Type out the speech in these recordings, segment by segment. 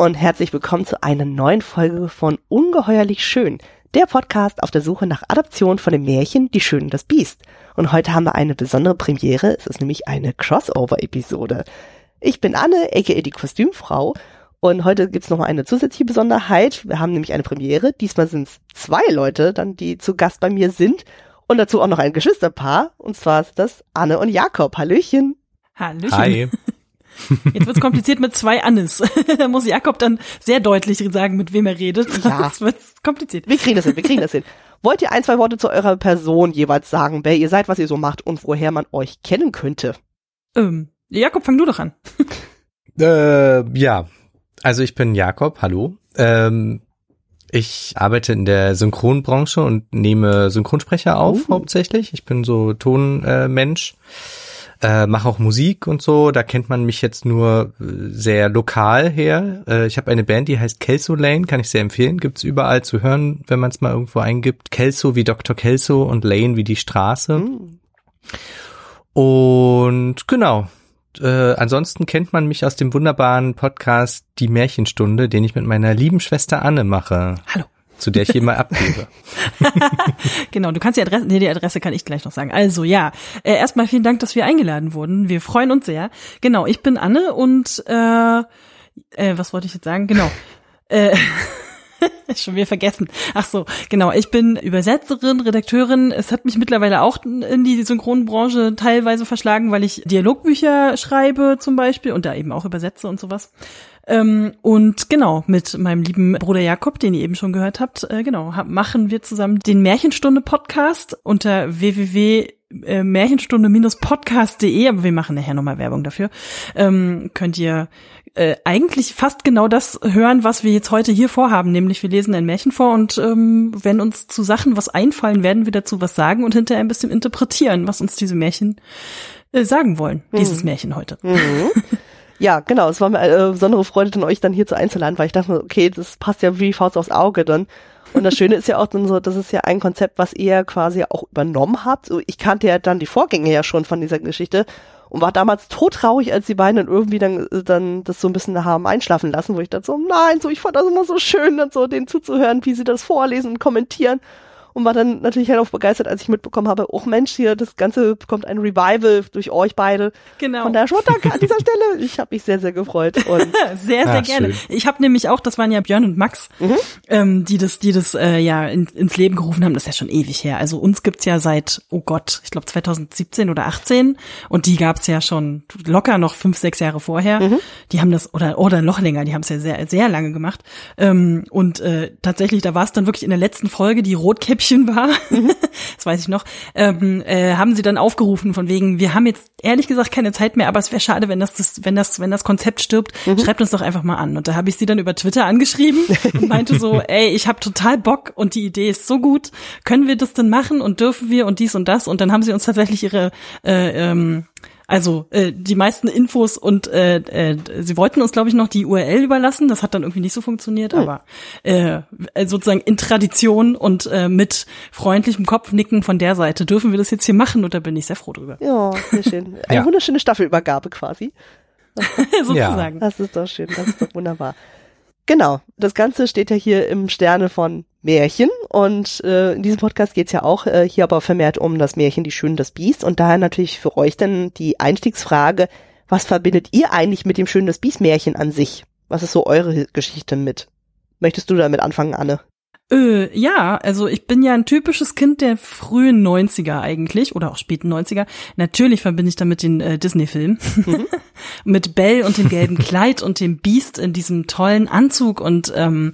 Und herzlich willkommen zu einer neuen Folge von Ungeheuerlich Schön, der Podcast auf der Suche nach Adaption von dem Märchen Die Schöne und das Biest. Und heute haben wir eine besondere Premiere, es ist nämlich eine Crossover-Episode. Ich bin Anne, aka die Kostümfrau, und heute gibt's noch mal eine zusätzliche Besonderheit. Wir haben nämlich eine Premiere. Diesmal sind es zwei Leute, dann die zu Gast bei mir sind. Und dazu auch noch ein Geschwisterpaar. Und zwar ist das Anne und Jakob. Hallöchen. Hallöchen. Hi. Jetzt wird's kompliziert mit zwei Annes. da muss Jakob dann sehr deutlich sagen, mit wem er redet. Ja. Das wird's kompliziert. Wir kriegen das hin, wir kriegen das hin. Wollt ihr ein, zwei Worte zu eurer Person jeweils sagen, wer ihr seid, was ihr so macht und woher man euch kennen könnte? Ähm, Jakob, fang du doch an. äh, ja, also ich bin Jakob, hallo. Ähm, ich arbeite in der Synchronbranche und nehme Synchronsprecher auf uh. hauptsächlich. Ich bin so Tonmensch. Äh, mache auch Musik und so, da kennt man mich jetzt nur äh, sehr lokal her. Äh, ich habe eine Band, die heißt Kelso Lane, kann ich sehr empfehlen. Gibt's überall zu hören, wenn man es mal irgendwo eingibt. Kelso wie Dr. Kelso und Lane wie die Straße. Mhm. Und genau, äh, ansonsten kennt man mich aus dem wunderbaren Podcast Die Märchenstunde, den ich mit meiner lieben Schwester Anne mache. Hallo. Zu der ich hier mal abgebe. genau, du kannst die Adresse, nee, die Adresse kann ich gleich noch sagen. Also ja, äh, erstmal vielen Dank, dass wir eingeladen wurden. Wir freuen uns sehr. Genau, ich bin Anne und äh, äh, was wollte ich jetzt sagen? Genau. äh, Schon wieder vergessen. Ach so, genau. Ich bin Übersetzerin, Redakteurin. Es hat mich mittlerweile auch in die Synchronbranche teilweise verschlagen, weil ich Dialogbücher schreibe zum Beispiel und da eben auch übersetze und sowas. Ähm, und genau, mit meinem lieben Bruder Jakob, den ihr eben schon gehört habt, äh, genau, machen wir zusammen den Märchenstunde-Podcast unter www äh, Märchenstunde-podcast.de, aber wir machen nachher nochmal Werbung dafür, ähm, könnt ihr äh, eigentlich fast genau das hören, was wir jetzt heute hier vorhaben, nämlich wir lesen ein Märchen vor und ähm, wenn uns zu Sachen was einfallen, werden wir dazu was sagen und hinterher ein bisschen interpretieren, was uns diese Märchen äh, sagen wollen, mhm. dieses Märchen heute. Mhm. Ja, genau. Es war mir eine besondere Freude, dann euch dann hier zu einzuladen, weil ich dachte, okay, das passt ja wie Faust aufs Auge dann. Und das Schöne ist ja auch dann so, das ist ja ein Konzept, was ihr quasi auch übernommen habt. Ich kannte ja dann die Vorgänge ja schon von dieser Geschichte und war damals todtraurig, als die beiden dann irgendwie dann, dann das so ein bisschen haben einschlafen lassen, wo ich dann so, nein, so, ich fand das immer so schön, dann so denen zuzuhören, wie sie das vorlesen und kommentieren und war dann natürlich hellauf begeistert, als ich mitbekommen habe, oh Mensch, hier, das Ganze bekommt ein Revival durch euch beide. Genau. Von daher schon danke an dieser Stelle. Ich habe mich sehr, sehr gefreut. Und sehr, sehr Ach, gerne. Schön. Ich habe nämlich auch, das waren ja Björn und Max, mhm. ähm, die das, die das äh, ja in, ins Leben gerufen haben. Das ist ja schon ewig her. Also uns gibt's ja seit, oh Gott, ich glaube 2017 oder 18 und die gab's ja schon locker noch fünf, sechs Jahre vorher. Mhm. Die haben das, oder, oder noch länger, die haben es ja sehr, sehr lange gemacht. Ähm, und äh, tatsächlich, da war es dann wirklich in der letzten Folge, die Rotkäppchen Mädchen war, mhm. das weiß ich noch, ähm, äh, haben sie dann aufgerufen von wegen, wir haben jetzt ehrlich gesagt keine Zeit mehr, aber es wäre schade, wenn das, das, wenn das, wenn das Konzept stirbt, mhm. schreibt uns doch einfach mal an. Und da habe ich sie dann über Twitter angeschrieben und meinte so, ey, ich habe total Bock und die Idee ist so gut, können wir das denn machen und dürfen wir und dies und das? Und dann haben sie uns tatsächlich ihre äh, ähm, also äh, die meisten Infos und äh, äh, sie wollten uns, glaube ich, noch die URL überlassen. Das hat dann irgendwie nicht so funktioniert, hm. aber äh, sozusagen in Tradition und äh, mit freundlichem Kopfnicken von der Seite dürfen wir das jetzt hier machen und da bin ich sehr froh drüber. Ja, sehr schön. Eine ja. wunderschöne Staffelübergabe quasi. Sozusagen. Ja. Das ist doch schön, das ist doch wunderbar. Genau, das Ganze steht ja hier im Sterne von Märchen und äh, in diesem Podcast geht's ja auch äh, hier aber vermehrt um das Märchen Die Schöne das Biest und daher natürlich für euch dann die Einstiegsfrage, was verbindet ihr eigentlich mit dem Schönen das Biest Märchen an sich? Was ist so eure Geschichte mit? Möchtest du damit anfangen, Anne? Äh, ja, also ich bin ja ein typisches Kind der frühen 90er eigentlich oder auch späten 90er. Natürlich verbinde ich damit den äh, Disney-Film. Mhm. Mit Belle und dem gelben Kleid und dem Beast in diesem tollen Anzug. Und ähm,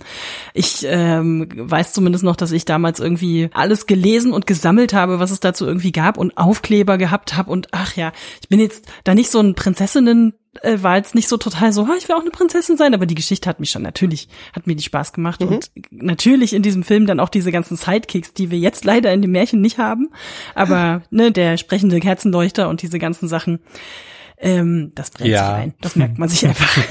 ich ähm, weiß zumindest noch, dass ich damals irgendwie alles gelesen und gesammelt habe, was es dazu irgendwie gab und Aufkleber gehabt habe. Und ach ja, ich bin jetzt da nicht so ein Prinzessinnen äh, war jetzt nicht so total so, ich will auch eine Prinzessin sein, aber die Geschichte hat mich schon natürlich, hat mir die Spaß gemacht mhm. und natürlich in diesem Film dann auch diese ganzen Sidekicks, die wir jetzt leider in dem Märchen nicht haben, aber ne, der sprechende Kerzenleuchter und diese ganzen Sachen, ähm, das brennt ja. sich ein, das merkt man sich einfach.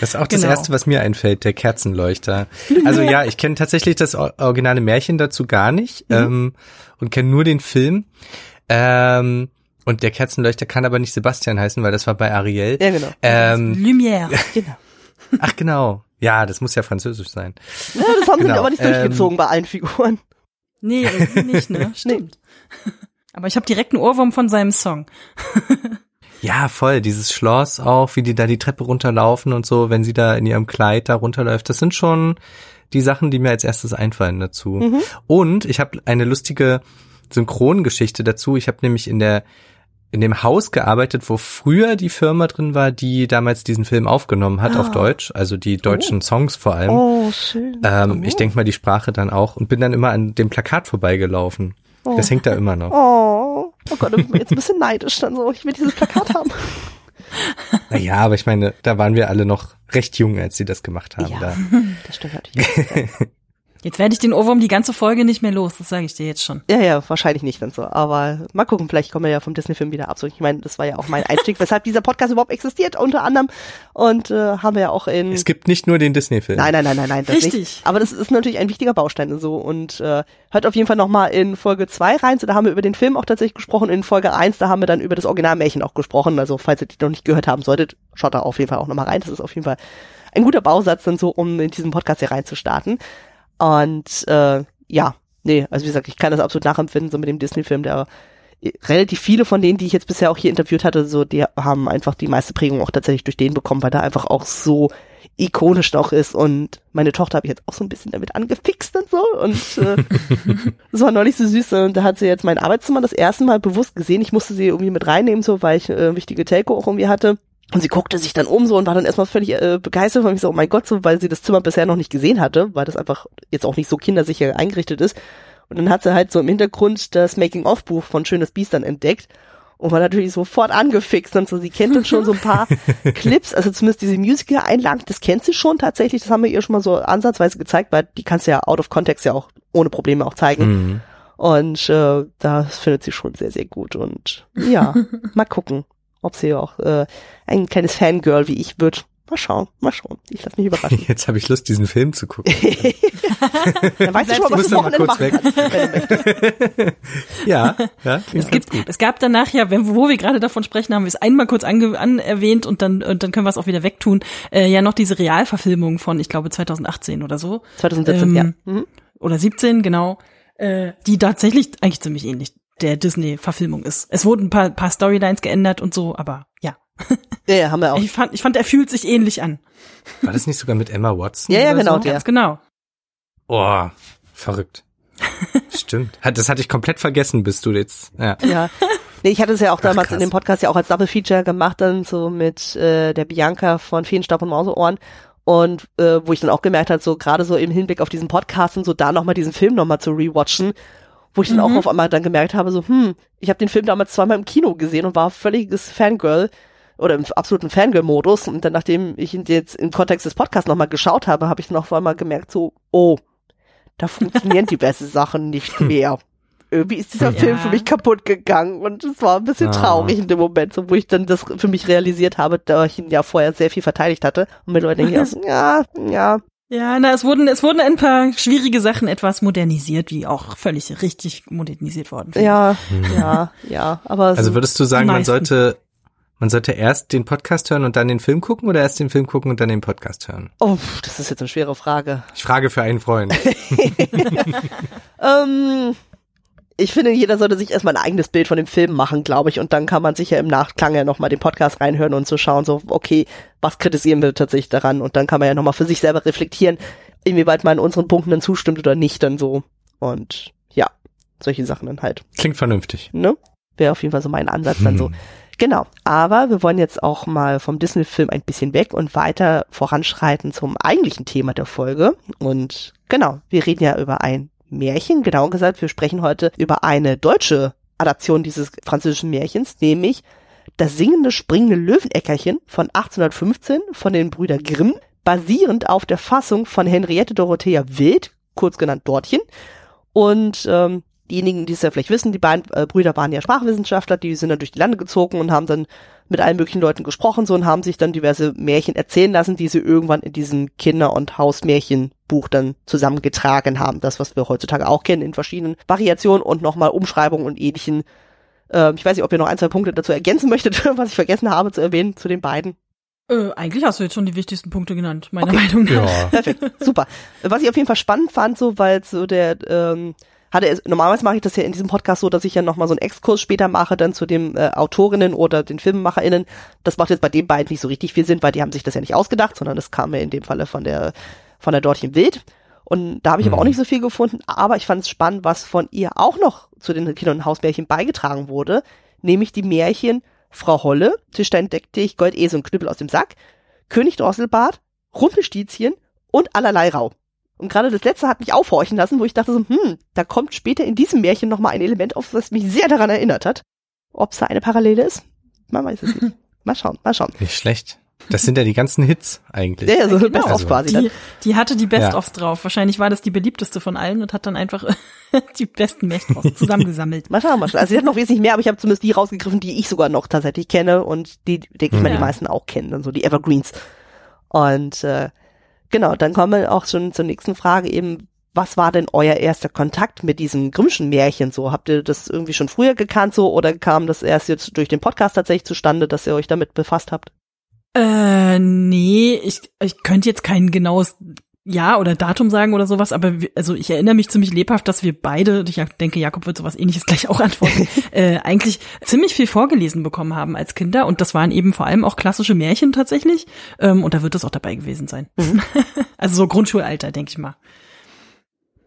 Das ist auch das genau. Erste, was mir einfällt, der Kerzenleuchter. Also ja, ich kenne tatsächlich das originale Märchen dazu gar nicht mhm. ähm, und kenne nur den Film. Ähm, Und der Kerzenleuchter kann aber nicht Sebastian heißen, weil das war bei Ariel. Ja, genau. Ähm, Lumière. genau. ach genau. Ja, das muss ja französisch sein. Ja, das haben sie Genau, aber nicht ähm, durchgezogen bei allen Figuren. Nee, nicht, ne? Stimmt. Aber ich habe direkt einen Ohrwurm von seinem Song. Ja, voll. Dieses Schloss auch, wie die da die Treppe runterlaufen und so, wenn sie da in ihrem Kleid da runterläuft. Das sind schon die Sachen, die mir als erstes einfallen dazu. Mhm. Und ich habe eine lustige Synchrongeschichte dazu. Ich habe nämlich in der in dem Haus gearbeitet, wo früher die Firma drin war, die damals diesen Film aufgenommen hat auf Ah. Deutsch, also die deutschen Songs vor allem. Oh, schön. Ähm, Ich denke mal die Sprache dann auch und bin dann immer an dem Plakat vorbeigelaufen. Das hängt da immer noch. Oh, oh Gott, ich bin jetzt ein bisschen neidisch dann so. Ich will dieses Plakat haben. Naja, aber ich meine, da waren wir alle noch recht jung, als sie das gemacht haben. Ja. Da. Das stimmt natürlich. Jetzt werde ich den Ohrwurm die ganze Folge nicht mehr los, das sage ich dir jetzt schon. Ja, ja, wahrscheinlich nicht dann so. Aber mal gucken, vielleicht kommen wir ja vom Disney-Film wieder ab. So, ich meine, das war ja auch mein Einstieg, weshalb dieser Podcast überhaupt existiert, unter anderem. Und äh, haben wir ja auch in. Es gibt nicht nur den Disney-Film. Nein, nein, nein, nein, nein, das Richtig. nicht. Aber das ist natürlich ein wichtiger Baustein so und äh, hört auf jeden Fall nochmal in Folge zwei rein. So, da haben wir über den Film auch tatsächlich gesprochen. In Folge eins, da haben wir dann über das Originalmärchen auch gesprochen. Also falls ihr die noch nicht gehört haben solltet, schaut da auf jeden Fall auch nochmal rein. Das ist auf jeden Fall ein guter Bausatz dann so, um in diesen Podcast hier reinzustarten. Und äh, ja, nee, also wie gesagt, ich kann das absolut nachempfinden, so mit dem Disney-Film, der äh, relativ viele von denen, die ich jetzt bisher auch hier interviewt hatte, so, die haben einfach die meiste Prägung auch tatsächlich durch den bekommen, weil der einfach auch so ikonisch noch ist und meine Tochter habe ich jetzt auch so ein bisschen damit angefixt und so und äh, das war neulich so süß und da hat sie jetzt mein Arbeitszimmer das erste Mal bewusst gesehen. Ich musste sie irgendwie mit reinnehmen, so weil ich äh, wichtige Telco auch irgendwie hatte. Und sie guckte sich dann um so und war dann erstmal völlig äh, begeistert von mich so, oh mein Gott, so, weil sie das Zimmer bisher noch nicht gesehen hatte, weil das einfach jetzt auch nicht so kindersicher eingerichtet ist. Und dann hat sie halt so im Hintergrund das Making-of-Buch von Schönes Biest dann entdeckt und war natürlich sofort angefixt und so. Sie kennt dann schon so ein paar Clips, also zumindest diese Musical-Einlagen, das kennt sie schon tatsächlich. Das haben wir ihr schon mal so ansatzweise gezeigt, weil die kannst du ja out of context ja auch ohne Probleme auch zeigen. Mhm. Und äh, das findet sie schon sehr, sehr gut. Und ja, mal gucken, ob sie auch äh, ein kleines Fangirl wie ich wird. Mal schauen, mal schauen. Ich lasse mich überraschen. Jetzt habe ich Lust, diesen Film zu gucken. Dann weißt du schon mal, was Muss du Wochenende kurz machen kannst, ja, ja. Es gibt, es gab danach ja, wenn, wo wir gerade davon sprechen, haben wir es einmal kurz ange, an erwähnt und dann, und dann können wir es auch wieder wegtun. Äh, ja, noch diese Realverfilmung von, ich glaube, 2018 oder so. 2017, Ähm, ja. Mhm. Oder 17, genau. Äh, die tatsächlich eigentlich ziemlich ähnlich der Disney-Verfilmung ist. Es wurden ein paar, paar Storylines geändert und so, aber ja. Ja, ja, haben wir auch. Ich fand, ich fand, er fühlt sich ähnlich an. War das nicht sogar mit Emma Watson? Ja, ja, oder genau, So? der. Ganz genau. Oh, verrückt. Stimmt. Hat- Das hatte ich komplett vergessen, bis du jetzt. Ja. Ja. Nee, ich hatte es ja auch damals krass. in dem Podcast ja auch als Double Feature gemacht, dann so mit äh, der Bianca von Feenstaub und Mauseohren. Und äh, wo ich dann auch gemerkt habe, so gerade so im Hinblick auf diesen Podcast und so da nochmal diesen Film nochmal zu rewatchen, wo ich dann auch auf einmal dann gemerkt habe, so, hm, ich habe den Film damals zweimal im Kino gesehen und war völliges Fangirl oder im absoluten Fangirl-Modus. Und dann, nachdem ich ihn jetzt im Kontext des Podcasts nochmal geschaut habe, habe ich dann auf einmal gemerkt, so, oh, da funktionieren diverse Sachen nicht mehr. Irgendwie ist dieser Ja. Film für mich kaputt gegangen und es war ein bisschen Ah. traurig in dem Moment, so, wo ich dann das für mich realisiert habe, da ich ihn ja vorher sehr viel verteidigt hatte. Und mittlerweile denke ich auch so, ja, ja, Ja, na, es wurden, es wurden ein paar schwierige Sachen etwas modernisiert, wie auch völlig richtig modernisiert worden. ja, ja, ja, aber so, Also würdest du sagen, man sollte, man sollte erst den Podcast hören und dann den Film gucken oder erst den Film gucken und dann den Podcast hören? oh, das ist jetzt eine schwere Frage. Ich frage für einen Freund. Ähm, ich finde, jeder sollte sich erstmal ein eigenes Bild von dem Film machen, glaube ich, und dann kann man sich ja im Nachklang ja nochmal den Podcast reinhören und so schauen, so, okay, was kritisieren wir tatsächlich daran? Und dann kann man ja nochmal für sich selber reflektieren, inwieweit man unseren Punkten dann zustimmt oder nicht dann so. Und ja, solche Sachen dann halt, Klingt vernünftig. ne? Wäre auf jeden Fall so mein Ansatz dann so. Genau, aber wir wollen jetzt auch mal vom Disney-Film ein bisschen weg und weiter voranschreiten zum eigentlichen Thema der Folge. Und genau, wir reden ja über ein Märchen, genau gesagt, wir sprechen heute über eine deutsche Adaption dieses französischen Märchens, nämlich das singende, springende Löweneckerchen von 1815 von den Brüdern Grimm, basierend auf der Fassung von Henriette Dorothea Wild, kurz genannt Dortchen. Und ähm, diejenigen, die es ja vielleicht wissen, die beiden äh, Brüder waren ja Sprachwissenschaftler, die sind dann durch die Lande gezogen und haben dann mit allen möglichen Leuten gesprochen so und haben sich dann diverse Märchen erzählen lassen, die sie irgendwann in diesem Kinder- und Hausmärchenbuch dann zusammengetragen haben. Das, was wir heutzutage auch kennen in verschiedenen Variationen und nochmal Umschreibungen und ähnlichen Ähm, ich weiß nicht, ob ihr noch ein, zwei Punkte dazu ergänzen möchtet, was ich vergessen habe zu erwähnen zu den beiden. Äh, eigentlich hast du jetzt schon die wichtigsten Punkte genannt, meiner okay. Meinung nach. Ja. Perfekt, super. Was ich auf jeden Fall spannend fand, so weil so der ähm, hatte normalerweise mache ich das ja in diesem Podcast so, dass ich ja nochmal so einen Exkurs später mache, dann zu den äh, Autorinnen oder den FilmemacherInnen. Das macht jetzt bei den beiden nicht so richtig viel Sinn, weil die haben sich das ja nicht ausgedacht, sondern das kam ja in dem Falle von der von der Dortchen Wild. Und da habe ich mhm. aber auch mhm. nicht so viel gefunden, aber ich fand es spannend, was von ihr auch noch zu den Kinder- und Hausmärchen beigetragen wurde, nämlich die Märchen Frau Holle, Tischstein deck dich, Goldesel und Knüppel aus dem Sack, König Drosselbart, Rumpelstiezchen und allerlei Rau. Und gerade das letzte hat mich aufhorchen lassen, wo ich dachte so, hm, da kommt später in diesem Märchen nochmal ein Element auf, was mich sehr daran erinnert hat. Ob es da eine Parallele ist? Man weiß es nicht. Mal schauen, mal schauen. Nicht schlecht. Das sind ja die ganzen Hits eigentlich. Ja, so genau. Best-ofs also, quasi. Die, die hatte die Best-ofs ja. drauf. Wahrscheinlich war das die beliebteste von allen und hat dann einfach die besten Märchen zusammengesammelt. mal schauen, mal schauen. Also sie hat noch wesentlich mehr, aber ich habe zumindest die rausgegriffen, die ich sogar noch tatsächlich kenne und die, denke ich mal, ja. die meisten auch kennen, dann so die Evergreens. Und äh, genau, dann kommen wir auch schon zur nächsten Frage eben, was war denn euer erster Kontakt mit diesen Grimmschen Märchen so? Habt ihr das irgendwie schon früher gekannt so oder kam das erst jetzt durch den Podcast tatsächlich zustande, dass ihr euch damit befasst habt? Äh, nee, ich, ich könnte jetzt kein genaues Jahr oder Datum sagen oder sowas, aber wir, also ich erinnere mich ziemlich lebhaft, dass wir beide, ich denke, Jakob wird sowas ähnliches gleich auch antworten, äh, eigentlich ziemlich viel vorgelesen bekommen haben als Kinder und das waren eben vor allem auch klassische Märchen tatsächlich ähm, und da wird es auch dabei gewesen sein. Mhm. also so Grundschulalter, denke ich mal.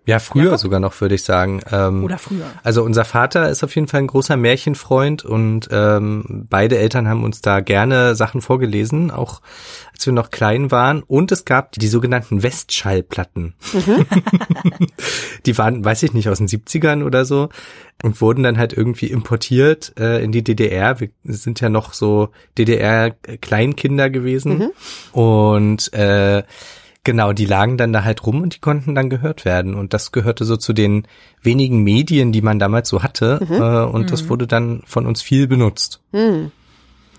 Ja, früher Jakob? sogar noch, würde ich sagen. Ähm, Oder früher. Also unser Vater ist auf jeden Fall ein großer Märchenfreund und ähm, beide Eltern haben uns da gerne Sachen vorgelesen, auch als wir noch klein waren. Und es gab die sogenannten Westschallplatten. Mhm. die waren, weiß ich nicht, aus den 70ern oder so und wurden dann halt irgendwie importiert äh, in die DDR. Wir sind ja noch so DDR-Kleinkinder gewesen. Mhm. Und äh, Genau, die lagen dann da halt rum und die konnten dann gehört werden. Und das gehörte so zu den wenigen Medien, die man damals so hatte. Mhm. Äh, und mhm. das wurde dann von uns viel benutzt. Mhm.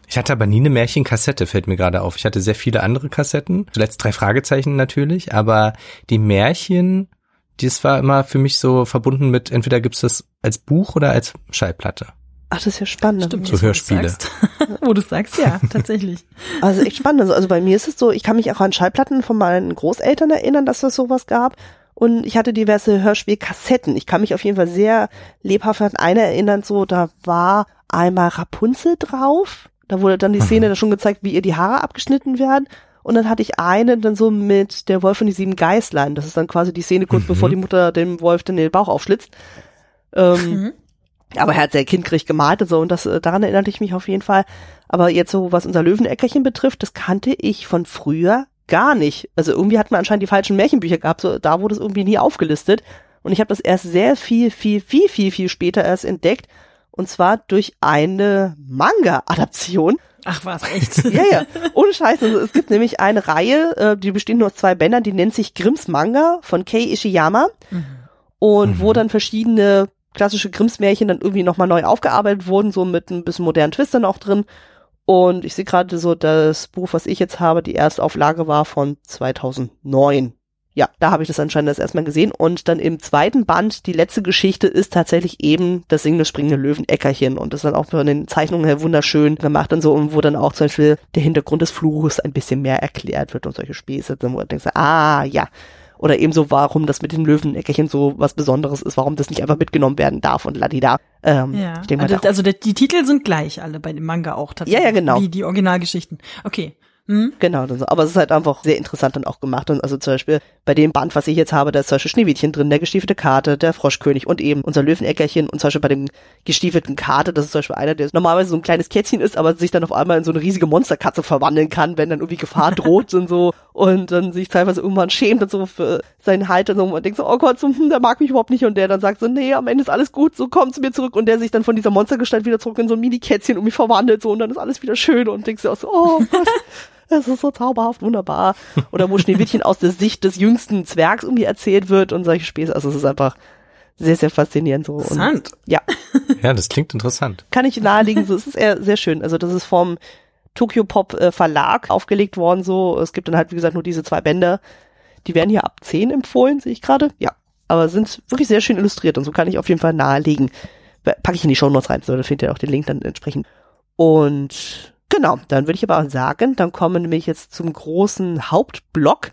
Ich hatte aber nie eine Märchenkassette, fällt mir gerade auf. Ich hatte sehr viele andere Kassetten. Zuletzt drei Fragezeichen natürlich, aber die Märchen, das war immer für mich so verbunden mit, entweder gibt's das als Buch oder als Schallplatte. Ach, das ist ja spannend. Stimmt, so Hörspiele. Wo du sagst, ja, tatsächlich. Also echt spannend. Also, also bei mir ist es so, ich kann mich auch an Schallplatten von meinen Großeltern erinnern, dass das sowas gab. Und ich hatte diverse Hörspielkassetten. Ich kann mich auf jeden Fall sehr lebhaft an eine erinnern, so, da war einmal Rapunzel drauf. Da wurde dann die Szene da schon gezeigt, wie ihr die Haare abgeschnitten werden. Und dann hatte ich eine dann so mit der Wolf und die sieben Geißlein. Das ist dann quasi die Szene kurz mhm. bevor die Mutter dem Wolf dann den Bauch aufschlitzt. Ähm, mhm. Aber er hat sehr kindgerecht gemalt und so und das äh, daran erinnerte ich mich auf jeden Fall. Aber jetzt so, was unser Löweneckerchen betrifft, das kannte ich von früher gar nicht. Also irgendwie hat man anscheinend die falschen Märchenbücher gehabt, so da wurde es irgendwie nie aufgelistet. Und ich habe das erst sehr viel, viel, viel, viel, viel später erst entdeckt. Und zwar durch eine Manga-Adaption. Ach was, echt? ja, ja. Ohne Scheiß. Also, es gibt nämlich eine Reihe, äh, die besteht nur aus zwei Bändern, die nennt sich Grimms Manga von Kei Ishiyama. Mhm. Und mhm. wo dann verschiedene klassische Grimms-Märchen dann irgendwie nochmal neu aufgearbeitet wurden, so mit ein bisschen modernen Twist dann auch drin. Und ich sehe gerade so, das Buch, was ich jetzt habe, die Erstauflage war von 2009. Ja, da habe ich das anscheinend das erstmal gesehen. Und dann im zweiten Band, die letzte Geschichte ist tatsächlich eben das singende, springende Löweneckerchen. Und das ist dann auch von den Zeichnungen her wunderschön gemacht und so. Und wo dann auch zum Beispiel der Hintergrund des Fluches ein bisschen mehr erklärt wird und solche Späße. Wo du denkst, ah, ja, oder ebenso, warum das mit dem Löweneckerchen so was Besonderes ist, warum das nicht einfach mitgenommen werden darf und ladida. Ähm, ja. also, also die Titel sind gleich alle bei dem Manga auch tatsächlich. Ja, ja, genau. Wie die Originalgeschichten. Okay. Mhm. Genau, aber es ist halt einfach sehr interessant dann auch gemacht. Und also zum Beispiel bei dem Band, was ich jetzt habe, da ist zum Beispiel Schneewittchen drin, der gestiefelte Karte, der Froschkönig und eben unser Löweneckerchen und zum Beispiel bei dem gestiefelten Karte, das ist zum Beispiel einer, der normalerweise so ein kleines Kätzchen ist, aber sich dann auf einmal in so eine riesige Monsterkatze verwandeln kann, wenn dann irgendwie Gefahr droht und so. Und dann sich teilweise irgendwann schämt und so für seinen Halt und so. Und denkt so, oh Gott, so, hm, der mag mich überhaupt nicht. Und der dann sagt so, nee, am Ende ist alles gut, so komm zu mir zurück. Und der sich dann von dieser Monstergestalt wieder zurück in so ein Mini-Kätzchen irgendwie verwandelt so. Und dann ist alles wieder schön. Und denkst dir auch so, oh Gott. es ist so zauberhaft, wunderbar. Oder wo Schneewittchen aus der Sicht des jüngsten Zwergs irgendwie erzählt wird und solche Späße. Also es ist einfach sehr, sehr faszinierend so. Interessant. Und, ja. Ja, das klingt interessant. Kann ich nahelegen, so es ist eher sehr schön. Also das ist vom Tokyo Pop äh, Verlag aufgelegt worden so. Es gibt dann halt, wie gesagt, nur diese zwei Bände. Die werden hier ab 10 empfohlen, sehe ich gerade. Ja. Aber sind wirklich sehr schön illustriert und so kann ich auf jeden Fall nahelegen. packe ich in die Show Notes rein, so, da findet ihr auch den Link dann entsprechend. Und genau, dann würde ich aber auch sagen, dann kommen wir nämlich jetzt zum großen Hauptblock.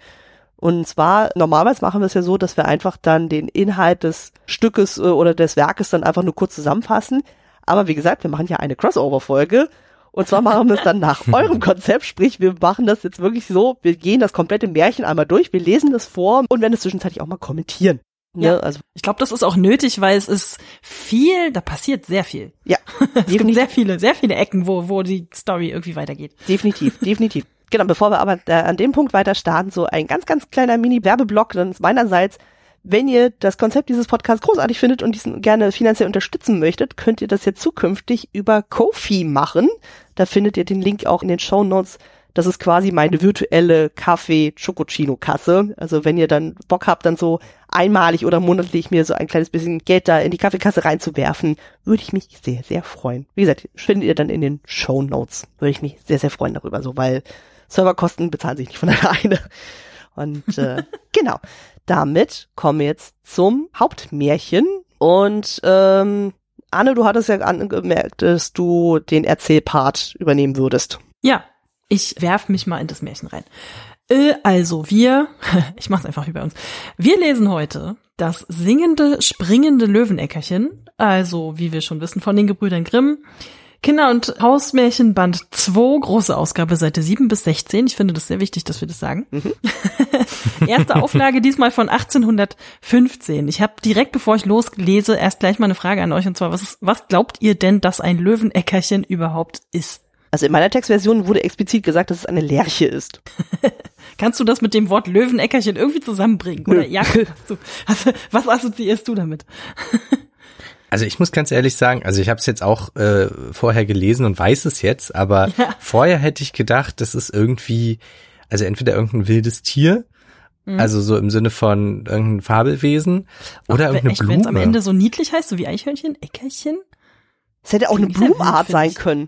Und zwar, normalerweise machen wir es ja so, dass wir einfach dann den Inhalt des Stückes äh, oder des Werkes dann einfach nur kurz zusammenfassen. Aber wie gesagt, wir machen ja eine Crossover-Folge. Und zwar machen wir es dann nach eurem Konzept, sprich, wir machen das jetzt wirklich so, wir gehen das komplette Märchen einmal durch, wir lesen das vor und werden es zwischenzeitlich auch mal kommentieren. Ne? Ja, also ich glaube, das ist auch nötig, weil es ist viel, da passiert sehr viel. Ja, es gibt sehr viele, sehr viele Ecken, wo wo die Story irgendwie weitergeht. Definitiv, definitiv. Genau, bevor wir aber äh, an dem Punkt weiter starten, so ein ganz, ganz kleiner Mini-Werbeblock dann meinerseits. Wenn ihr das Konzept dieses Podcasts großartig findet und diesen gerne finanziell unterstützen möchtet, könnt ihr das jetzt zukünftig über Kofi machen. Da findet ihr den Link auch in den Show Notes das ist quasi meine virtuelle Kaffee-Chococino-Kasse. Also wenn ihr dann Bock habt, dann so einmalig oder monatlich mir so ein kleines bisschen Geld da in die Kaffeekasse reinzuwerfen, würde ich mich sehr, sehr freuen. Wie gesagt, findet ihr dann in den Show Notes. Würde ich mich sehr, sehr freuen darüber, so, weil Serverkosten bezahlen sich nicht von alleine. Und äh, genau, damit kommen wir jetzt zum Hauptmärchen. Und ähm, Anne, du hattest ja angemerkt, dass du den Erzählpart übernehmen würdest. Ja, ich werf mich mal in das Märchen rein. Äh, also wir, ich mach's einfach wie bei uns. Wir lesen heute das singende, springende Löweneckerchen, also wie wir schon wissen von den Gebrüdern Grimm. Kinder- und Hausmärchen Band 2, große Ausgabe, Seite 7 bis 16. Ich finde das sehr wichtig, dass wir das sagen. Mhm. Erste Auflage diesmal von 1815. Ich habe direkt, bevor ich loslese, erst gleich mal eine Frage an euch und zwar, was, was glaubt ihr denn, dass ein Löweneckerchen überhaupt ist? Also in meiner Textversion wurde explizit gesagt, dass es eine Lerche ist. Kannst du das mit dem Wort Löweneckerchen irgendwie zusammenbringen? Oder ja, hast du, also, was assoziierst du damit? Also ich muss ganz ehrlich sagen, also ich habe es jetzt auch äh, vorher gelesen und weiß es jetzt, aber ja. vorher hätte ich gedacht, das ist irgendwie, also entweder irgendein wildes Tier, mhm. also so im Sinne von irgendein Fabelwesen oder Ach, irgendeine echt, Blume. Wenn es am Ende so niedlich heißt, so wie Eichhörnchen, Eckerchen? Es hätte auch eine Blumenart sein können.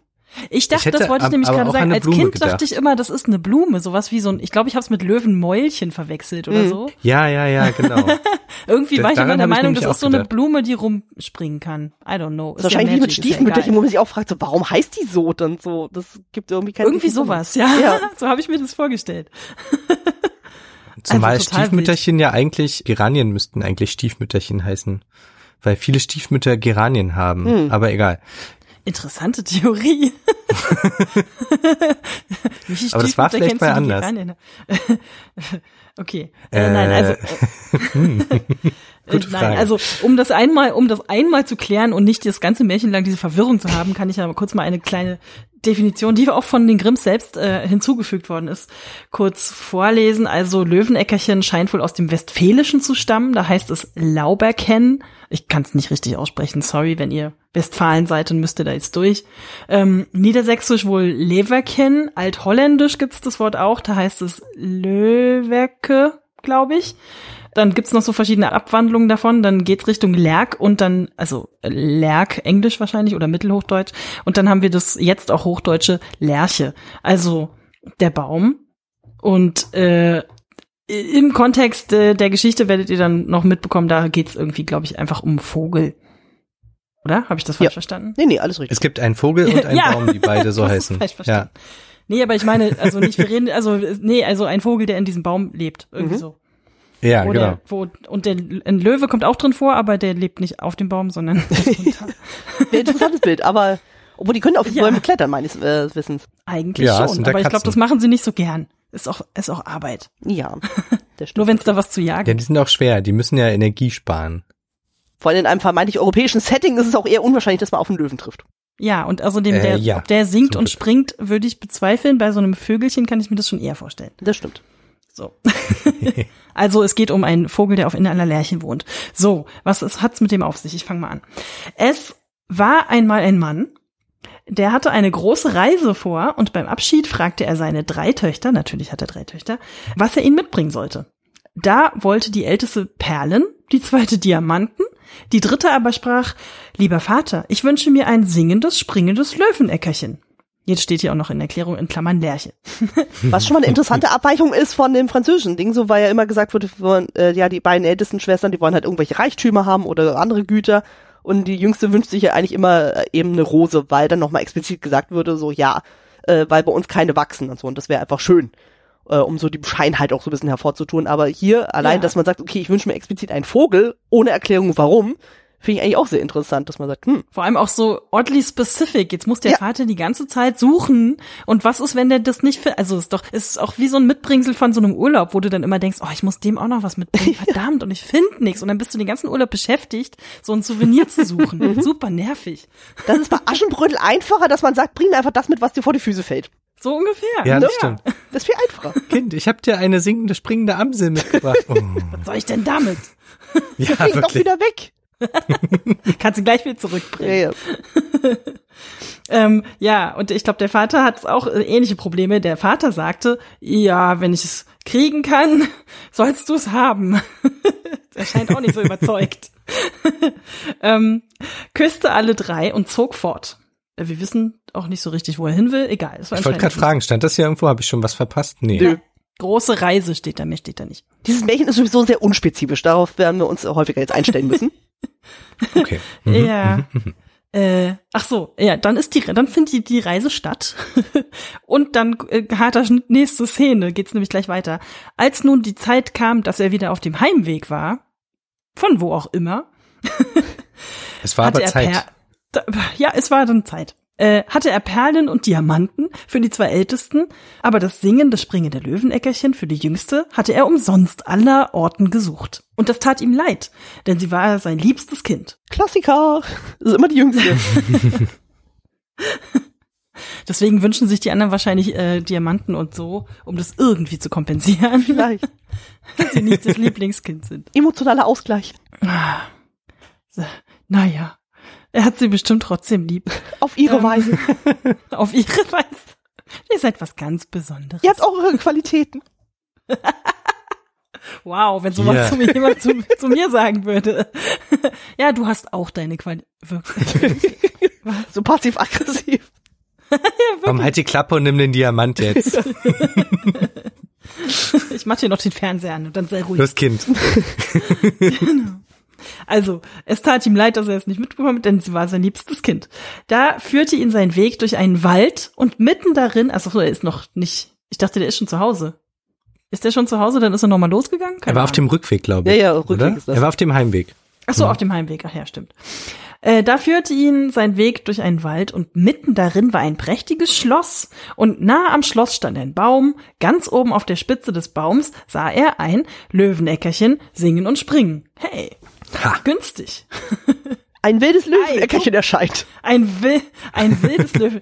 Ich dachte, ich das wollte ich nämlich gerade sagen. Als Kind gedacht. dachte ich immer, das ist eine Blume, sowas wie so ein, ich glaube, ich habe es mit Löwenmäulchen verwechselt oder mhm. so. Ja, ja, ja, genau. Irgendwie war ich immer der Meinung, das ist so eine Blume, die rumspringen kann. I don't know. Ist wahrscheinlich wie mit Stiefmütterchen, wo man sich auch fragt, so, warum heißt die so dann so? Das gibt irgendwie keine Irgendwie sowas, ja. ja. so habe ich mir das vorgestellt. Zumal also Stiefmütterchen wild. ja eigentlich, Geranien müssten eigentlich Stiefmütterchen heißen. Weil viele Stiefmütter Geranien haben. Hm. Aber egal. Interessante Theorie. Aber das war vielleicht mal anders. okay. Äh, äh, nein, also. Äh, Gute Frage. Nein, also um das einmal, um das einmal zu klären und nicht das ganze Märchen lang diese Verwirrung zu haben, kann ich ja kurz mal eine kleine Definition, die auch von den Grimms selbst äh, hinzugefügt worden ist, kurz vorlesen. Also Löweneckerchen scheint wohl aus dem Westfälischen zu stammen. Da heißt es Lauberken. Ich kann es nicht richtig aussprechen. Sorry, wenn ihr Westfalen seid und müsst ihr da jetzt durch. Ähm, Niedersächsisch wohl Leverken. Altholländisch gibt's das Wort auch. Da heißt es Löwerke, glaube ich. Dann gibt's noch so verschiedene Abwandlungen davon. Dann geht's Richtung Lerk und dann, also Lerk, Englisch wahrscheinlich oder Mittelhochdeutsch. Und dann haben wir das jetzt auch Hochdeutsche Lerche. Also der Baum. Und äh, im Kontext äh, der Geschichte werdet ihr dann noch mitbekommen, da geht's irgendwie, glaube ich, einfach um Vogel. Oder? Habe ich das falsch ja. verstanden? Nee, nee, alles richtig. Es gibt einen Vogel und einen ja. Baum, die beide so heißen. Falsch verstanden. Ja. Nee, aber ich meine, also nicht, wir reden, also, nee, also ein Vogel, der in diesem Baum lebt. Irgendwie mhm. so. Ja, wo genau. Der, wo, und der, ein Löwe kommt auch drin vor, aber der lebt nicht auf dem Baum, sondern Ein interessantes Bild, aber obwohl die können auf ja. Bäume klettern, meines äh, Wissens. Eigentlich ja, schon, aber ich glaube, das machen sie nicht so gern. Ist auch, ist auch Arbeit. Ja. Nur wenn es da was zu jagen. Ja, die sind auch schwer, die müssen ja Energie sparen. Vor allem in einem vermeintlich europäischen Setting ist es auch eher unwahrscheinlich, dass man auf einen Löwen trifft. Ja, und außerdem, äh, der, ja, ob der singt und springt, würde ich bezweifeln. Bei so einem Vögelchen kann ich mir das schon eher vorstellen. Das stimmt. So. also es geht um einen Vogel, der auf in einer Lerche wohnt. So, was ist, hat's mit dem auf sich? Ich fange mal an. Es war einmal ein Mann, der hatte eine große Reise vor und beim Abschied fragte er seine drei Töchter, natürlich hat er drei Töchter, was er ihnen mitbringen sollte. Da wollte die älteste Perlen, die zweite Diamanten, die dritte aber sprach, lieber Vater, ich wünsche mir ein singendes, springendes Löweneckerchen. Jetzt steht hier auch noch in Erklärung in Klammern Lerche. Was schon mal eine interessante Abweichung ist von dem französischen Ding, so weil ja immer gesagt wurde, von, äh, ja, die beiden ältesten Schwestern, die wollen halt irgendwelche Reichtümer haben oder andere Güter Und die Jüngste wünscht sich ja eigentlich immer äh, eben eine Rose, weil dann nochmal explizit gesagt würde, so ja, äh, weil bei uns keine wachsen und so. Und das wäre einfach schön, äh, um so die Bescheidenheit auch so ein bisschen hervorzutun. Aber hier allein, Ja. dass man sagt, okay, ich wünsche mir explizit einen Vogel, ohne Erklärung warum, finde ich eigentlich auch sehr interessant, dass man sagt, hm, Vor allem auch so oddly specific. Jetzt muss der Ja. Vater die ganze Zeit suchen. Und was ist, wenn der das nicht findet? Also ist doch, ist auch wie so ein Mitbringsel von so einem Urlaub, wo du dann immer denkst, oh, ich muss dem auch noch was mitbringen. Verdammt, und ich finde nichts. Und dann bist du den ganzen Urlaub beschäftigt, so ein Souvenir zu suchen. Super nervig. das ist bei Aschenbrödel einfacher, dass man sagt, bring mir einfach das mit, was dir vor die Füße fällt. So ungefähr. Ja, das Ja. stimmt. Das ist viel einfacher. Kind, ich hab dir eine singende, springende Amsel mitgebracht. Oh. Was soll ich denn damit? Ja, Flieg doch wirklich. wieder weg. Kannst du gleich wieder Ja, zurückbringen. ja. Ähm, ja, und ich glaube, der Vater hat auch äh, ähnliche Probleme. Der Vater sagte, ja, wenn ich es kriegen kann, sollst du es haben. er scheint auch nicht so überzeugt. ähm, küsste alle drei und zog fort. Äh, Wir wissen auch nicht so richtig, wo er hin will. Egal. Es war Ich wollte gerade fragen, stand das hier irgendwo? Habe ich schon was verpasst? Nee. Nö. Große Reise steht da, mehr steht da nicht. Dieses Märchen ist sowieso sehr unspezifisch. Darauf werden wir uns häufiger jetzt einstellen müssen. Okay. Mhm. Ja. Äh, ach so, ja, dann ist die, dann findet die, die Reise statt. Und dann äh, harter nächste Szene, geht's nämlich gleich weiter. Als nun die Zeit kam, dass er wieder auf dem Heimweg war, von wo auch immer, Es war aber er Zeit. Per da, ja, es war dann Zeit. Äh, hatte er Perlen und Diamanten für die zwei Ältesten, aber das Singen, das Springen der Löweneckerchen für die Jüngste hatte er umsonst aller Orten gesucht. Und das tat ihm leid, denn sie war sein liebstes Kind. Klassiker. Das ist immer die Jüngste. Deswegen wünschen sich die anderen wahrscheinlich äh, Diamanten und so, um das irgendwie zu kompensieren, Vielleicht. dass sie nicht das Lieblingskind sind. Emotionaler Ausgleich. So, Naja, er hat sie bestimmt trotzdem lieb. Auf ihre Ähm. Weise. Auf ihre Weise. Ihr seid was ganz Besonderes. Ihr habt auch eure Qualitäten. Wow, wenn sowas Ja. zu mir jemand zu, zu mir sagen würde. ja, du hast auch deine Qualität. Wirklich. So passiv-aggressiv. Komm, halt die Klappe und nimm den Diamant jetzt. Ich mach dir noch den Fernseher an und dann sei ruhig. Los, Kind. Also, es tat ihm leid, dass er es nicht mitbekommen hat, denn sie war sein liebstes Kind. Da führte ihn sein Weg durch einen Wald und mitten darin, also so, er ist noch nicht, ich dachte, der ist schon zu Hause. Ist der schon zu Hause, dann ist er nochmal losgegangen? Er Keine war auf Ahnung. dem Rückweg, glaube Ja, ich. ja, Rückweg oder? ist das. Er war auf dem Heimweg. Ach so, auf dem Heimweg, ach ja, stimmt. Äh, da führte ihn sein Weg durch einen Wald und mitten darin war ein prächtiges Schloss und nahe am Schloss stand ein Baum, ganz oben auf der Spitze des Baums sah er ein Löweneckerchen singen und springen. Hey, Ha. günstig. Ein wildes Löweneckerchen erscheint. Ein, Wil ein wildes Löwe.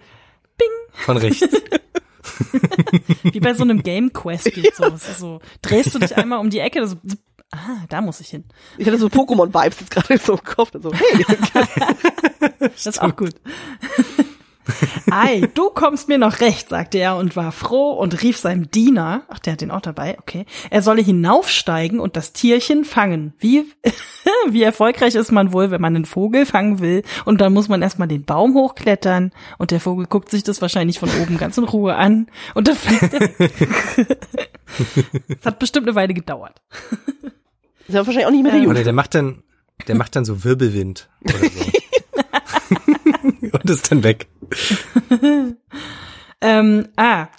Von rechts. Wie bei so einem Game Quest geht so. Es ist so. Drehst du dich einmal um die Ecke, so, ah, da muss ich hin. Ich hatte so Pokémon-Vibes jetzt gerade so im Kopf. So, hey, Das ist auch gut. Ei, du kommst mir noch recht, sagte er und war froh und rief seinem Diener, ach, der hat den auch dabei, okay, er solle hinaufsteigen und das Tierchen fangen. Wie, wie erfolgreich ist man wohl, wenn man einen Vogel fangen will und dann muss man erstmal den Baum hochklettern und der Vogel guckt sich das wahrscheinlich von oben ganz in Ruhe an und dann fliegt er. Es hat bestimmt eine Weile gedauert. ist ja wahrscheinlich auch nicht mehr der Ähm, Jüngste. Oder der macht dann, der macht dann so Wirbelwind oder so. und ist dann weg. Ähm, ah,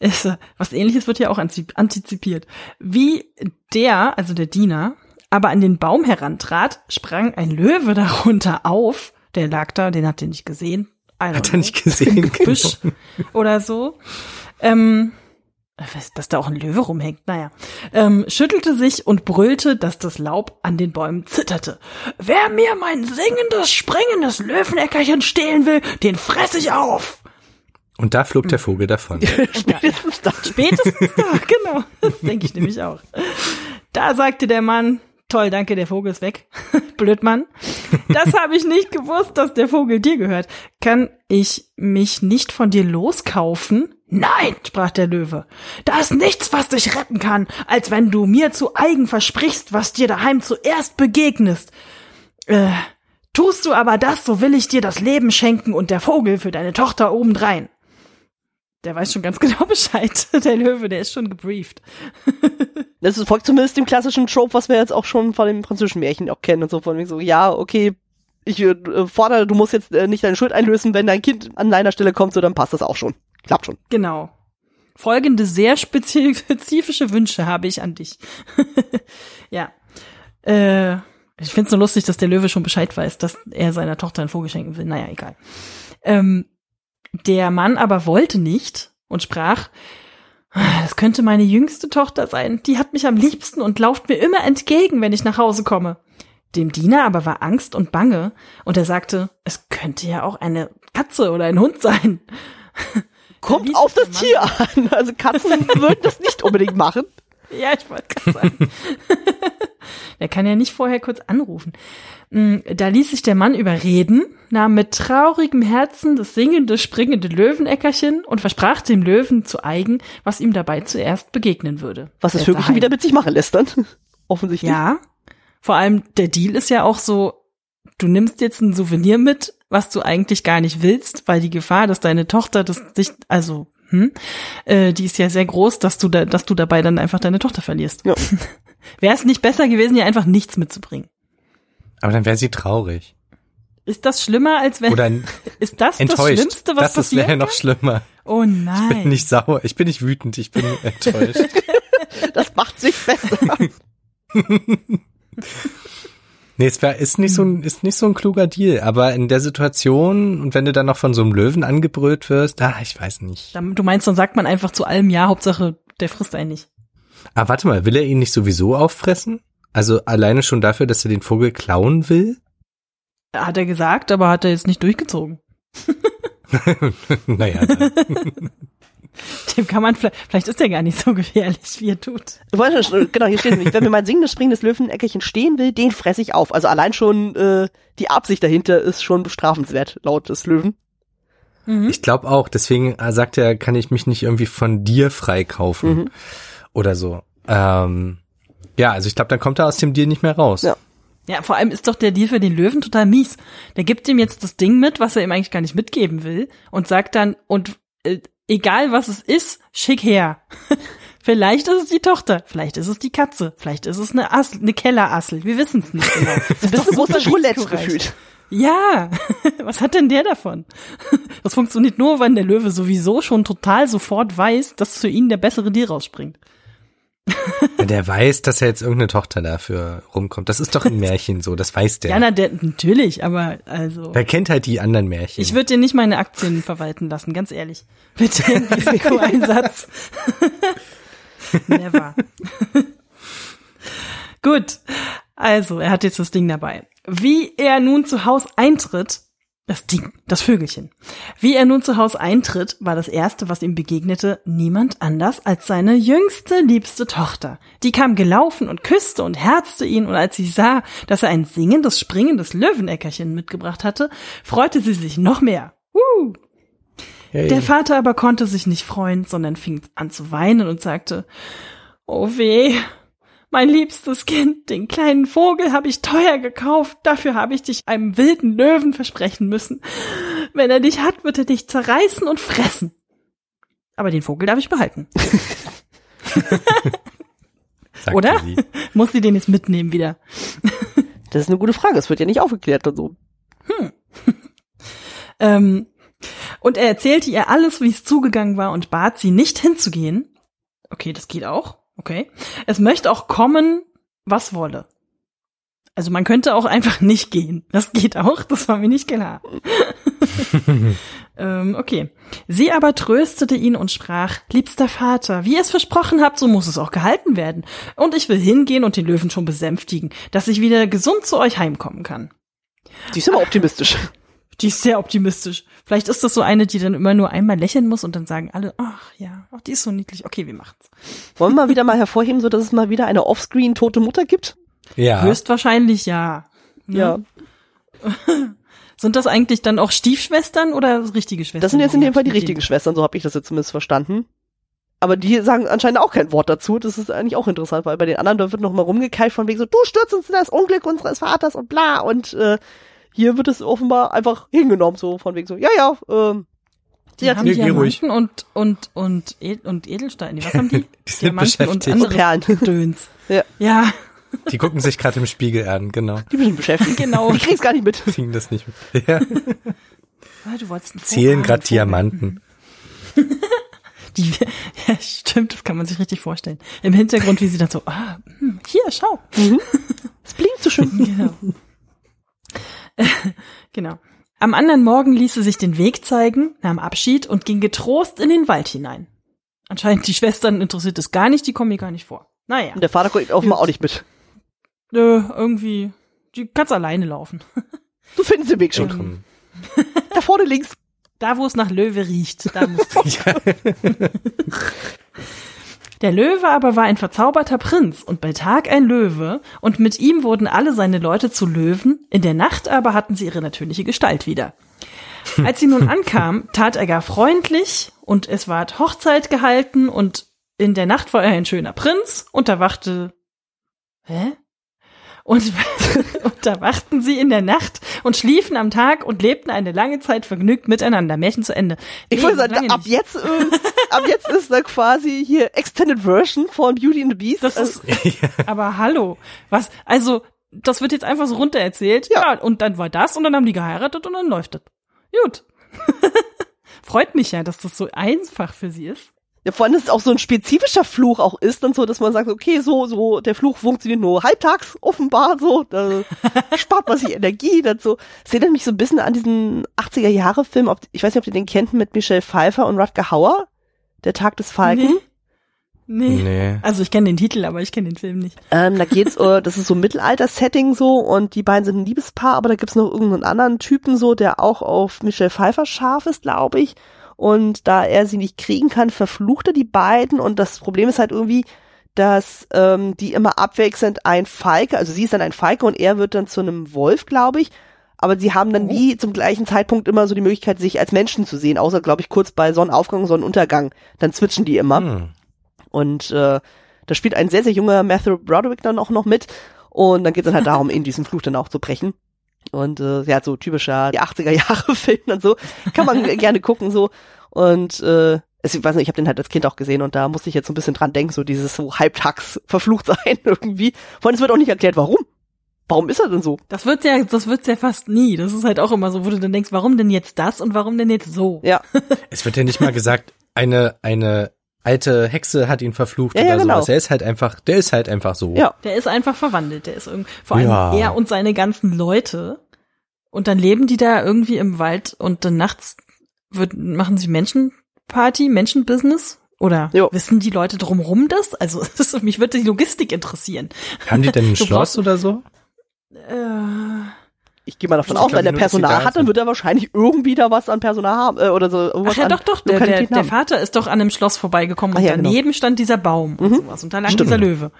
ist, was ähnliches wird hier auch antizipiert. Wie der, also der Diener, aber an den Baum herantrat, sprang ein Löwe darunter auf. Der lag da, den hat er nicht gesehen. Hat er nicht gesehen. Gebüsch oder so. Ähm, dass da auch ein Löwe rumhängt, naja. Ähm, schüttelte sich und brüllte, dass das Laub an den Bäumen zitterte. Wer mir mein singendes, springendes Löweneckerchen stehlen will, den fress ich auf. Und da flog der Vogel davon. Spätestens da. Spätestens da, genau. Das denke ich nämlich auch. Da sagte der Mann, toll, danke, der Vogel ist weg. Blöd, Mann. Das habe ich nicht gewusst, dass der Vogel dir gehört. Kann ich mich nicht von dir loskaufen? Nein, sprach der Löwe. Da ist nichts, was dich retten kann, als wenn du mir zu eigen versprichst, was dir daheim zuerst begegnest. Äh, tust du aber das, so will ich dir das Leben schenken und der Vogel für deine Tochter obendrein. Der weiß schon ganz genau Bescheid. Der Löwe, der ist schon gebrieft. Das folgt zumindest dem klassischen Trope, was wir jetzt auch schon von dem französischen Märchen auch kennen und so von so, ja, okay, ich äh, fordere, du musst jetzt äh, nicht deine Schuld einlösen, wenn dein Kind an deiner Stelle kommt, so dann passt das auch schon. Klappt schon. Genau. Folgende sehr spezifische Wünsche habe ich an dich. ja. Äh, ich finde es nur lustig, dass der Löwe schon Bescheid weiß, dass er seiner Tochter ein Vogel schenken will. Naja, egal. Ähm, der Mann aber wollte nicht und sprach, das könnte meine jüngste Tochter sein. Die hat mich am liebsten und lauft mir immer entgegen, wenn ich nach Hause komme. Dem Diener aber war Angst und Bange und er sagte, es könnte ja auch eine Katze oder ein Hund sein. Kommt auf das Tier an. Also Katzen würden das nicht unbedingt machen. Ja, ich wollte gerade sagen. er kann ja nicht vorher kurz anrufen. Mm, da ließ sich der Mann überreden, nahm mit traurigem Herzen das singende, springende Löweneckerchen und versprach dem Löwen zu eigen, was ihm dabei zuerst begegnen würde. Was das Vögelchen wieder mit sich machen lässt dann. Offensichtlich. Ja. Vor allem der Deal ist ja auch so, du nimmst jetzt ein Souvenir mit, was du eigentlich gar nicht willst, weil die Gefahr, dass deine Tochter das nicht, also hm, äh, die ist ja sehr groß, dass du da, dass du dabei dann einfach deine Tochter verlierst. Ja. wäre es nicht besser gewesen, ihr einfach nichts mitzubringen? Aber dann wäre sie traurig. Ist das schlimmer, als wenn Oder ist das enttäuscht. das Schlimmste, was das passiert? Das wäre noch schlimmer. Oh nein. Ich bin nicht sauer, ich bin nicht wütend, ich bin enttäuscht. das macht sich besser. Nee, es wär, ist nicht so ein, ist nicht so ein kluger Deal, aber in der Situation und wenn du dann noch von so einem Löwen angebrüllt wirst, ah, ich weiß nicht. Du meinst, dann sagt man einfach zu allem Ja, Hauptsache, der frisst einen nicht. Ah, warte mal, will er ihn nicht sowieso auffressen? Also alleine schon dafür, dass er den Vogel klauen will? Hat er gesagt, aber hat er jetzt nicht durchgezogen. naja. Dann. Dem kann man vielleicht, vielleicht ist er gar nicht so gefährlich, wie er tut. Genau, hier steht nämlich, wenn mir mein singendes, springendes Löweneckerchen stehen will, den fresse ich auf. Also allein schon äh, die Absicht dahinter ist schon bestrafenswert, laut des Löwen. Mhm. Ich glaube auch, deswegen sagt er, kann ich mich nicht irgendwie von dir freikaufen mhm. oder so. Ähm, ja, also ich glaube, dann kommt er aus dem Deal nicht mehr raus. Ja. Ja, vor allem ist doch der Deal für den Löwen total mies. Der gibt ihm jetzt das Ding mit, was er ihm eigentlich gar nicht mitgeben will und sagt dann, und äh, egal was es ist, schick her. vielleicht ist es die Tochter, vielleicht ist es die Katze, vielleicht ist es eine, Assel, eine Kellerassel, wir wissen es nicht genau. Das, ist so große Roulette gefühlt. Ja, was hat denn der davon? Das funktioniert nur, wenn der Löwe sowieso schon total sofort weiß, dass für ihn der bessere Deal rausspringt. Der weiß, dass er jetzt irgendeine Tochter dafür rumkommt. Das ist doch ein Märchen so, das weiß der. Ja, na, der, natürlich, aber also. Wer kennt halt die anderen Märchen? Ich würde dir nicht meine Aktien verwalten lassen, ganz ehrlich. Mit dem Risikoeinsatz. Never. Gut. Also, er hat jetzt das Ding dabei. Wie er nun zu Haus eintritt, das Ding, das Vögelchen. Wie er nun zu Hause eintritt, war das erste, was ihm begegnete, niemand anders als seine jüngste, liebste Tochter. Die kam gelaufen und küsste und herzte ihn, und als sie sah, dass er ein singendes, springendes Löweneckerchen mitgebracht hatte, freute sie sich noch mehr. Uh. Hey. Der Vater aber konnte sich nicht freuen, sondern fing an zu weinen und sagte, Oh weh, mein liebstes Kind, den kleinen Vogel habe ich teuer gekauft, dafür habe ich dich einem wilden Löwen versprechen müssen. Wenn er dich hat, wird er dich zerreißen und fressen. Aber den Vogel darf ich behalten. Oder? Sie. Muss sie den jetzt mitnehmen wieder? das ist eine gute Frage, es wird ja nicht aufgeklärt und so. Hm. ähm, und er erzählte ihr alles, wie es zugegangen war und bat sie nicht hinzugehen. Okay, das geht auch. Okay. Es möchte auch kommen, was wolle. Also man könnte auch einfach nicht gehen. Das geht auch, das war mir nicht klar. ähm, okay. Sie aber tröstete ihn und sprach, liebster Vater, wie ihr es versprochen habt, so muss es auch gehalten werden. Und ich will hingehen und den Löwen schon besänftigen, dass ich wieder gesund zu euch heimkommen kann. Die ist aber optimistisch. Die ist sehr optimistisch. Vielleicht ist das so eine, die dann immer nur einmal lächeln muss und dann sagen alle, ach ja, ach, die ist so niedlich. Okay, wir machen's. Wollen wir mal wieder mal hervorheben, so dass es mal wieder eine offscreen tote Mutter gibt? Ja. Höchstwahrscheinlich ja. Ne? Ja. Sind das eigentlich dann auch Stiefschwestern oder richtige Schwestern? Das sind jetzt in dem Fall die richtigen Schwestern, so habe ich das jetzt zumindest verstanden. Aber die sagen anscheinend auch kein Wort dazu. Das ist eigentlich auch interessant, weil bei den anderen da wird noch mal rumgekeilt von wegen so, du stürzt uns in das Unglück unseres Vaters und bla und äh, hier wird es offenbar einfach hingenommen, so von wegen so, ja, ja, ähm, die haben Diamanten und, und, und, und Edelsteine. Was haben die? die Diamanten und andere Perlen. Döns. ja. ja. Die gucken sich gerade im Spiegel an, genau. Die sind beschäftigt. Genau. Ich krieg's gar nicht mit. Kriegen das nicht mit. Ja. Ah, du wolltest Zählen gerade Diamanten. Die, ja, stimmt, das kann man sich richtig vorstellen. Im Hintergrund, wie sie dann so, ah, hm, hier, schau. Es blinkt so schön. Genau. genau. Am anderen Morgen ließ sie sich den Weg zeigen, nahm Abschied und ging getrost in den Wald hinein. Anscheinend die Schwestern interessiert es gar nicht, die kommen hier gar nicht vor. Naja, Und der Vater guckt offenbar auch nicht mit. äh, irgendwie, die kannst alleine laufen. Du findest den Weg schon. Willkommen. Da vorne links. Da, wo es nach Löwe riecht, da musst du. Der Löwe aber war ein verzauberter Prinz und bei Tag ein Löwe, und mit ihm wurden alle seine Leute zu Löwen, in der Nacht aber hatten sie ihre natürliche Gestalt wieder. Als sie nun ankam, tat er gar freundlich, und es ward Hochzeit gehalten, und in der Nacht war er ein schöner Prinz, und da wachte. Hä? Und, und da wachten sie in der Nacht und schliefen am Tag und lebten eine lange Zeit vergnügt miteinander. Märchen zu Ende. Ich Nee, wollte sagen, ab nicht. jetzt, äh, ab jetzt ist da quasi hier Extended Version von Beauty and the Beast. Das Also, ist, aber hallo, was, also, das wird jetzt einfach so runtererzählt. Ja. Ja. und dann war das und dann haben die geheiratet und dann läuft das. Gut. Freut mich ja, dass das so einfach für sie ist. Ja, vor allem, dass es auch so ein spezifischer Fluch auch ist, dann so, dass man sagt, okay, so, so, der Fluch funktioniert nur halbtags, offenbar, so, da spart man sich Energie, dann so. Erinnert mich so ein bisschen an diesen 80er-Jahre-Film, ob, ich weiß nicht, ob ihr den kennt, mit Michelle Pfeiffer und Rutger Hauer, Der Tag des Falken. Nee. Nee. Also ich kenne den Titel, aber ich kenne den Film nicht. Ähm, da geht's, äh, das ist so ein Mittelalter-Setting so und die beiden sind ein Liebespaar, aber da gibt's noch irgendeinen anderen Typen so, der auch auf Michelle Pfeiffer scharf ist, glaube ich. Und da er sie nicht kriegen kann, verflucht er die beiden und das Problem ist halt irgendwie, dass ähm, die immer abwechselnd ein Falke, also sie ist dann ein Falke und er wird dann zu einem Wolf, glaube ich. Aber sie haben dann Oh. nie zum gleichen Zeitpunkt immer so die Möglichkeit, sich als Menschen zu sehen, außer, glaube ich, kurz bei Sonnenaufgang, Sonnenuntergang. Dann switchen die immer. Hm. Und äh, da spielt ein sehr, sehr junger Matthew Broderick dann auch noch mit. Und dann geht es dann halt darum, in diesen Fluch dann auch zu brechen. Und äh, ja, so typischer die 80er Jahre Film und so. Kann man gerne gucken so. Und äh, es, ich weiß nicht, ich habe den halt als Kind auch gesehen und da musste ich jetzt so ein bisschen dran denken, so dieses so halbtags verflucht sein irgendwie. Vor allem es wird auch nicht erklärt, warum. Warum ist er denn so? Das wird's ja, das wird's ja fast nie. Das ist halt auch immer so, wo du dann denkst, warum denn jetzt das und warum denn jetzt so? Ja, Es wird ja nicht mal gesagt, eine, eine alte Hexe hat ihn verflucht Ja, ja, oder genau. sowas. Er ist halt einfach, der ist halt einfach so. ja. Der ist einfach verwandelt. Der ist irgendwie, vor allem Ja. er und seine ganzen Leute. Und dann leben die da irgendwie im Wald und dann nachts wird, machen sie Menschenparty, Menschenbusiness? Oder Jo. wissen die Leute drumrum das? Also das, mich würde die Logistik interessieren. Haben die denn ein Schloss brauchst- oder so? Äh, Ich gehe mal davon aus, wenn er sie Personal hat, dann wird er wahrscheinlich irgendwie da was an Personal haben äh, oder so. irgendwas ach ja, doch, doch, der, der, der. Vater ist doch an einem Schloss vorbeigekommen Ach und ja, genau. daneben stand dieser Baum und Mhm. sowas. Und da lag Stimmt. dieser Löwe.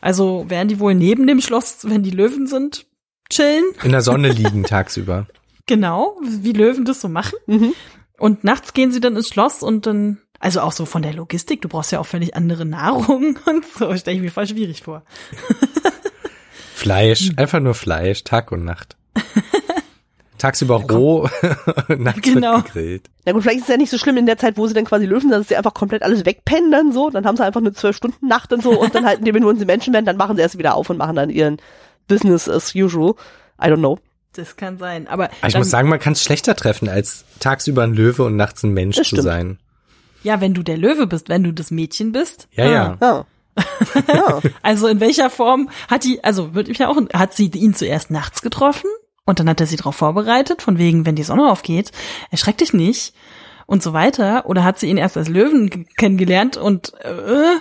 Also werden die wohl neben dem Schloss, wenn die Löwen sind, chillen? In der Sonne liegen tagsüber. Genau, wie Löwen das so machen. Mhm. Und nachts gehen sie dann ins Schloss und dann, also auch so von der Logistik, du brauchst ja auch völlig andere Nahrung und so, stelle ich mir voll schwierig vor. Fleisch, einfach nur Fleisch, Tag und Nacht. Tagsüber roh, nachts Genau. wird gegrillt. Na gut, vielleicht ist es ja nicht so schlimm in der Zeit, wo sie dann quasi Löwen sind, dass sie einfach komplett alles wegpennen dann so. Dann haben sie einfach eine zwölf Stunden Nacht und so und dann halt, indem nur sie Menschen werden, dann machen sie erst wieder auf und machen dann ihren Business as usual. I don't know. Das kann sein, aber, Aber ich dann, muss sagen, man kann es schlechter treffen, als tagsüber ein Löwe und nachts ein Mensch zu stimmt. sein. ja, wenn du der Löwe bist, wenn du das Mädchen bist. Ja, ja. Ja. ja. Also in welcher Form hat die, also würde ich ja auch, hat sie ihn zuerst nachts getroffen und dann hat er sie darauf vorbereitet, von wegen, wenn die Sonne aufgeht, erschreck dich nicht und so weiter. Oder hat sie ihn erst als Löwen kennengelernt und äh,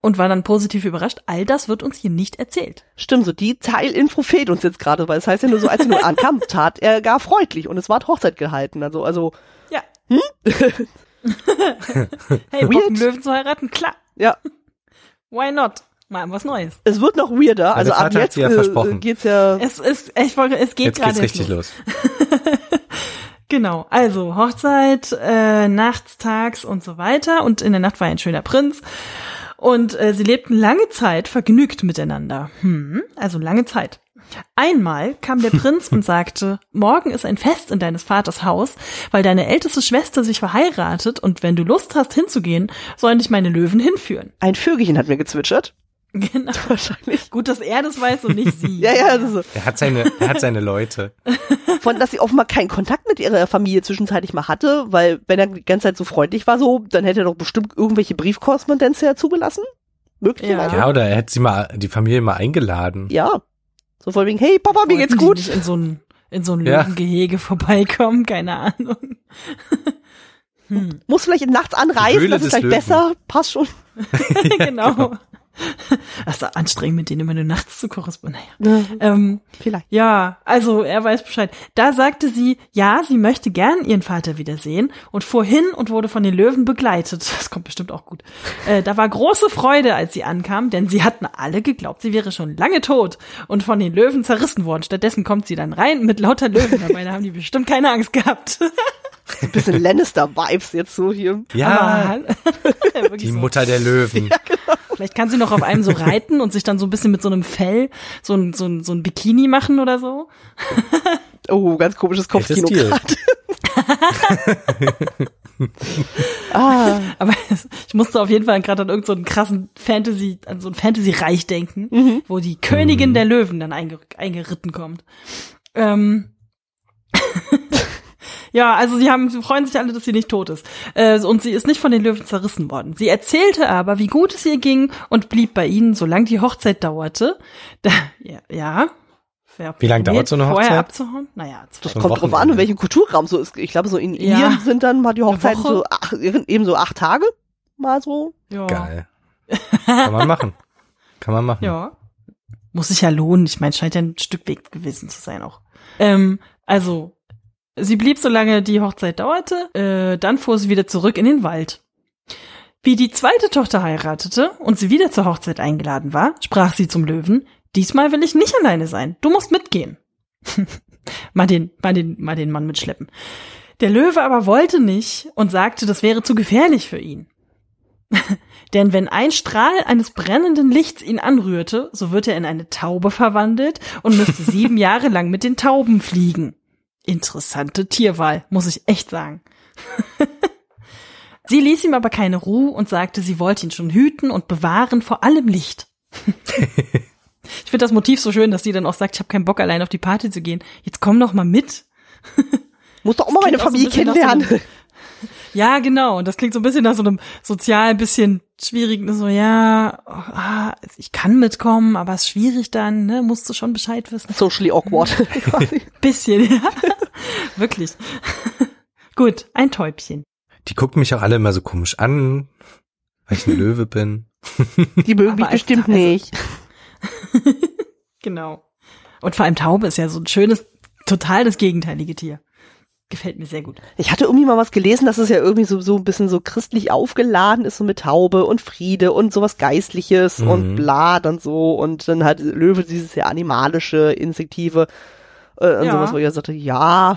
und war dann positiv überrascht. All das wird uns hier nicht erzählt. Stimmt, so die Teilinfo fehlt uns jetzt gerade, weil es heißt ja nur so, als er nur ankam, tat er gar freundlich und es war Hochzeit gehalten. Also, also, Ja. Hm? hey. Bock, einen Löwen zu heiraten? Klar. ja. Why not? Mal was Neues. Es wird noch weirder. Also ab jetzt ja äh, versprochen. geht's ja. Es ist, ich wollte, es geht Jetzt gerade geht's richtig los. los. Genau, also Hochzeit, äh, nachts, tags und so weiter. Und in der Nacht war er ein schöner Prinz. Und äh, sie lebten lange Zeit vergnügt miteinander. Hm, also lange Zeit. Einmal kam der Prinz und sagte, morgen ist ein Fest in deines Vaters Haus, weil deine älteste Schwester sich verheiratet und wenn du Lust hast hinzugehen, sollen dich meine Löwen hinführen. Ein Vögelchen hat mir gezwitschert. Genau. Wahrscheinlich. Gut, dass er das weiß und nicht sie. ja, ja. Das so. Er hat seine, er hat seine Leute. Von, dass sie offenbar keinen Kontakt mit ihrer Familie zwischenzeitlich mal hatte, weil wenn er die ganze Zeit so freundlich war, so, dann hätte er doch bestimmt irgendwelche Briefkorrespondenz ja zugelassen. Möglicherweise. Ja. ja, oder er hätte sie mal, die Familie mal eingeladen. Ja. So voll wegen, hey Papa, mir geht's gut. in so ein, in so ein ja. Löwengehege vorbeikommen, keine Ahnung. hm. Muss vielleicht nachts anreisen, das ist vielleicht Löwen. besser, passt schon. genau. genau. Das ist anstrengend, mit denen immer nur nachts zu korrespondieren. Naja. Ähm, Vielleicht. Ja, also er weiß Bescheid. Da sagte sie, ja, sie möchte gern ihren Vater wiedersehen und fuhr hin und wurde von den Löwen begleitet. Das kommt bestimmt auch gut. Äh, da war große Freude, als sie ankam, denn sie hatten alle geglaubt, sie wäre schon lange tot und von den Löwen zerrissen worden. Stattdessen kommt sie dann rein mit lauter Löwen dabei. Da haben die bestimmt keine Angst gehabt. Ein bisschen Lannister-Vibes jetzt so hier. Ja, die so. Mutter der Löwen. Ja, genau. Vielleicht kann sie noch auf einem so reiten und sich dann so ein bisschen mit so einem Fell so ein, so ein, so ein Bikini machen oder so. Oh, ganz komisches Kopfkino gerade. ah. Aber ich musste auf jeden Fall gerade an irgendeinen so krassen Fantasy, an so ein Fantasy-Reich denken, mhm. wo die Königin mhm. der Löwen dann einge eingeritten kommt. Ähm. Ja, also sie haben, sie freuen sich alle, dass sie nicht tot ist. Äh, und sie ist nicht von den Löwen zerrissen worden. Sie erzählte aber, wie gut es ihr ging und blieb bei ihnen, solange die Hochzeit dauerte. Da, ja, ja. Wie lange dauert so eine Hochzeit? Vorher abzuhauen? Naja, das kommt drauf an, in welchem Kulturraum so ist. Ich glaube, so in ja. Indien sind dann mal die Hochzeiten so ach, eben so acht Tage. Mal so. Ja. Geil. Kann man machen. Kann man machen. Ja. Muss sich ja lohnen. Ich meine, scheint ja ein Stück Weg gewesen zu sein auch. Ähm, also, Sie blieb, solange die Hochzeit dauerte, äh, dann fuhr sie wieder zurück in den Wald. Wie die zweite Tochter heiratete und sie wieder zur Hochzeit eingeladen war, sprach sie zum Löwen, diesmal will ich nicht alleine sein, du musst mitgehen. mal, den, mal, den, mal den Mann mitschleppen. Der Löwe aber wollte nicht und sagte, das wäre zu gefährlich für ihn. Denn wenn ein Strahl eines brennenden Lichts ihn anrührte, so wird er in eine Taube verwandelt und müsste sieben Jahre lang mit den Tauben fliegen interessante Tierwahl, muss ich echt sagen. sie ließ ihm aber keine Ruhe und sagte, sie wollte ihn schon hüten und bewahren vor allem Licht. ich finde das Motiv so schön, dass sie dann auch sagt, ich habe keinen Bock allein auf die Party zu gehen. Jetzt komm doch mal mit. Muss doch auch mal meine Familie kennenlernen. Ja, genau. Und das klingt so ein bisschen nach so einem sozial ein bisschen schwierigen, so, ja, oh, ah, ich kann mitkommen, aber es ist schwierig dann, ne, musst du schon Bescheid wissen. Socially awkward. bisschen, ja. Wirklich. Gut, ein Täubchen. Die gucken mich auch alle immer so komisch an, weil ich ein Löwe bin. Die mögen mich bestimmt also, nicht. genau. Und vor allem Taube ist ja so ein schönes, total das gegenteilige Tier. Gefällt mir sehr gut. Ich hatte irgendwie mal was gelesen, dass es ja irgendwie so, so ein bisschen so christlich aufgeladen ist, so mit Taube und Friede und sowas Geistliches mhm. und bla dann so und dann halt Löwe dieses ja animalische, instinktive äh, und ja. sowas, wo ich sagte, ja,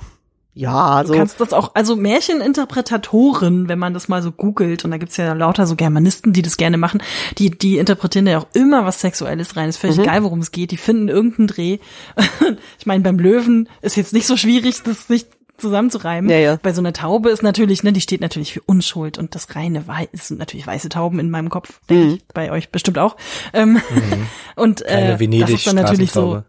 ja, so. Du kannst das auch, also Märcheninterpretatoren, wenn man das mal so googelt, und da gibt's ja lauter so Germanisten, die das gerne machen, die, die interpretieren ja auch immer was Sexuelles rein. Ist völlig mhm. egal, worum es geht. Die finden irgendeinen Dreh. ich meine, beim Löwen ist jetzt nicht so schwierig, das nicht zusammenzureimen. Ja, ja. Bei so einer Taube ist natürlich, ne, die steht natürlich für Unschuld und das reine Weiß sind natürlich weiße Tauben in meinem Kopf, denke mhm. ich, bei euch bestimmt auch. Ähm, mhm. Und äh, das ist dann natürlich so.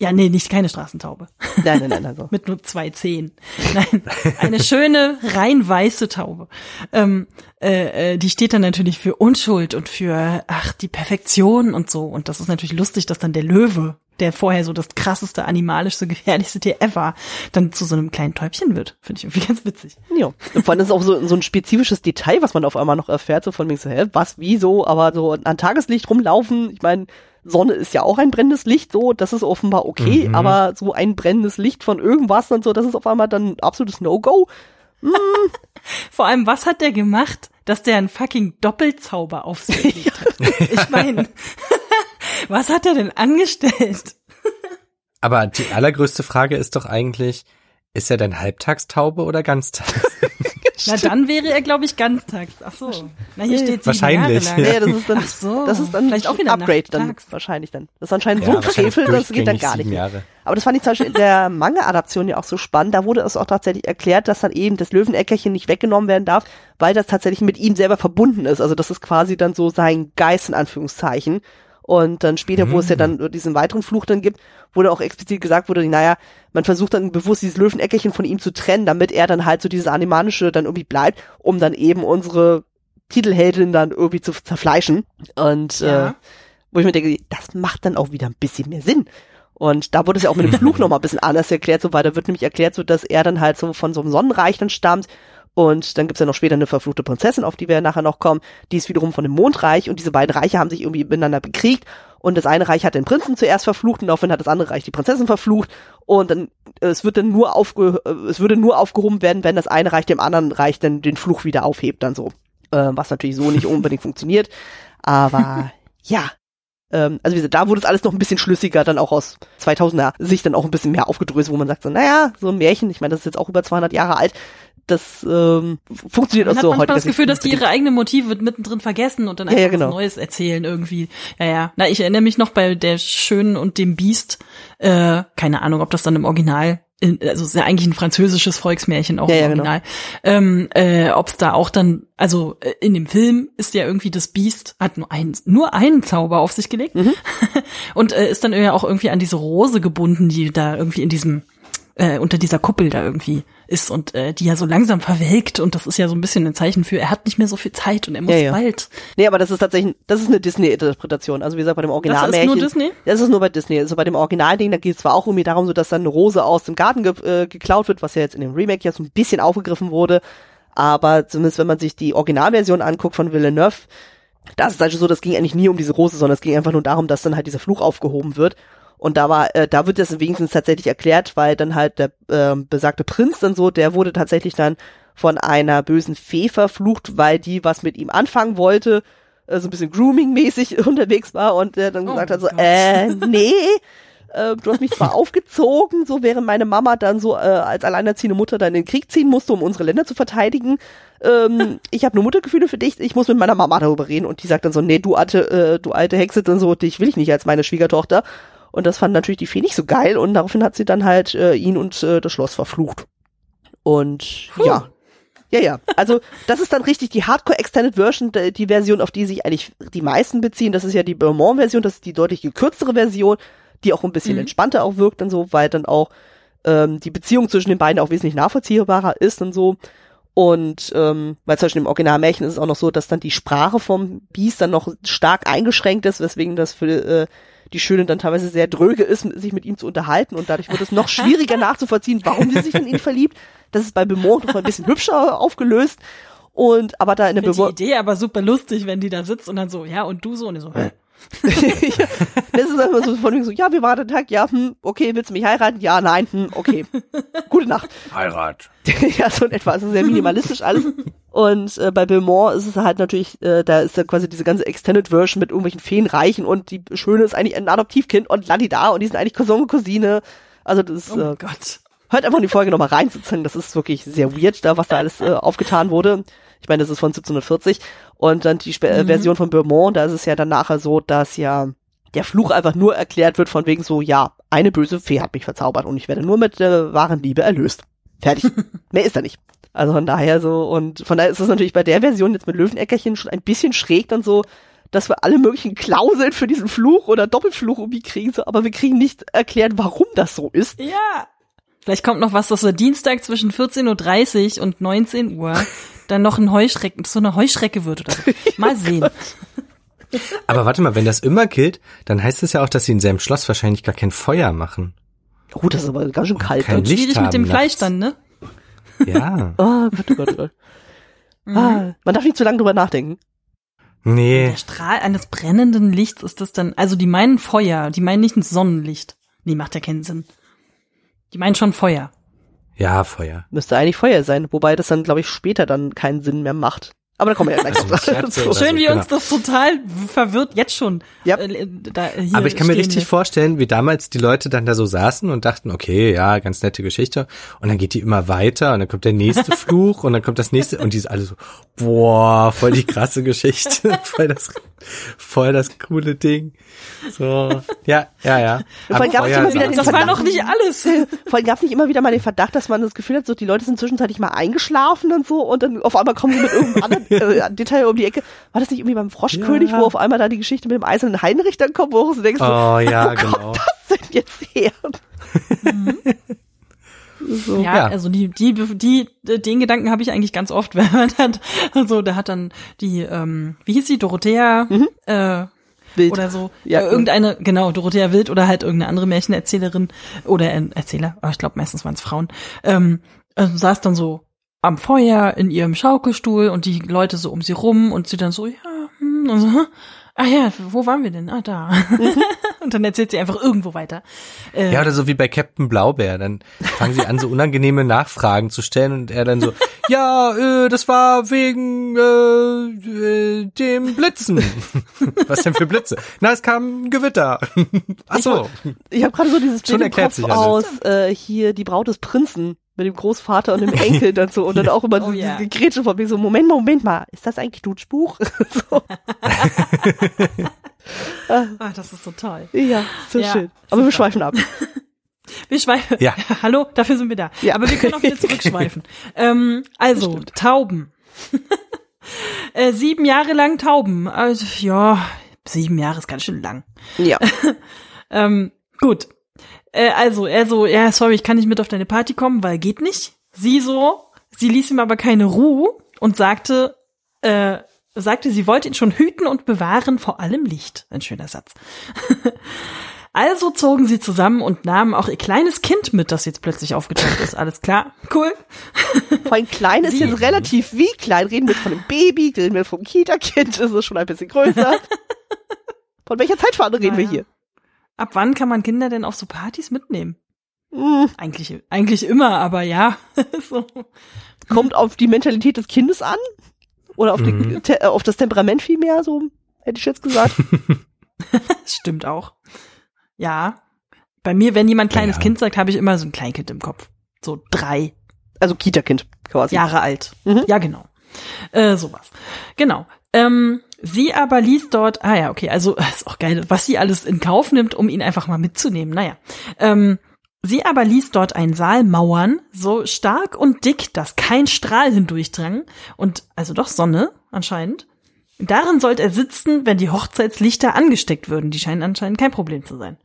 Ja, nee, nicht keine Straßentaube. Nein, nein, nein, also. Mit nur zwei Zehen. Nein, eine schöne, rein weiße Taube. Ähm, äh, äh, die steht dann natürlich für Unschuld und für, ach, die Perfektion und so. Und das ist natürlich lustig, dass dann der Löwe der vorher so das krasseste, animalischste, gefährlichste Tier ever, dann zu so einem kleinen Täubchen wird. Finde ich irgendwie ganz witzig. Ja. Und vor allem ist es auch so, so ein spezifisches Detail, was man auf einmal noch erfährt, so von mir so, hä, was, wieso, aber so an Tageslicht rumlaufen, ich meine, Sonne ist ja auch ein brennendes Licht, so, das ist offenbar okay, mhm. aber so ein brennendes Licht von irgendwas und so, das ist auf einmal dann ein absolutes No-Go. Mm. Vor allem, was hat der gemacht, dass der einen fucking Doppelzauber auf sich gelegt hat? ich meine, Was hat er denn angestellt? Aber die allergrößte Frage ist doch eigentlich, ist er denn Halbtagstaube oder Ganztags? Na, dann wäre er, glaube ich, ganztags. Ach so. Na, hier steht Wahrscheinlich. Jahre lang. Ja. Nee, das ist dann, Ach so. Das ist dann vielleicht auch wieder ein Upgrade dann wahrscheinlich dann. Das ist anscheinend ja, so ein Frevel, das geht dann gar nicht. Aber das fand ich zum Beispiel in der Manga-Adaption ja auch so spannend. Da wurde es auch tatsächlich erklärt, dass dann eben das Löweneckerchen nicht weggenommen werden darf, weil das tatsächlich mit ihm selber verbunden ist. Also das ist quasi dann so sein Geist in Anführungszeichen. Und dann später, wo es ja dann diesen weiteren Fluch dann gibt, wurde auch explizit gesagt wurde, naja, man versucht dann bewusst dieses Löweneckerchen von ihm zu trennen, damit er dann halt so dieses Animanische dann irgendwie bleibt, um dann eben unsere Titelheldin dann irgendwie zu zerfleischen. Und ja. äh, wo ich mir denke, das macht dann auch wieder ein bisschen mehr Sinn. Und da wurde es ja auch mit dem Fluch nochmal ein bisschen anders erklärt, so weil da wird nämlich erklärt, so dass er dann halt so von so einem Sonnenreich dann stammt und dann gibt's ja noch später eine verfluchte Prinzessin, auf die wir nachher noch kommen. Die ist wiederum von dem Mondreich und diese beiden Reiche haben sich irgendwie miteinander bekriegt. Und das eine Reich hat den Prinzen zuerst verflucht und daraufhin hat das andere Reich die Prinzessin verflucht. Und dann es wird dann nur aufge es würde nur aufgehoben werden, wenn das eine Reich dem anderen Reich dann den Fluch wieder aufhebt, dann so. Äh, was natürlich so nicht unbedingt funktioniert. Aber ja, ähm, also wie gesagt, da wurde es alles noch ein bisschen schlüssiger, dann auch aus 2000er Sicht dann auch ein bisschen mehr aufgedröselt, wo man sagt so, naja, so ein Märchen, ich meine, das ist jetzt auch über 200 Jahre alt, das ähm, funktioniert Man auch so heute. Man hat das Gefühl, dass die ihre eigenen Motive mittendrin vergessen und dann einfach ja, ja, genau. was Neues erzählen irgendwie. Ja, ja. Na, ich erinnere mich noch bei der Schönen und dem Biest, äh, keine Ahnung, ob das dann im Original also ist ja eigentlich ein französisches Volksmärchen auch ja, im genau. Original. Genau. Ähm, äh, Ob es da auch dann, also äh, in dem Film ist ja irgendwie das Biest hat nur einen nur einen Zauber auf sich gelegt mhm. und äh, ist dann ja auch irgendwie an diese Rose gebunden, die da irgendwie in diesem äh, unter dieser Kuppel da irgendwie ist und äh, die ja so langsam verwelkt und das ist ja so ein bisschen ein Zeichen für, er hat nicht mehr so viel Zeit und er muss ja, ja. bald. Nee, aber das ist tatsächlich, das ist eine Disney-Interpretation. Also wie gesagt, bei dem Original Das ist nur Disney? Das ist nur bei Disney. Also bei dem Originalding, da geht es zwar auch irgendwie darum, so dass dann eine Rose aus dem Garten ge äh, geklaut wird, was ja jetzt in dem Remake ja so ein bisschen aufgegriffen wurde, aber zumindest wenn man sich die Originalversion anguckt von Villeneuve, das ist also so, das ging eigentlich nie um diese Rose, sondern es ging einfach nur darum, dass dann halt dieser Fluch aufgehoben wird. Und da war, äh, da wird das wenigstens tatsächlich erklärt, weil dann halt der äh, besagte Prinz dann so, der wurde tatsächlich dann von einer bösen Fee verflucht, weil die was mit ihm anfangen wollte, äh, so ein bisschen Grooming-mäßig unterwegs war und der dann oh gesagt hat so, Gott. äh, nee, äh, du hast mich zwar aufgezogen, so während meine Mama dann so äh, als alleinerziehende Mutter dann in den Krieg ziehen musste, um unsere Länder zu verteidigen. Ähm, ich habe nur Muttergefühle für dich, ich muss mit meiner Mama darüber reden und die sagt dann so, nee, du alte, äh, du alte Hexe, dann so, dich will ich nicht als meine Schwiegertochter. Und das fand natürlich die Fee nicht so geil und daraufhin hat sie dann halt äh, ihn und äh, das Schloss verflucht. Und Puh. ja. Ja, ja. Also das ist dann richtig die Hardcore Extended Version, die Version, auf die sich eigentlich die meisten beziehen. Das ist ja die Beaumont-Version, das ist die deutlich gekürztere Version, die auch ein bisschen mhm. entspannter auch wirkt und so, weil dann auch ähm, die Beziehung zwischen den beiden auch wesentlich nachvollziehbarer ist und so. Und ähm, weil zum Beispiel im Originalmärchen ist es auch noch so, dass dann die Sprache vom Biest dann noch stark eingeschränkt ist, weswegen das für äh, die Schöne dann teilweise sehr dröge ist, sich mit ihm zu unterhalten und dadurch wird es noch schwieriger nachzuvollziehen, warum sie sich in ihn verliebt. Das ist bei Beaumont noch ein bisschen hübscher aufgelöst. Und aber da in der Beaumont. Die Idee aber super lustig, wenn die da sitzt und dann so, ja, und du so und so. Das ist einfach so von so, ja, wie war der Tag? Ja, hm, okay, willst du mich heiraten? Ja, nein, hm, okay. Gute Nacht. Heirat. ja, so in etwa. Also sehr minimalistisch alles. Und äh, bei Beaumont ist es halt natürlich, äh, da ist ja quasi diese ganze Extended Version mit irgendwelchen Feenreichen und die Schöne ist eigentlich ein Adoptivkind und Ladida und die sind eigentlich Cousin und Cousine. Also das ist, oh äh, Gott. hört einfach in die Folge nochmal rein sozusagen. Das ist wirklich sehr weird, da was da alles äh, aufgetan wurde. Ich meine, das ist von 1740. Und dann die Sp äh, mhm. Version von Beaumont, da ist es ja dann nachher so, dass ja der Fluch einfach nur erklärt wird von wegen so, ja, eine böse Fee hat mich verzaubert und ich werde nur mit der wahren Liebe erlöst. Fertig. Mehr ist da nicht. Also von daher so, und von daher ist es natürlich bei der Version jetzt mit Löweneckerchen schon ein bisschen schräg dann so, dass wir alle möglichen Klauseln für diesen Fluch oder Doppelfluch irgendwie kriegen, so, aber wir kriegen nicht erklärt, warum das so ist. Ja. Vielleicht kommt noch was, dass wir Dienstag zwischen 14.30 Uhr und 19 Uhr dann noch ein Heuschrecken, so eine Heuschrecke wird oder so. Mal sehen. Aber warte mal, wenn das immer gilt, dann heißt es ja auch, dass sie in seinem Schloss wahrscheinlich gar kein Feuer machen. Oh, das ist aber ganz schön kalt. Kein Licht schwierig mit dem Fleisch dann, ne? Ja. oh Gott, oh Gott, oh Gott. Mhm. Ah, man darf nicht zu lange drüber nachdenken. Nee. Der Strahl eines brennenden Lichts ist das dann, also die meinen Feuer, die meinen nicht ein Sonnenlicht. Nee, macht ja keinen Sinn. Die meinen schon Feuer. Ja, Feuer. Müsste eigentlich Feuer sein, wobei das dann, glaube ich, später dann keinen Sinn mehr macht. Aber da kommen wir ja gleich also drauf. Schön, wie genau. uns das total verwirrt jetzt schon. Ja. Äh, da, Aber ich kann mir richtig vorstellen, wie damals die Leute dann da so saßen und dachten, okay, ja, ganz nette Geschichte. Und dann geht die immer weiter und dann kommt der nächste Fluch und dann kommt das nächste und die ist alle so, boah, voll die krasse Geschichte. voll das Voll das coole Ding. So, ja, ja, ja. Vor allem gab's immer wieder den Das war Verdacht- noch nicht alles. Vor allem gab es nicht immer wieder mal den Verdacht, dass man das Gefühl hat, so die Leute sind zwischenzeitlich mal eingeschlafen und so und dann auf einmal kommen sie mit irgendeinem anderen äh, Detail um die Ecke. War das nicht irgendwie beim Froschkönig, Ja. wo auf einmal da die Geschichte mit dem eisernen Heinrich dann kommt, wo du denkst, so, Oh ja, wo genau. kommt das denn jetzt her? so. Ja, Ja. also die, die, die, den Gedanken habe ich eigentlich ganz oft, wenn man hat, also da hat dann die, ähm, wie hieß sie, Dorothea, äh, Wild. oder so, Ja, äh, irgendeine, genau, Dorothea Wild oder halt irgendeine andere Märchenerzählerin oder ein Erzähler, aber ich glaube meistens waren es Frauen, ähm, also saß dann so am Feuer in ihrem Schaukelstuhl und die Leute so um sie rum und sie dann so, ja, hm, und so, hm, ah ja, wo waren wir denn? Ah, da. und dann erzählt sie einfach irgendwo weiter. Äh, Ja, oder so wie bei Captain Blaubeer. Dann fangen sie an, so unangenehme Nachfragen zu stellen und er dann so, ja, äh, das war wegen äh, äh, dem Blitzen. Was denn für Blitze? Na, es kam ein Gewitter. Ach so. Ich habe gerade so dieses Bild im Kopf aus äh, hier die Braut des Prinzen mit dem Großvater und dem Enkel dazu und dann auch immer Oh so diese Grätsche von mir so, Moment, Moment mal, ist das eigentlich Dutschbuch? so. Ah, das ist so toll. Ja, so Ja, schön. Aber wir super. schweifen ab. Wir schweifen. Ja. Hallo, dafür sind wir da. Ja. Aber wir können auch wieder zurückschweifen. ähm, also, Tauben. äh, sieben Jahre lang Tauben. Also, ja, sieben Jahre ist ganz schön lang. Ja. Ähm, gut. Äh, also, er so, ja, sorry, ich kann nicht mit auf deine Party kommen, weil geht nicht. Sie so, sie ließ ihm aber keine Ruhe und sagte, äh, sagte, sie wollte ihn schon hüten und bewahren vor allem Licht. Ein schöner Satz. Also zogen sie zusammen und nahmen auch ihr kleines Kind mit, das jetzt plötzlich aufgetaucht ist. Alles klar? Cool. Allem klein ist Sie- jetzt relativ wie klein. Reden wir von einem Baby, reden wir vom Kita-Kind, ist es schon ein bisschen größer. Von welcher Zeitspanne reden wir Naja. hier? Ab wann kann man Kinder denn auf so Partys mitnehmen? Hm, Eigentlich, eigentlich immer, aber ja. so. kommt auf die Mentalität des Kindes an? Oder auf, die, Mhm. te, äh, auf das Temperament vielmehr, so hätte ich jetzt gesagt. Stimmt auch. Ja. Bei mir, wenn jemand kleines Ja. Kind sagt, habe ich immer so ein Kleinkind im Kopf. So drei Also Kita-Kind quasi. Jahre alt. Mhm. Ja, genau. Äh, sowas. Genau. Ähm, sie aber ließ dort, ah ja, okay, also ist auch geil, was sie alles in Kauf nimmt, um ihn einfach mal mitzunehmen. Naja. Ähm, sie aber ließ dort einen Saal mauern, so stark und dick, dass kein Strahl hindurchdrang. Und also doch Sonne, anscheinend. Darin sollte er sitzen, wenn die Hochzeitslichter angesteckt würden. Die scheinen anscheinend kein Problem zu sein.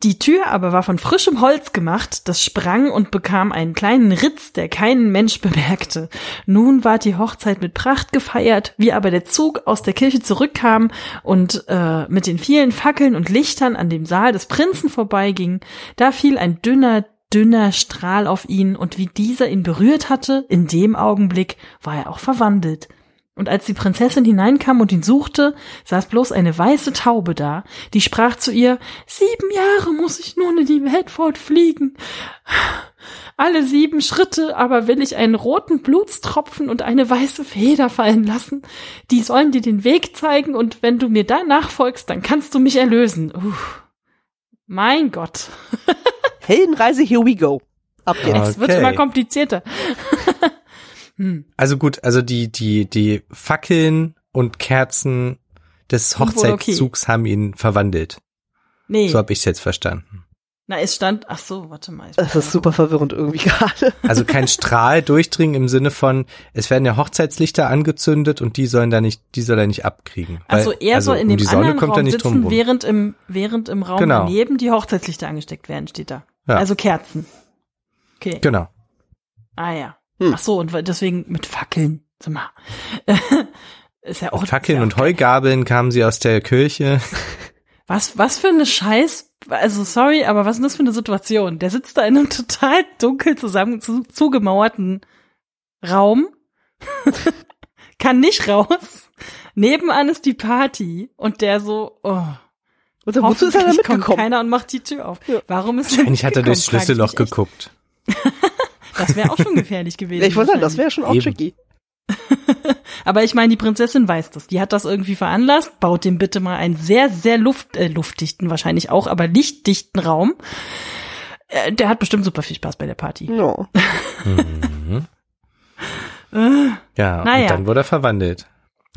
Die Tür aber war von frischem Holz gemacht, das sprang und bekam einen kleinen Ritz, der keinen Mensch bemerkte. Nun ward die Hochzeit mit Pracht gefeiert, wie aber der Zug aus der Kirche zurückkam und äh, mit den vielen Fackeln und Lichtern an dem Saal des Prinzen vorbeiging, da fiel ein dünner, dünner Strahl auf ihn, und wie dieser ihn berührt hatte, in dem Augenblick war er auch verwandelt. Und als die Prinzessin hineinkam und ihn suchte, saß bloß eine weiße Taube da, die sprach zu ihr, sieben Jahre muss ich nun in die Welt fortfliegen. Alle sieben Schritte aber will ich einen roten Blutstropfen und eine weiße Feder fallen lassen. Die sollen dir den Weg zeigen und wenn du mir da nachfolgst, dann kannst du mich erlösen. Uff. Mein Gott. Heldenreise, here we go. Ab geht's. Ja. Es wird Okay. immer komplizierter. Hm. Also gut, also die, die, die Fackeln und Kerzen des Hochzeitszugs haben ihn verwandelt. Nee. So habe ich es jetzt verstanden. Na, es stand, ach so, warte mal. Das ist super verwirrend irgendwie gerade. Also kein Strahl durchdringen im Sinne von, es werden ja Hochzeitslichter angezündet und die sollen da nicht, die soll er nicht abkriegen. Weil- Also er soll in um dem die Sonne anderen kommt er Raum nicht sitzen, während im, während im Raum Genau. daneben die Hochzeitslichter angesteckt werden, steht da. Ja. Also Kerzen. Okay. Genau. Ah ja. Hm. Ach so, und deswegen mit Fackeln. Sag mal. ist ja auch. Mit Fackeln ist ja und auch geil. Heugabeln kamen sie aus der Kirche. Was, was für eine Scheiß, also sorry, aber was ist denn das für eine Situation? Der sitzt da in einem total dunkel zusammen zu, zugemauerten Raum, kann nicht raus. Nebenan ist die Party und der so, oh, Und dann wozu ist er da hoffentlich kommt mitgekommen? keiner und macht die Tür auf. Ja. Warum ist er Wahrscheinlich hat er durchs Schlüsselloch geguckt. Das wäre auch schon gefährlich gewesen. Ich wollte sagen, das wäre schon auch Eben. tricky. Aber ich meine, die Prinzessin weiß das. Die hat das irgendwie veranlasst. Baut dem bitte mal einen sehr, sehr luft, äh, luftdichten wahrscheinlich auch, aber lichtdichten Raum. Äh, der hat bestimmt super viel Spaß bei der Party. Ja. Mhm. Äh, Ja, Naja. und dann wurde er verwandelt.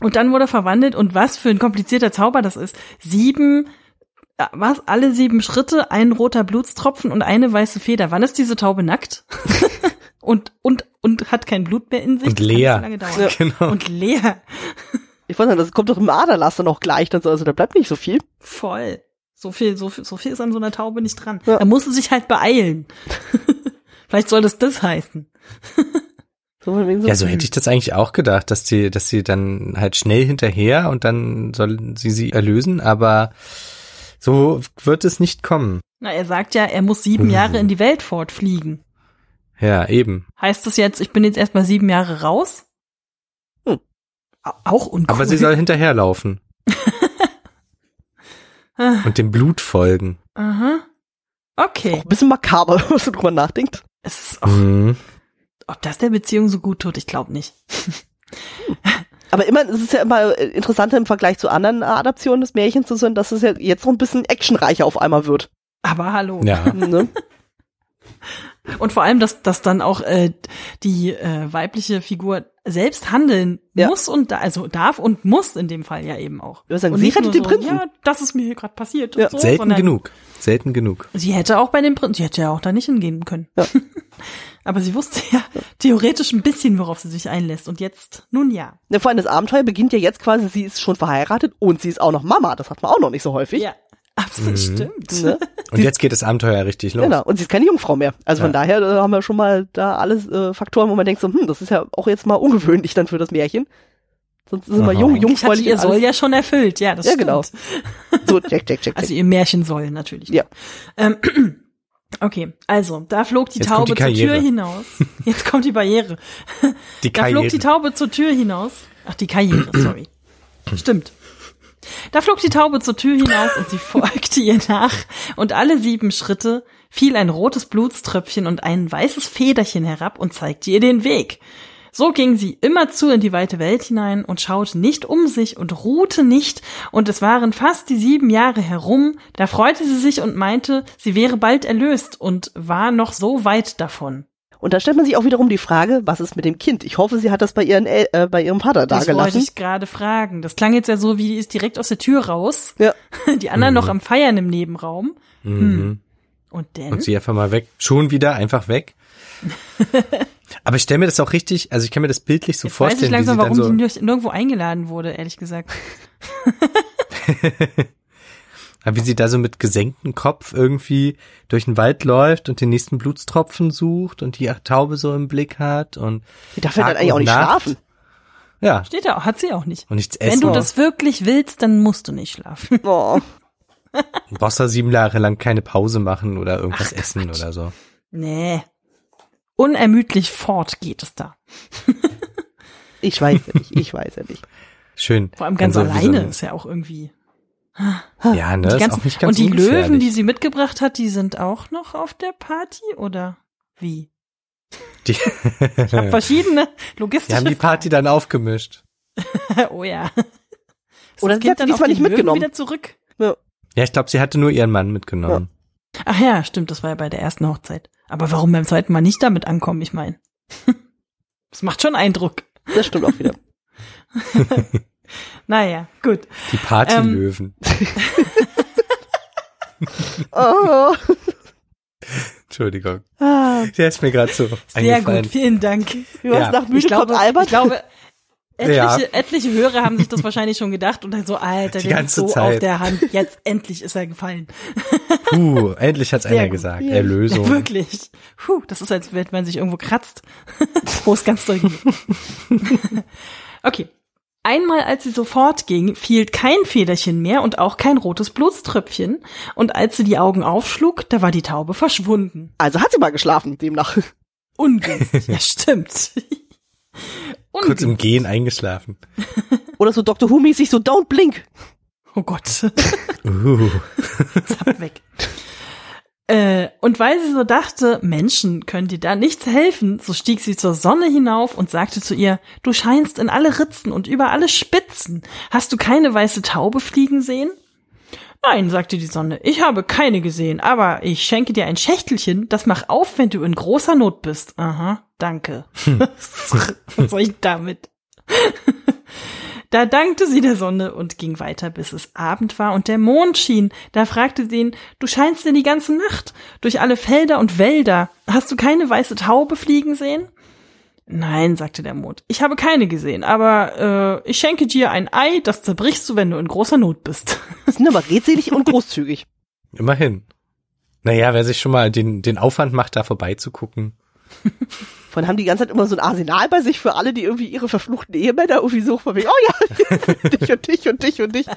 Und dann wurde er verwandelt und was für ein komplizierter Zauber das ist. Sieben, was? Alle sieben Schritte, ein roter Blutstropfen und eine weiße Feder. Wann ist diese Taube nackt? und, und, und hat kein Blut mehr in sich? Und Das kann leer. nicht so lange dauern. Genau. Und leer. Ich weiß nicht, das kommt doch im Aderlaster noch gleich, dann so, also da bleibt nicht so viel. Voll. So viel, so viel, so viel ist an so einer Taube nicht dran. Ja. Da muss sie sich halt beeilen. Vielleicht soll das das heißen. So, Ja, so hätte ich das eigentlich auch gedacht, dass die, dass sie dann halt schnell hinterher und dann sollen sie sie erlösen, aber so wird es nicht kommen. Na, er sagt ja, er muss sieben. Jahre in die Welt fortfliegen. Ja, eben. Heißt das jetzt, ich bin jetzt erstmal sieben Jahre raus? Hm. Au- Auch uncool. Aber sie soll hinterherlaufen und dem Blut folgen. Aha. Okay. auch ein bisschen makaber, wenn man drüber nachdenkt. Es ist auch, Mhm. ob das der Beziehung so gut tut, ich glaube nicht. Aber immer, es ist ja immer äh, interessanter im Vergleich zu anderen Adaptionen des Märchens zu sein, dass es ja jetzt noch ein bisschen actionreicher auf einmal wird. Aber hallo. Ja. Ne? Und vor allem, dass, dass dann auch äh, die äh, weibliche Figur selbst handeln Ja. muss und da, also darf und muss in dem Fall ja eben auch. Ich sagen, und sie rettet nur den so, Prinzen. Ja, das ist mir hier gerade passiert. Ja. Und so, Selten genug. Selten genug. Sie hätte auch bei dem Prinzen, sie hätte ja auch da nicht hingehen können. Ja. Aber sie wusste ja theoretisch ein bisschen, worauf sie sich einlässt. Und jetzt, nun ja. Ja, vor allem das Abenteuer beginnt ja jetzt quasi, sie ist schon verheiratet und sie ist auch noch Mama. Das hat man auch noch nicht so häufig. Ja, absolut Mhm. stimmt. Ne? Und jetzt geht das Abenteuer richtig los. Genau. Und sie ist keine Jungfrau mehr. Also von Ja. daher äh, haben wir schon mal da alles äh, Faktoren, wo man denkt so, hm, das ist ja auch jetzt mal ungewöhnlich dann für das Märchen. Sonst ist immer Aha. jung, jungfräulich. ihr Soll ja schon erfüllt, ja, das Ja, stimmt. genau. So, check, check, check, Also check. ihr Märchen soll natürlich. Ja. Ähm, okay, also da flog die Jetzt Taube die zur Tür hinaus. Jetzt kommt die Barriere. Die Da flog die. Taube zur Tür hinaus. Ach, die Karriere, sorry. Stimmt. Da flog die Taube zur Tür hinaus und sie folgte ihr nach. Und alle sieben Schritte fiel ein rotes Blutströpfchen und ein weißes Federchen herab und zeigte ihr den Weg. So ging sie immerzu in die weite Welt hinein und schaute nicht um sich und ruhte nicht, und es waren fast die sieben Jahre herum, da freute sie sich und meinte, sie wäre bald erlöst und war noch so weit davon. Und da stellt man sich auch wiederum die Frage, was ist mit dem Kind? Ich hoffe, sie hat das bei, ihren El äh, bei ihrem Vater Das wollte dagelassen. ich gerade fragen. Das klang jetzt ja so, wie die ist direkt aus der Tür raus. Ja. Die anderen noch am Feiern im Nebenraum. Mhm. Und denn? Und sie einfach mal weg. Schon wieder einfach weg. Aber ich stelle mir das auch richtig, also ich kann mir das bildlich so Jetzt weiß ich vorstellen, langsam, wie sie warum dann die so, nirg- nirgendwo eingeladen wurde, ehrlich gesagt. wie sie da so mit gesenktem Kopf irgendwie durch den Wald läuft und den nächsten Blutstropfen sucht und die Taube so im Blick hat und Die darf ja dann eigentlich auch nicht Nacht. schlafen. ja, Steht da auch, hat sie auch nicht. und nichts Wenn essen. du das wirklich willst, dann musst du nicht schlafen. Oh. Du brauchst da sieben Jahre lang keine Pause machen oder irgendwas essen oder so. nee. Unermüdlich fort geht es da. Ich weiß ja nicht, ich weiß ja nicht. Schön. Vor allem ganz Dann so wie alleine So ist ja auch irgendwie. ein, ja, ne, Die ist ganzen, auch nicht ganz und die Löwen, die sie mitgebracht hat, die sind auch noch auf der Party oder wie? die, Ich habe verschiedene logistische die haben die Party dann aufgemischt. Oh ja. Ist Oder sie hat dann diesmal die nicht Löwen mitgenommen. wieder zurück? Ja, ich glaube, sie hatte nur ihren Mann mitgenommen. Ach ja, stimmt, das war ja bei der ersten Hochzeit. Aber warum beim zweiten Mal nicht damit ankommen, ich meine? Das macht schon Eindruck. Das stimmt auch wieder. Naja, gut. Die Partylöwen. Oh. Entschuldigung. Ah, Der ist mir gerade so Sehr eingefallen. gut, vielen Dank. du hast Ja. nach müde Ich glaube, kommt Albert. ich glaube etliche, Ja. etliche Hörer haben sich das wahrscheinlich schon gedacht und dann so, Alter, Die ganze ist so Zeit. auf der Hand. Jetzt endlich ist er gefallen. Puh, endlich hat's Sehr einer gut. gesagt. Ja. Erlösung. Ja, wirklich. Puh, das ist, als wenn man sich irgendwo kratzt, wo es ganz doll okay. Einmal, als sie so fortging, fiel kein Federchen mehr und auch kein rotes Blutströpfchen. Und als sie die Augen aufschlug, da war die Taube verschwunden. Also hat sie mal geschlafen, demnach. Ungünstig. ja, stimmt. Kurz Ungünstig. im Gehen eingeschlafen. Oder so Dr. Who-mäßig, so don't blink. Oh Gott. Uh. Zapp weg. Äh, und weil sie so dachte, Menschen können dir da nichts helfen, so stieg sie zur Sonne hinauf und sagte zu ihr, du scheinst in alle Ritzen und über alle Spitzen. Hast du keine weiße Taube fliegen sehen? Nein, sagte die Sonne, ich habe keine gesehen, aber ich schenke dir ein Schächtelchen, das mach auf, wenn du in großer Not bist. Aha, danke. Was soll ich damit? Da dankte sie der Sonne und ging weiter, bis es Abend war und der Mond schien. Da fragte sie ihn, du scheinst denn die ganze Nacht durch alle Felder und Wälder. Hast du keine weiße Taube fliegen sehen? Nein, sagte der Mond, ich habe keine gesehen, aber äh, ich schenke dir ein Ei, das zerbrichst du, wenn du in großer Not bist. Das sind aber redselig und großzügig. Immerhin. Naja, wer sich schon mal den, den Aufwand macht, da vorbeizugucken. Von haben die ganze Zeit immer so ein Arsenal bei sich für alle, die irgendwie ihre verfluchten Ehemänner irgendwie so von wegen, oh ja, dich und dich und dich und dich.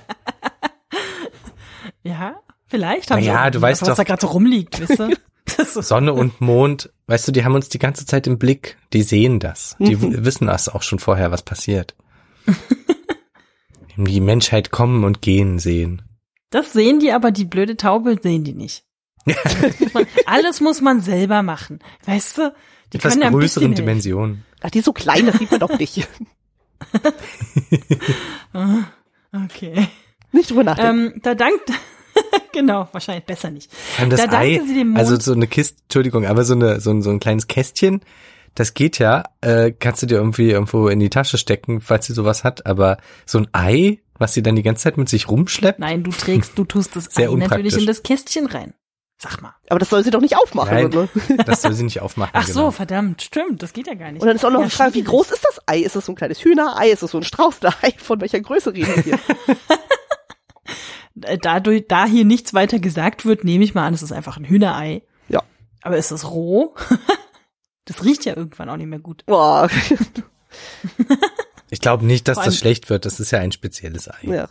Ja, vielleicht haben naja, sie du weißt was doch, da gerade so rumliegt, wisst ihr? Sonne und Mond, weißt du, die haben uns die ganze Zeit im Blick. Die sehen das. Die Mhm. wissen das auch schon vorher, was passiert. Die Menschheit kommen und gehen sehen. Das sehen die, aber die blöde Taube sehen die nicht. Alles muss man selber machen. Weißt du? Die Etwas können ja ein größeren. Dimensionen. Ach, die ist so klein, das sieht man doch nicht. Ah, Okay. Nicht drüber nachdenken. Ähm, da dankt, genau, wahrscheinlich besser nicht. Vor das da Ei, also so eine Kiste, Entschuldigung, aber so eine so ein, so ein kleines Kästchen, das geht ja, äh, kannst du dir irgendwie irgendwo in die Tasche stecken, falls sie sowas hat, aber so ein Ei, was sie dann die ganze Zeit mit sich rumschleppt, Nein, du trägst, du tust das Sehr Ei natürlich in das Kästchen rein. Sag mal. aber das soll sie doch nicht aufmachen. Nein. Oder? das soll sie nicht aufmachen. Ach so, genau. verdammt, stimmt, das geht ja gar nicht. Und dann ist auch noch ja, die Frage, wie groß ist das Ei? Ist das so ein kleines Hühnerei? Ist das so ein Straußlei? Von welcher Größe reden wir hier? Äh, Dadurch, da hier nichts weiter gesagt wird, nehme ich mal an, es ist einfach ein Hühnerei. Ja. Aber ist es roh? das riecht ja irgendwann auch nicht mehr gut. Boah. Ich glaube nicht, dass das schlecht wird. Das ist ja ein spezielles Ei. ja.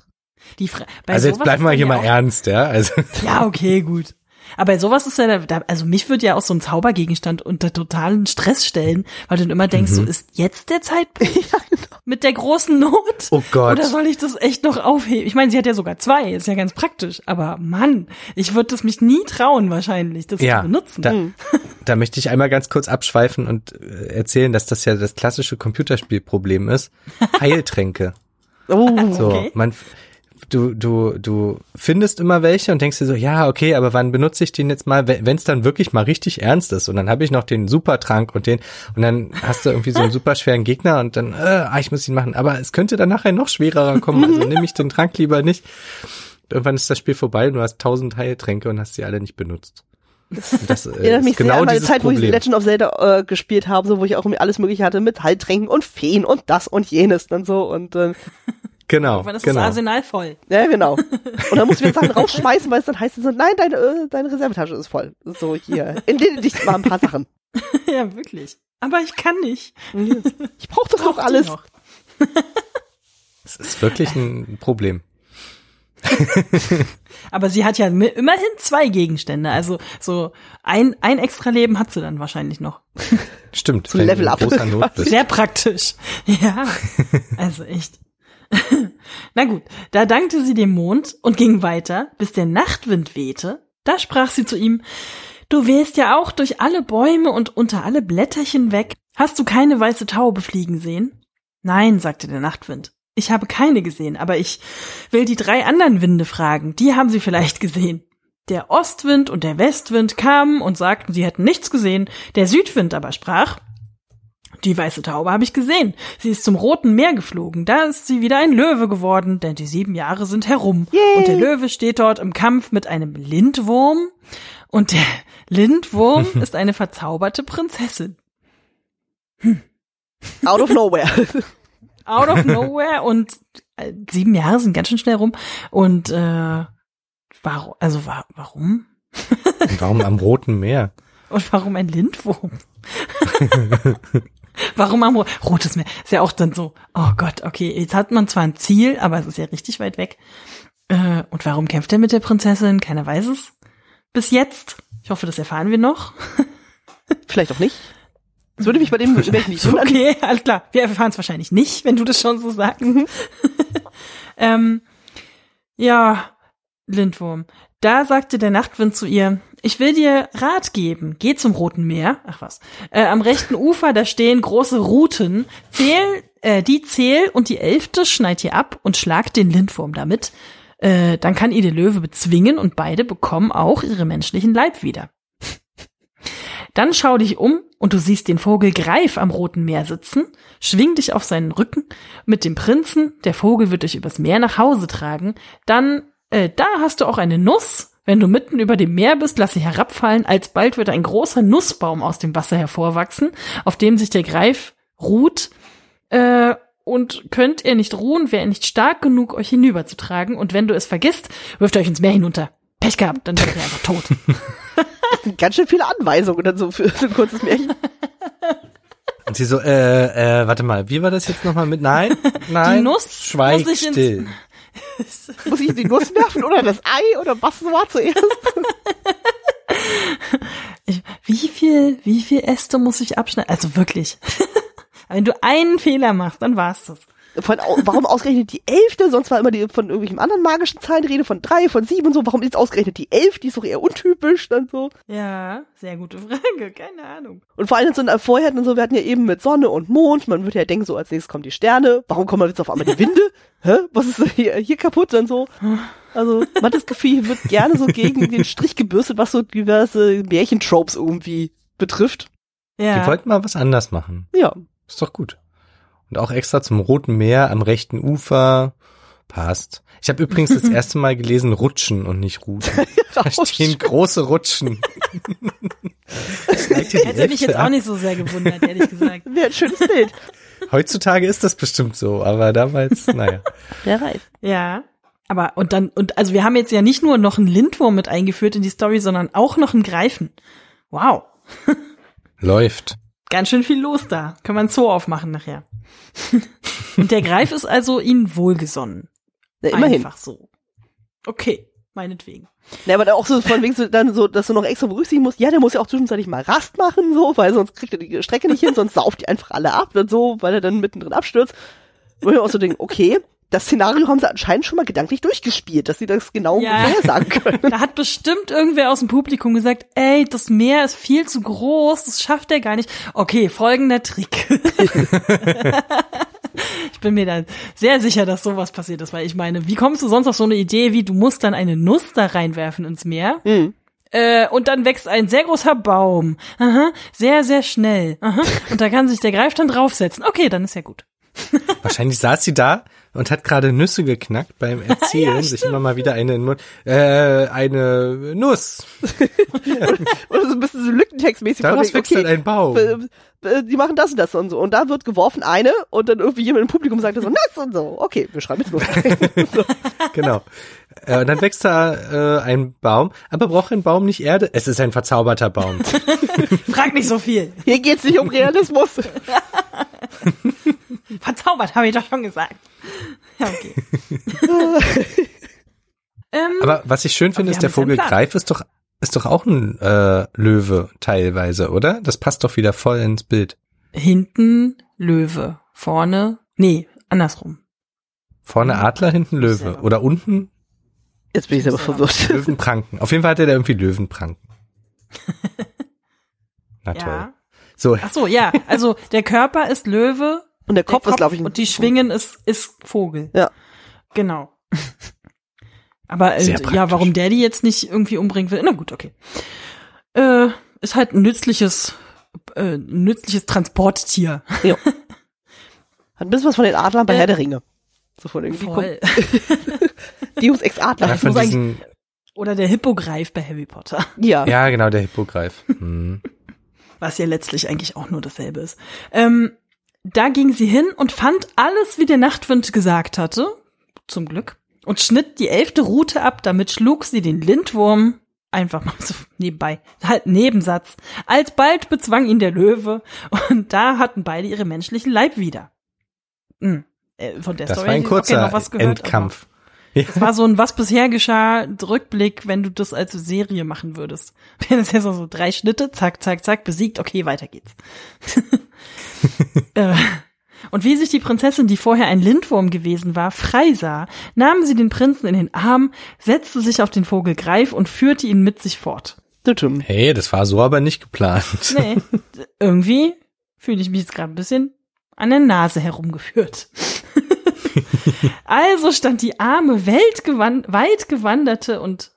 Die Fra bei also jetzt bleiben wir hier mal ernst, ja. Also Ja, okay, gut. Aber sowas ist ja, da- also mich würde ja auch so ein Zaubergegenstand unter totalen Stress stellen, weil du dann immer denkst, so Mhm. ist jetzt der Zeitpunkt mit der großen Not? Oh Gott. Oder soll ich das echt noch aufheben? Ich meine, sie hat ja sogar zwei, ist ja ganz praktisch. Aber Mann, ich würde das mich nie trauen wahrscheinlich, das ja, zu benutzen. da, Hm. da möchte ich einmal ganz kurz abschweifen und äh, erzählen, dass das ja das klassische Computerspielproblem ist. Heiltränke. Oh. So, Okay. man, du, du, du findest immer welche und denkst dir so, ja, okay, aber wann benutze ich den jetzt mal, wenn es dann wirklich mal richtig ernst ist? Und dann habe ich noch den Supertrank und den, und dann hast du irgendwie so einen super schweren Gegner und dann, äh, ah, ich muss ihn machen. Aber es könnte dann nachher noch schwerer kommen, also nehme ich den Trank lieber nicht. Irgendwann ist das Spiel vorbei und du hast tausend Heiltränke und hast sie alle nicht benutzt. Und Das äh, Erinnert mich ist genau sehr an meine Zeit, wo ich Problem. Legend of Zelda äh, gespielt habe, so wo ich auch irgendwie alles mögliche hatte mit Heiltränken und Feen und das und jenes dann so und äh, Genau, Wann ist genau. das Arsenal voll? ja genau. Und dann musst du jetzt Sachen rausschmeißen, weil es dann heißt so, nein, deine, äh, deine Reservetasche ist voll. So hier, entlede dich mal ein paar Sachen. ja, wirklich. Aber ich kann nicht. Ich brauche das die alles. Das ist wirklich ein Problem. Aber sie hat ja immerhin zwei Gegenstände. Also so ein, ein extra Leben hat sie dann wahrscheinlich noch. Stimmt, Level up. Sehr praktisch. Ja, also echt. Na gut, da dankte sie dem Mond und ging weiter, bis der Nachtwind wehte. Da sprach sie zu ihm, du wehst ja auch durch alle Bäume und unter alle Blätterchen weg. Hast du keine weiße Taube fliegen sehen? Nein, sagte der Nachtwind. Ich habe keine gesehen, aber ich will die drei anderen Winde fragen. Die haben sie vielleicht gesehen. Der Ostwind und der Westwind kamen und sagten, sie hätten nichts gesehen. Der Südwind aber sprach, die weiße Taube habe ich gesehen. Sie ist zum Roten Meer geflogen. Da ist sie wieder ein Löwe geworden, denn die sieben Jahre sind herum. Yay. Und der Löwe steht dort im Kampf mit einem Lindwurm. Und der Lindwurm ist eine verzauberte Prinzessin. Out of nowhere. Out of nowhere. Und äh, sieben Jahre sind ganz schön schnell rum. Und äh, warum? Also wa warum? Und warum am Roten Meer? Und warum ein Lindwurm? Warum am Ro Rotes Meer? Ist ja auch dann so, oh Gott, okay, jetzt hat man zwar ein Ziel, aber es ist ja richtig weit weg. Äh, und warum kämpft er mit der Prinzessin? Keiner weiß es. Bis jetzt. Ich hoffe, das erfahren wir noch. Vielleicht auch nicht. Das würde mich bei dem welchen nicht wundern. Okay, alles klar. Wir erfahren es wahrscheinlich nicht, wenn du das schon so sagst. ähm, ja, Lindwurm. Da sagte der Nachtwind zu ihr, ich will dir Rat geben. Geh zum Roten Meer. Ach was. Äh, am rechten Ufer, da stehen große Ruten. Zähl, äh, die zähl und die elfte schneid ihr ab und schlag den Lindwurm damit. Äh, dann kann ihr der Löwe bezwingen und beide bekommen auch ihre menschlichen Leib wieder. Dann schau dich um und du siehst den Vogel Greif am Roten Meer sitzen. Schwing dich auf seinen Rücken mit dem Prinzen. Der Vogel wird dich übers Meer nach Hause tragen. Dann, äh, da hast du auch eine Nuss. Wenn du mitten über dem Meer bist, lass sie herabfallen. Alsbald wird ein großer Nussbaum aus dem Wasser hervorwachsen, auf dem sich der Greif ruht. Äh, und könnt ihr nicht ruhen, wäre er nicht stark genug, euch hinüberzutragen. Und wenn du es vergisst, wirft er euch ins Meer hinunter. Pech gehabt, dann wäre er einfach tot. Das sind ganz schön viele Anweisungen dann so für so ein kurzes Märchen. Und sie so, äh, äh, warte mal, wie war das jetzt nochmal mit? Nein, nein, Die Nuss schweig muss ich ins- still. Muss ich die Nuss werfen oder das Ei oder was war zuerst? Wie viel, wie viel Äste muss ich abschneiden? Also wirklich. Wenn du einen Fehler machst, dann war's das. Von, warum ausgerechnet die Elfte? Sonst war immer die von irgendwelchen anderen magischen Zahlen die Rede, von drei, von sieben und so. Warum ist ausgerechnet die Elf? Die ist doch eher untypisch dann so. Ja, sehr gute Frage, keine Ahnung. Und vor allem so äh, vorher und so, wir hatten ja eben mit Sonne und Mond, man würde ja denken, so als nächstes kommen die Sterne. Warum kommen jetzt auf einmal die Winde? Hä? Was ist hier, hier kaputt dann so? Also, man hat das Gefühl, hier wird gerne so gegen den Strich gebürstet, was so diverse Märchentropes irgendwie betrifft. Ja. Die wollten mal was anders machen. Ja. Ist doch gut. Und auch extra zum Roten Meer am rechten Ufer. Passt. Ich habe übrigens das erste Mal gelesen Rutschen und nicht Ruten. Da stehen große Rutschen. Hätte mich jetzt auch nicht so sehr gewundert, ehrlich gesagt. Wäre ein schönes Bild. Heutzutage ist das bestimmt so, aber damals, naja. Wer weiß. Ja. Aber, und dann, und, also wir haben jetzt ja nicht nur noch einen Lindwurm mit eingeführt in die Story, sondern auch noch einen Greifen. Wow. Läuft. Ganz schön viel los da. Können wir ein Zoo aufmachen nachher. und der Greif ist also ihnen wohlgesonnen. Na, immerhin. Einfach so. Okay, meinetwegen. Ja, aber dann auch so von wegen so, dann so, dass du noch extra berücksichtigen musst, ja, der muss ja auch zwischenzeitlich mal Rast machen, so, weil sonst kriegt er die Strecke nicht hin, sonst sauft die einfach alle ab und so, weil er dann mittendrin abstürzt. Wo ich auch so denke, okay, das Szenario haben sie anscheinend schon mal gedanklich durchgespielt, dass sie das genau Ja. vorhersagen können. Da hat bestimmt irgendwer aus dem Publikum gesagt, ey, das Meer ist viel zu groß, das schafft er gar nicht. Okay, folgender Trick. ich bin mir da sehr sicher, dass sowas passiert ist, weil ich meine, wie kommst du sonst auf so eine Idee, wie du musst dann eine Nuss da reinwerfen ins Meer? Hm. Äh, und dann wächst ein sehr großer Baum. Aha, sehr, sehr schnell. Aha, und da kann sich der Greif dann draufsetzen. Okay, dann ist ja gut. Wahrscheinlich saß sie da und hat gerade Nüsse geknackt beim Erzählen, sich immer mal wieder eine, Nu- äh, eine Nuss. Oder so ein bisschen so lückentextmäßig Daraus wächst dann ein Baum. äh, äh, die machen das und das und so. Und da wird geworfen eine und dann irgendwie jemand im Publikum sagt so, Nuss und so. Okay, wir schreiben jetzt Nuss. so. Genau. Äh, und dann wächst da äh, ein Baum. Aber braucht ein Baum nicht Erde? Es ist ein verzauberter Baum. Frag nicht so viel. Hier geht's nicht um Realismus. Verzaubert, habe ich doch schon gesagt. Ja, okay. ähm, Aber was ich schön finde, ist der Vogel. Greif ist doch ist doch auch ein äh, Löwe teilweise, oder? Das passt doch wieder voll ins Bild. hinten Löwe, vorne, nee, andersrum. Vorne Adler, hinten Löwe. Oder unten Jetzt bin ich selber verwirrt. Löwenpranken. Auf jeden Fall hat er da irgendwie Löwenpranken. Na toll. Ja. So, Ach so, ja, also der Körper ist Löwe, Und der der Kopf, ist, glaube ich, ein und die Schwingen ist ist Vogel. Ja. Genau. Aber äh, ja, warum der die jetzt nicht irgendwie umbringen will? Na gut, okay. Äh, ist halt ein nützliches äh, ein nützliches Transporttier. Hat ein bisschen was von den Adlern bei Äh, Herr der Ringe. So von irgendwie Voll. Deus Ex Adler. ja, von diesen, Oder der Hippogreif bei Harry Potter. ja. ja, genau, der Hippogreif. Hm. was ja letztlich eigentlich auch nur dasselbe ist. Ähm, da ging sie hin und fand alles, wie der Nachtwind gesagt hatte, zum Glück, und schnitt die elfte Rute ab, damit schlug sie den Lindwurm einfach mal so nebenbei, halt Nebensatz. Alsbald bezwang ihn der Löwe und da hatten beide ihre menschlichen Leib wieder. Hm. Äh, Von der Das Story war ein kurzer noch was gehört, Endkampf. Das war so ein Was bisher geschah Rückblick, wenn du das als Serie machen würdest. Wenn es ja so, so drei Schnitte, zack, zack, zack, besiegt, okay, weiter geht's. Äh, Und wie sich die Prinzessin, die vorher ein Lindwurm gewesen war, frei sah, nahm sie den Prinzen in den Arm, setzte sich auf den Vogel Greif und führte ihn mit sich fort. Hey, das war so aber nicht geplant. Nee, irgendwie fühle ich mich jetzt gerade ein bisschen an der Nase herumgeführt. also stand die arme, weltgewan weit gewanderte und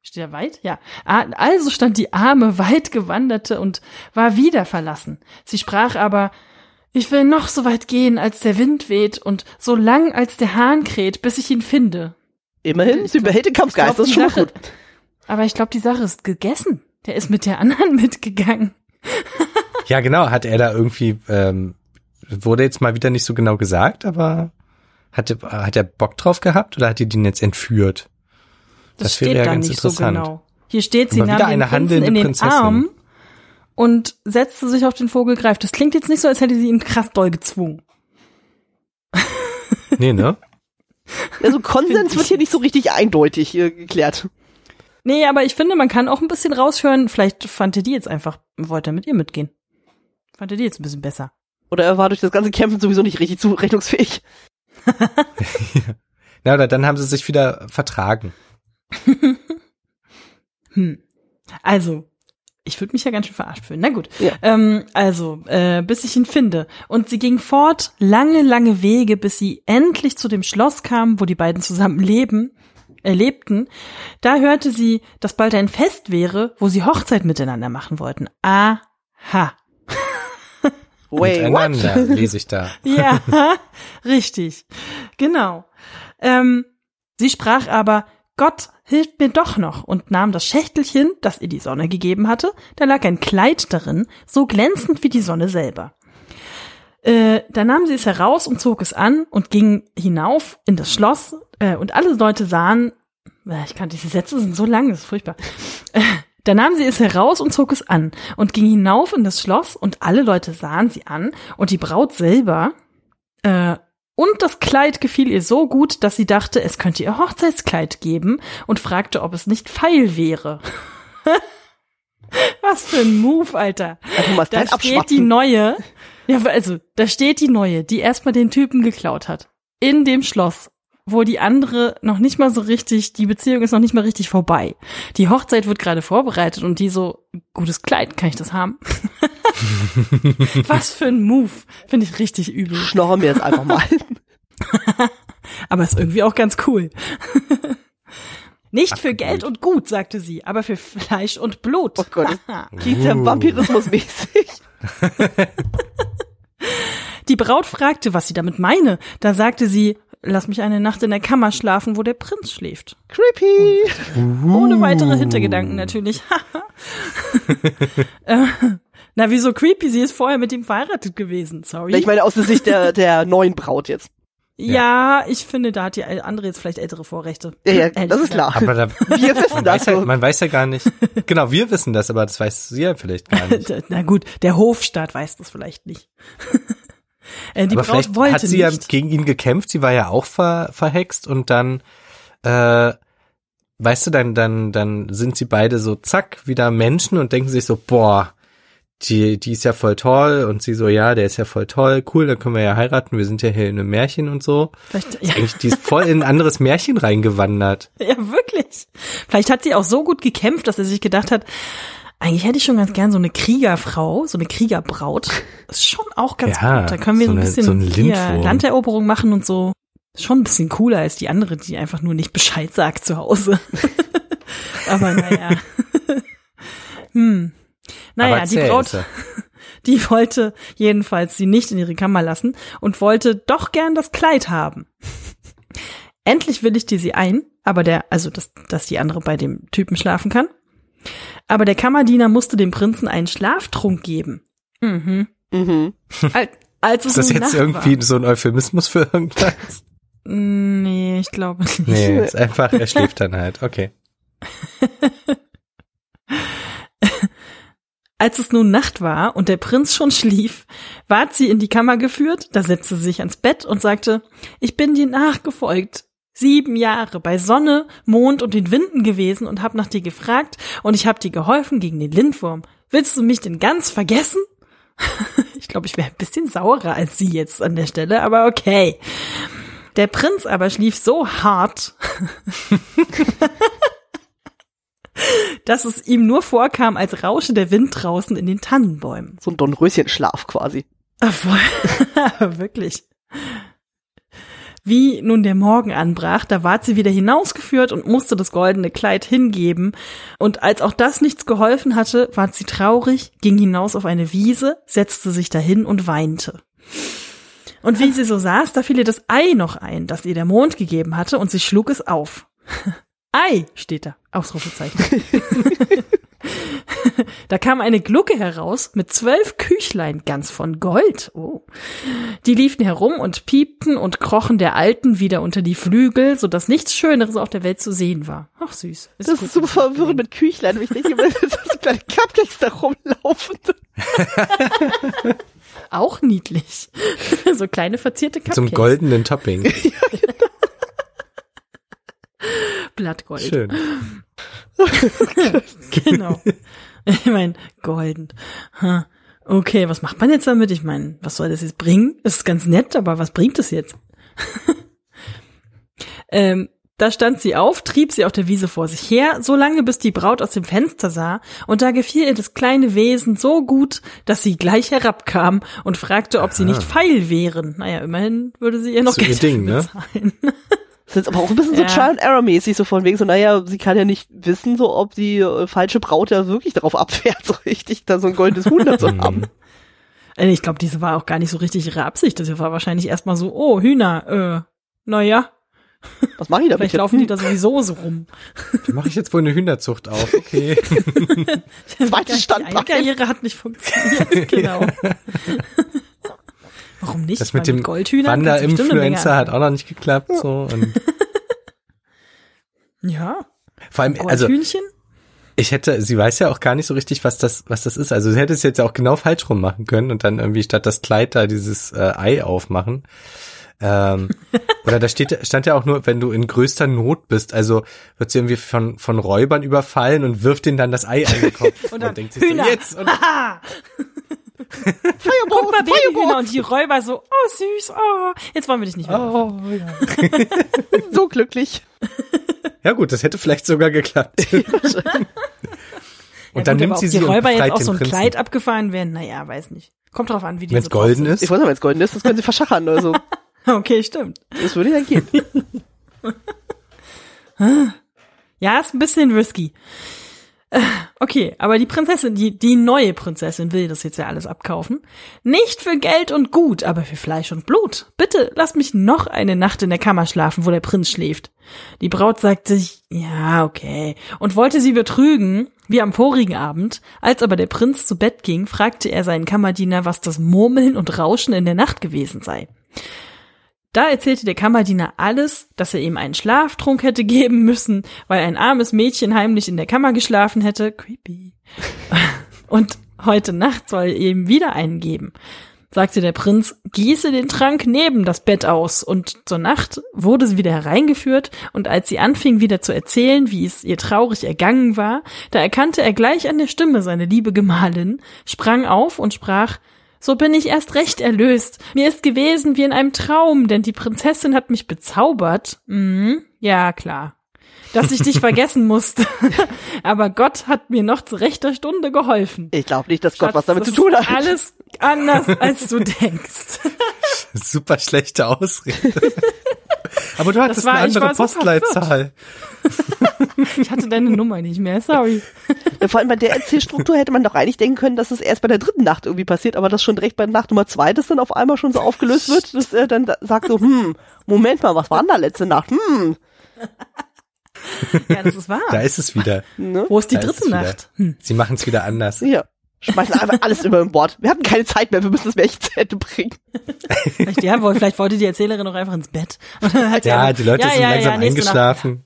Steht er weit? Ja. Also stand die Arme weit gewanderte und war wieder verlassen. Sie sprach aber, ich will noch so weit gehen, als der Wind weht und so lang, als der Hahn kräht, bis ich ihn finde. Immerhin, sie behält den Kampfgeist, das ist schon mal gut. Aber ich glaube, die Sache ist gegessen. Der ist mit der anderen mitgegangen. ja, genau. Hat er da irgendwie, ähm, wurde jetzt mal wieder nicht so genau gesagt, aber hat, hat er Bock drauf gehabt oder hat die den jetzt entführt? Das, das steht ja da nicht so genau. Hier steht, sie nahm den Prinzen in den Prinzessin. Arm und setzte sich auf den Vogel greift. Das klingt jetzt nicht so, als hätte sie ihn krass doll gezwungen. Nee, ne? Also Konsens wird hier nicht so richtig eindeutig äh, geklärt. Nee, aber ich finde, man kann auch ein bisschen raushören, vielleicht fand er die jetzt einfach, wollte er mit ihr mitgehen. Fand er die jetzt ein bisschen besser. Oder er war durch das ganze Kämpfen sowieso nicht richtig zurechnungsfähig. ja, oder dann haben sie sich wieder vertragen. hm. Also, ich würde mich ja ganz schön verarscht fühlen. Na gut. Ja. Ähm, also, äh, bis ich ihn finde. Und sie ging fort, lange, lange Wege, bis sie endlich zu dem Schloss kam, wo die beiden zusammen leben, äh, lebten. Da hörte sie, dass bald ein Fest wäre, wo sie Hochzeit miteinander machen wollten. Aha. Wait, miteinander what? lese ich da. ja, richtig. Genau. Ähm, sie sprach aber, Gott hilft mir doch noch und nahm das Schächtelchen, das ihr die Sonne gegeben hatte, da lag ein Kleid darin, so glänzend wie die Sonne selber. Äh, da nahm sie es heraus und zog es an und ging hinauf in das Schloss, äh, und alle Leute sahen, äh, ich kann diese Sätze sind so lang, das ist furchtbar. Äh, da nahm sie es heraus und zog es an und ging hinauf in das Schloss und alle Leute sahen sie an und die Braut selber äh, und das Kleid gefiel ihr so gut, dass sie dachte, es könnte ihr Hochzeitskleid geben und fragte, ob es nicht feil wäre. Was für ein Move, Alter. da steht die neue. Ja, also, da steht die neue, die erstmal den Typen geklaut hat. In dem Schloss wo die andere noch nicht mal so richtig, die Beziehung ist noch nicht mal richtig vorbei. Die Hochzeit wird gerade vorbereitet und die so, gutes Kleid, kann ich das haben? Was für ein Move. Finde ich richtig übel. Schnorren wir jetzt einfach mal. aber ist irgendwie auch ganz cool. Nicht für Geld und Gut, sagte sie, aber für Fleisch und Blut. Oh Gott, klingt ja Vampirismus-mäßig. Die Braut fragte, was sie damit meine. Da sagte sie, lass mich eine Nacht in der Kammer schlafen, wo der Prinz schläft. Creepy. Und ohne weitere Hintergedanken natürlich. Äh, na, wieso creepy? Sie ist vorher mit ihm verheiratet gewesen. Sorry. Ich meine, aus der Sicht der, der neuen Braut jetzt. Ja, ich finde, da hat die andere jetzt vielleicht ältere Vorrechte. Ja, ja das ist klar. Aber da, wir wissen das. Ja, man weiß ja gar nicht. Genau, wir wissen das, aber das weiß sie ja vielleicht gar nicht. Na gut, der Hofstaat weiß das vielleicht nicht. Äh, die Aber Braut vielleicht wollte hat sie nicht. ja gegen ihn gekämpft, sie war ja auch ver, verhext und dann, äh, weißt du, dann, dann, dann sind sie beide so zack, wieder Menschen und denken sich so, boah, die, die ist ja voll toll und sie so, ja, der ist ja voll toll, cool, dann können wir ja heiraten, wir sind ja hier in einem Märchen und so. Vielleicht, ja. Die ist voll in ein anderes Märchen reingewandert. Ja, wirklich. Vielleicht hat sie auch so gut gekämpft, dass er sich gedacht hat, eigentlich hätte ich schon ganz gern so eine Kriegerfrau, so eine Kriegerbraut. ist schon auch ganz ja, gut. Da können wir so, ein bisschen so hier Landeroberung machen und so. Ist schon ein bisschen cooler als die andere, die einfach nur nicht Bescheid sagt zu Hause. Aber naja. hm. Naja, die Braut, die wollte jedenfalls sie nicht in ihre Kammer lassen und wollte doch gern das Kleid haben. Endlich willigte sie ein, aber der, also dass, dass die andere bei dem Typen schlafen kann. Aber der Kammerdiener musste dem Prinzen einen Schlaftrunk geben. Mhm. Mhm. Als, als es ist das jetzt Nacht irgendwie war. so ein Euphemismus für irgendwas? Nee, ich glaube nicht. Nee, ist einfach, er schläft dann halt. Okay. Als es nun Nacht war und der Prinz schon schlief, ward sie in die Kammer geführt, da setzte sie sich ans Bett und sagte, ich bin dir nachgefolgt sieben Jahre bei Sonne, Mond und den Winden gewesen und hab nach dir gefragt und ich hab dir geholfen gegen den Lindwurm. Willst du mich denn ganz vergessen? ich glaube, ich wäre ein bisschen saurer als sie jetzt an der Stelle, aber okay. Der Prinz aber schlief so hart, dass es ihm nur vorkam, als rausche der Wind draußen in den Tannenbäumen. So ein Dornröschenschlaf quasi. Wirklich. Wie nun der Morgen anbrach, da ward sie wieder hinausgeführt und musste das goldene Kleid hingeben. Und als auch das nichts geholfen hatte, ward sie traurig, ging hinaus auf eine Wiese, setzte sich dahin und weinte. Und wie sie so saß, da fiel ihr das Ei noch ein, das ihr der Mond gegeben hatte, und sie schlug es auf. Ei, steht da, Ausrufezeichen. da kam eine Glucke heraus mit zwölf Küchlein ganz von Gold. Oh. Die liefen herum und piepten und krochen der Alten wieder unter die Flügel, so dass nichts Schöneres auf der Welt zu sehen war. Ach süß. Ist das ist super verwirrend mit Küchlein, wenn ich denke, dass so kleine Cupcakes da rumlaufen. Auch niedlich. so kleine verzierte Cupcakes. Zum goldenen Topping. ja, genau. Blattgold. Schön. genau. Ich meine, golden. Okay, was macht man jetzt damit? Ich meine, was soll das jetzt bringen? Das ist ganz nett, aber was bringt es jetzt? ähm, da stand sie auf, trieb sie auf der Wiese vor sich her, so lange bis die Braut aus dem Fenster sah, und da gefiel ihr das kleine Wesen so gut, dass sie gleich herabkam und fragte, ob sie nicht feil wären. Naja, immerhin würde sie ihr noch so Geld Ding, ne? Das ist jetzt aber auch ein bisschen so Ja. Trial and Error mäßig, so von wegen so, naja, sie kann ja nicht wissen, so ob die äh, falsche Braut ja wirklich darauf abfährt, so richtig da so ein goldenes Huhn da zu haben. Äh, Ich glaube, diese war auch gar nicht so richtig ihre Absicht. Das war wahrscheinlich erstmal so, oh, Hühner, äh, naja, Was mache ich damit vielleicht jetzt? laufen die da sowieso so rum. Da mache ich jetzt wohl eine Hühnerzucht auf. Okay. Zweites Die Standbein. eine Karriere hat nicht funktioniert, genau. Warum nicht? Das mit dem Wander-Influencer hat auch noch nicht geklappt. So. Und Ja, vor allem, also ich hätte, sie weiß ja auch gar nicht so richtig, was das, was das ist. Also sie hätte es jetzt ja auch genau falsch rum machen können und dann irgendwie statt das Kleid da dieses äh, Ei aufmachen. Ähm, oder da steht, stand ja auch nur, wenn du in größter Not bist. Also wird sie irgendwie von, von Räubern überfallen und wirft ihnen dann das Ei an den Kopf. Und dann denkt sie so, jetzt. Und! Fireball, Guck mal, Babyhühner und die Räuber so, oh süß, oh, jetzt wollen wir dich nicht mehr. oh, ja. So glücklich. ja gut, das hätte vielleicht sogar geklappt. Ja, und dann gut, nimmt sie sie die und Räuber jetzt auch so ein Prinzen. Kleid abgefahren werden, naja, weiß nicht. Kommt drauf an, wie die Wenn es so golden sind. ist. Ich weiß nicht, wenn es golden ist, das können sie verschachern, also Okay, stimmt. das würde ja gehen. Ja, ist ein bisschen risky. Okay, aber die Prinzessin, die, die neue Prinzessin will das jetzt ja alles abkaufen. Nicht für Geld und Gut, aber für Fleisch und Blut. Bitte lasst mich noch eine Nacht in der Kammer schlafen, wo der Prinz schläft. Die Braut sagte sich, ja, okay, und wollte sie betrügen, wie am vorigen Abend. Als aber der Prinz zu Bett ging, fragte er seinen Kammerdiener, was das Murmeln und Rauschen in der Nacht gewesen sei. Da erzählte der Kammerdiener alles, dass er ihm einen Schlaftrunk hätte geben müssen, weil ein armes Mädchen heimlich in der Kammer geschlafen hätte. Creepy. Und heute Nacht soll er ihm wieder einen geben. Sagte der Prinz, gieße den Trank neben das Bett aus. Und zur Nacht wurde sie wieder hereingeführt, und als sie anfing wieder zu erzählen, wie es ihr traurig ergangen war, da erkannte er gleich an der Stimme seine liebe Gemahlin, sprang auf und sprach, so bin ich erst recht erlöst. Mir ist gewesen wie in einem Traum, denn die Prinzessin hat mich bezaubert. Mhm, ja, klar. Dass ich dich vergessen musste. Aber Gott hat mir noch zu rechter Stunde geholfen. Ich glaube nicht, dass Gott was Schatz, damit zu tun hat. Alles anders, als du denkst. Super schlechte Ausrede. Aber du hattest war- eine andere so Postleitzahl. Ich hatte deine Nummer nicht mehr, sorry. Ja, Vor allem bei der Erzählstruktur hätte man doch eigentlich denken können, dass es erst bei der dritten Nacht irgendwie passiert, aber das schon direkt bei Nacht Nummer zwei, das dann auf einmal schon so aufgelöst wird, dass er dann da sagt so, hm, Moment mal, was war denn da letzte Nacht? Hm, Ja, das ist wahr. Da ist es wieder. ne? Wo ist die Da ist dritte wieder. Nacht? Hm. Sie machen es wieder anders. Ja. Schmeißen einfach alles über Bord. Wir hatten keine Zeit mehr, wir müssen das Märchen zu Ende bringen. Vielleicht, ja, wohl, vielleicht wollte die Erzählerin noch einfach ins Bett. Sie Ja, einfach- die Leute ja, sind ja, langsam ja, Nacht. eingeschlafen.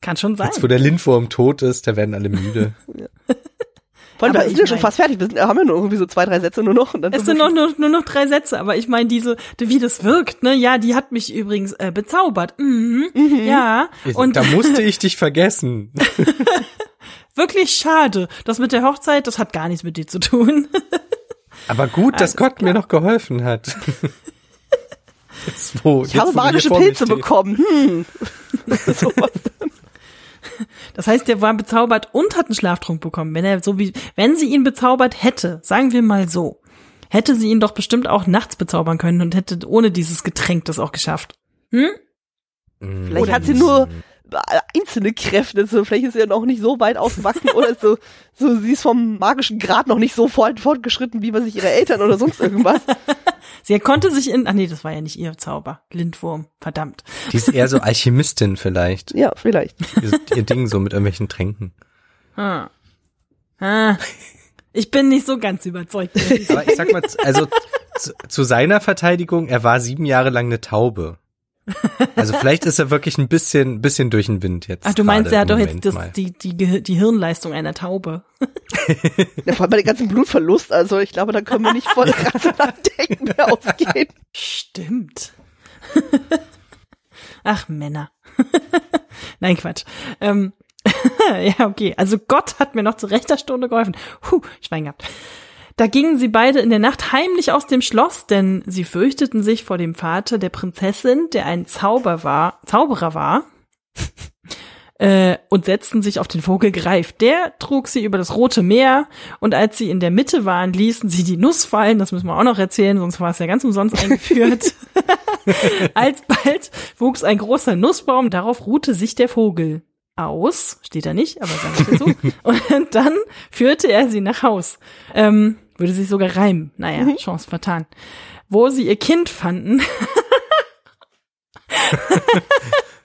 Kann schon sein. Jetzt, wo der Lindwurm tot ist, da werden alle müde. Vor allem, wir sind ich ja schon fast fertig. Wir sind, haben ja nur irgendwie so zwei, drei Sätze nur noch. Und dann Es sind noch nur, nur noch drei Sätze, aber ich meine diese, wie das wirkt, ne? Ja, die hat mich übrigens äh, bezaubert. Mhm, Ja. Ich- Und da musste ich dich vergessen. wirklich schade. Das mit der Hochzeit, das hat gar nichts mit dir zu tun. Aber gut, dass Alles Gott mir noch geholfen hat. Jetzt, wo, Ich jetzt, habe magische Pilze bekommen. Hm. Sowas. Das heißt, der war bezaubert und hat einen Schlaftrunk bekommen. Wenn er so wie, wenn sie ihn bezaubert hätte, sagen wir mal so, hätte sie ihn doch bestimmt auch nachts bezaubern können und hätte ohne dieses Getränk das auch geschafft. Hm? Vielleicht hat sie nur einzelne Kräfte, so, vielleicht ist sie ja noch nicht so weit ausgewachsen oder so, so sie ist vom magischen Grad noch nicht so fort, fortgeschritten, wie bei sich ihre Eltern oder sonst irgendwas. sie konnte sich in, ach nee, das war ja nicht ihr Zauber, Lindwurm, verdammt. Die ist eher so Alchemistin vielleicht. Ja, vielleicht. Ihr, ihr Ding so mit irgendwelchen Tränken. Ah. Ah. Ich bin nicht so ganz überzeugt. Aber ich sag mal, also zu, zu seiner Verteidigung, er war sieben Jahre lang eine Taube. Also vielleicht ist er wirklich ein bisschen, bisschen durch den Wind jetzt. Ach, du meinst, er hat doch jetzt das, die, die, die Hirnleistung einer Taube. Ja, vor allem bei dem ganzen Blutverlust, also ich glaube, da können wir nicht von rationalen Denken mehr ausgehen. Stimmt. Ach, Männer. Nein, Quatsch. Ähm, ja, okay. Also Gott hat mir noch zu rechter Stunde geholfen. Puh, Schwein gehabt. Da gingen sie beide in der Nacht heimlich aus dem Schloss, denn sie fürchteten sich vor dem Vater der Prinzessin, der ein Zauber war, Zauberer war, äh, und setzten sich auf den Vogel Greif. Der trug sie über das Rote Meer, und als sie in der Mitte waren, ließen sie die Nuss fallen, das müssen wir auch noch erzählen, sonst war es ja ganz umsonst eingeführt. Alsbald wuchs ein großer Nussbaum, darauf ruhte sich der Vogel aus, steht da nicht, aber sagen wir dazu. Und dann führte er sie nach Haus. Ähm, würde sich sogar reimen. Naja, mhm. Chance vertan. Wo sie ihr Kind fanden.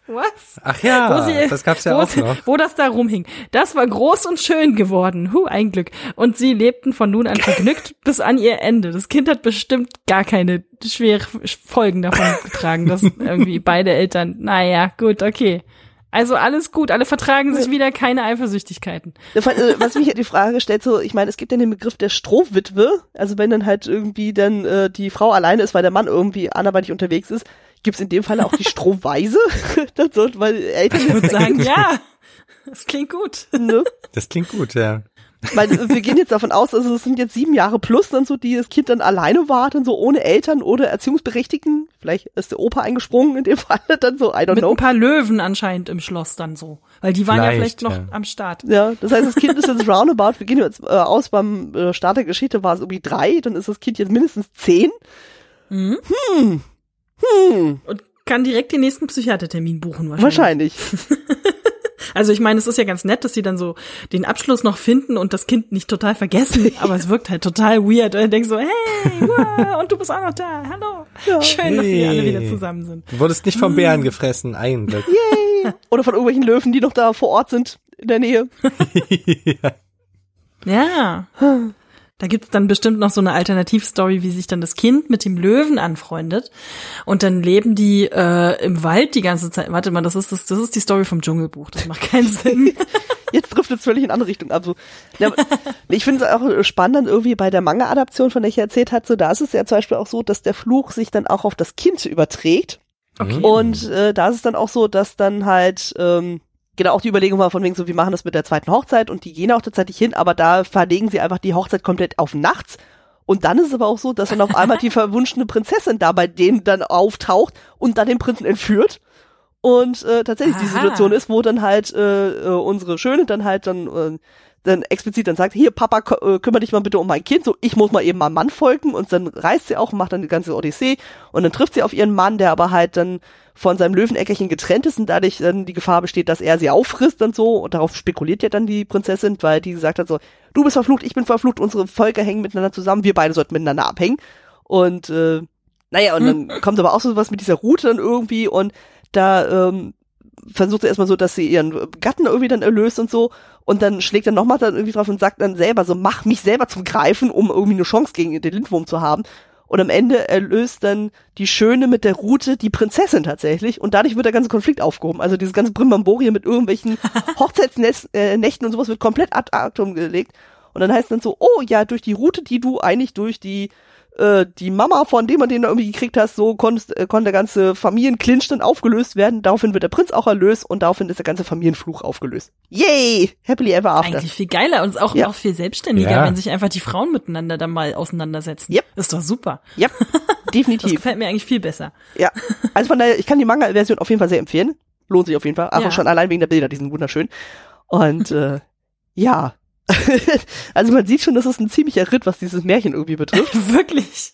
Was? Ach ja, sie, das gab's ja auch sie, noch. Wo das da rumhing. Das war groß und schön geworden. Hu, ein Glück. Und sie lebten von nun an vergnügt bis an ihr Ende. Das Kind hat bestimmt gar keine schwere Folgen davon getragen, dass irgendwie beide Eltern, naja, gut, okay. Also alles gut, alle vertragen sich wieder, keine Eifersüchtigkeiten. Äh, was mich ja die Frage stellt, so, ich meine, es gibt ja den Begriff der Strohwitwe, also wenn dann halt irgendwie dann äh, die Frau alleine ist, weil der Mann irgendwie anderweitig unterwegs ist, gibt's in dem Fall auch die Strohweise? das soll, weil Eltern ich würde sagen, ja. Das klingt gut. Ne? Das klingt gut, ja. Weil wir gehen jetzt davon aus, also es sind jetzt sieben Jahre plus dann so, die das Kind dann alleine warten, so ohne Eltern oder Erziehungsberechtigten. Vielleicht ist der Opa eingesprungen in dem Fall dann so, I don't Mit know. ein paar Löwen anscheinend im Schloss dann so. Weil die waren vielleicht, ja vielleicht noch ja. am Start. Ja, das heißt, das Kind ist jetzt roundabout, wir gehen jetzt äh, aus, beim äh, Start der Geschichte war es irgendwie drei, dann ist das Kind jetzt mindestens zehn. Mhm. Hm. Hm. Und kann direkt den nächsten Psychiatertermin buchen wahrscheinlich. Wahrscheinlich. Also ich meine, es ist ja ganz nett, dass sie dann so den Abschluss noch finden und das Kind nicht total vergessen, aber es wirkt halt total weird und er denkt so, hey, wow, und du bist auch noch da, hallo. Ja. Schön, hey. dass wir alle wieder zusammen sind. Du wurdest nicht vom Bären gefressen, ein Glück. Yay. Oder von irgendwelchen Löwen, die noch da vor Ort sind, in der Nähe. ja. ja. Da gibt's dann bestimmt noch so eine Alternativstory, wie sich dann das Kind mit dem Löwen anfreundet. Und dann leben die äh, im Wald die ganze Zeit. Warte mal, das ist das, das ist die Story vom Dschungelbuch. Das macht keinen Sinn. Jetzt trifft es völlig in andere Richtung ab. So, ja, ich finde es auch spannend irgendwie bei der Manga-Adaption, von der ich erzählt hatte. So, da ist es ja zum Beispiel auch so, dass der Fluch sich dann auch auf das Kind überträgt. Okay. Und äh, da ist es dann auch so, dass dann halt ähm, genau auch die Überlegung war von wegen so, wir machen das mit der zweiten Hochzeit und die gehen auch tatsächlich hin, aber da verlegen sie einfach die Hochzeit komplett auf nachts. Und dann ist es aber auch so, dass dann auf einmal die verwunschene Prinzessin da bei denen dann auftaucht und dann den Prinzen entführt. Und äh, tatsächlich Aha. die Situation ist, wo dann halt äh, äh, unsere Schöne dann halt dann äh, dann explizit dann sagt, hier Papa, äh, kümmere dich mal bitte um mein Kind, so ich muss mal eben meinem Mann folgen und dann reist sie auch und macht dann die ganze Odyssee. Und dann trifft sie auf ihren Mann, der aber halt dann von seinem Löweneckerchen getrennt ist und dadurch dann die Gefahr besteht, dass er sie auffrisst und so. Und darauf spekuliert ja dann die Prinzessin, weil die gesagt hat so, du bist verflucht, ich bin verflucht, unsere Völker hängen miteinander zusammen, wir beide sollten miteinander abhängen. Und äh, naja, und dann kommt aber auch so was mit dieser Route dann irgendwie und da ähm, versucht sie erstmal so, dass sie ihren Gatten irgendwie dann erlöst und so. Und dann schlägt er nochmal dann irgendwie drauf und sagt dann selber so, mach mich selber zum Greifen, um irgendwie eine Chance gegen den Lindwurm zu haben. Und am Ende erlöst dann die Schöne mit der Route die Prinzessin tatsächlich. Und dadurch wird der ganze Konflikt aufgehoben. Also dieses ganze Brimbamborie mit irgendwelchen Hochzeitsnächten äh, und sowas wird komplett ad actum gelegt. Und dann heißt dann so, oh ja, durch die Route, die du eigentlich durch die äh, die Mama von dem und den du irgendwie gekriegt hast, so konntest, äh, konnte der ganze Familienclinch dann aufgelöst werden. Daraufhin wird der Prinz auch erlöst und daraufhin ist der ganze Familienfluch aufgelöst. Yay! Happily ever after. Eigentlich viel geiler und auch, ja. auch viel selbstständiger, ja. wenn sich einfach die Frauen miteinander dann mal auseinandersetzen. Yep. Ist doch super. Ja, yep. definitiv. Das gefällt mir eigentlich viel besser. Ja, also von daher, ich kann die Manga-Version auf jeden Fall sehr empfehlen. Lohnt sich auf jeden Fall. Einfach ja. schon allein wegen der Bilder, die sind wunderschön. Und äh, ja, also man sieht schon, das ist ein ziemlicher Ritt, was dieses Märchen irgendwie betrifft. Wirklich.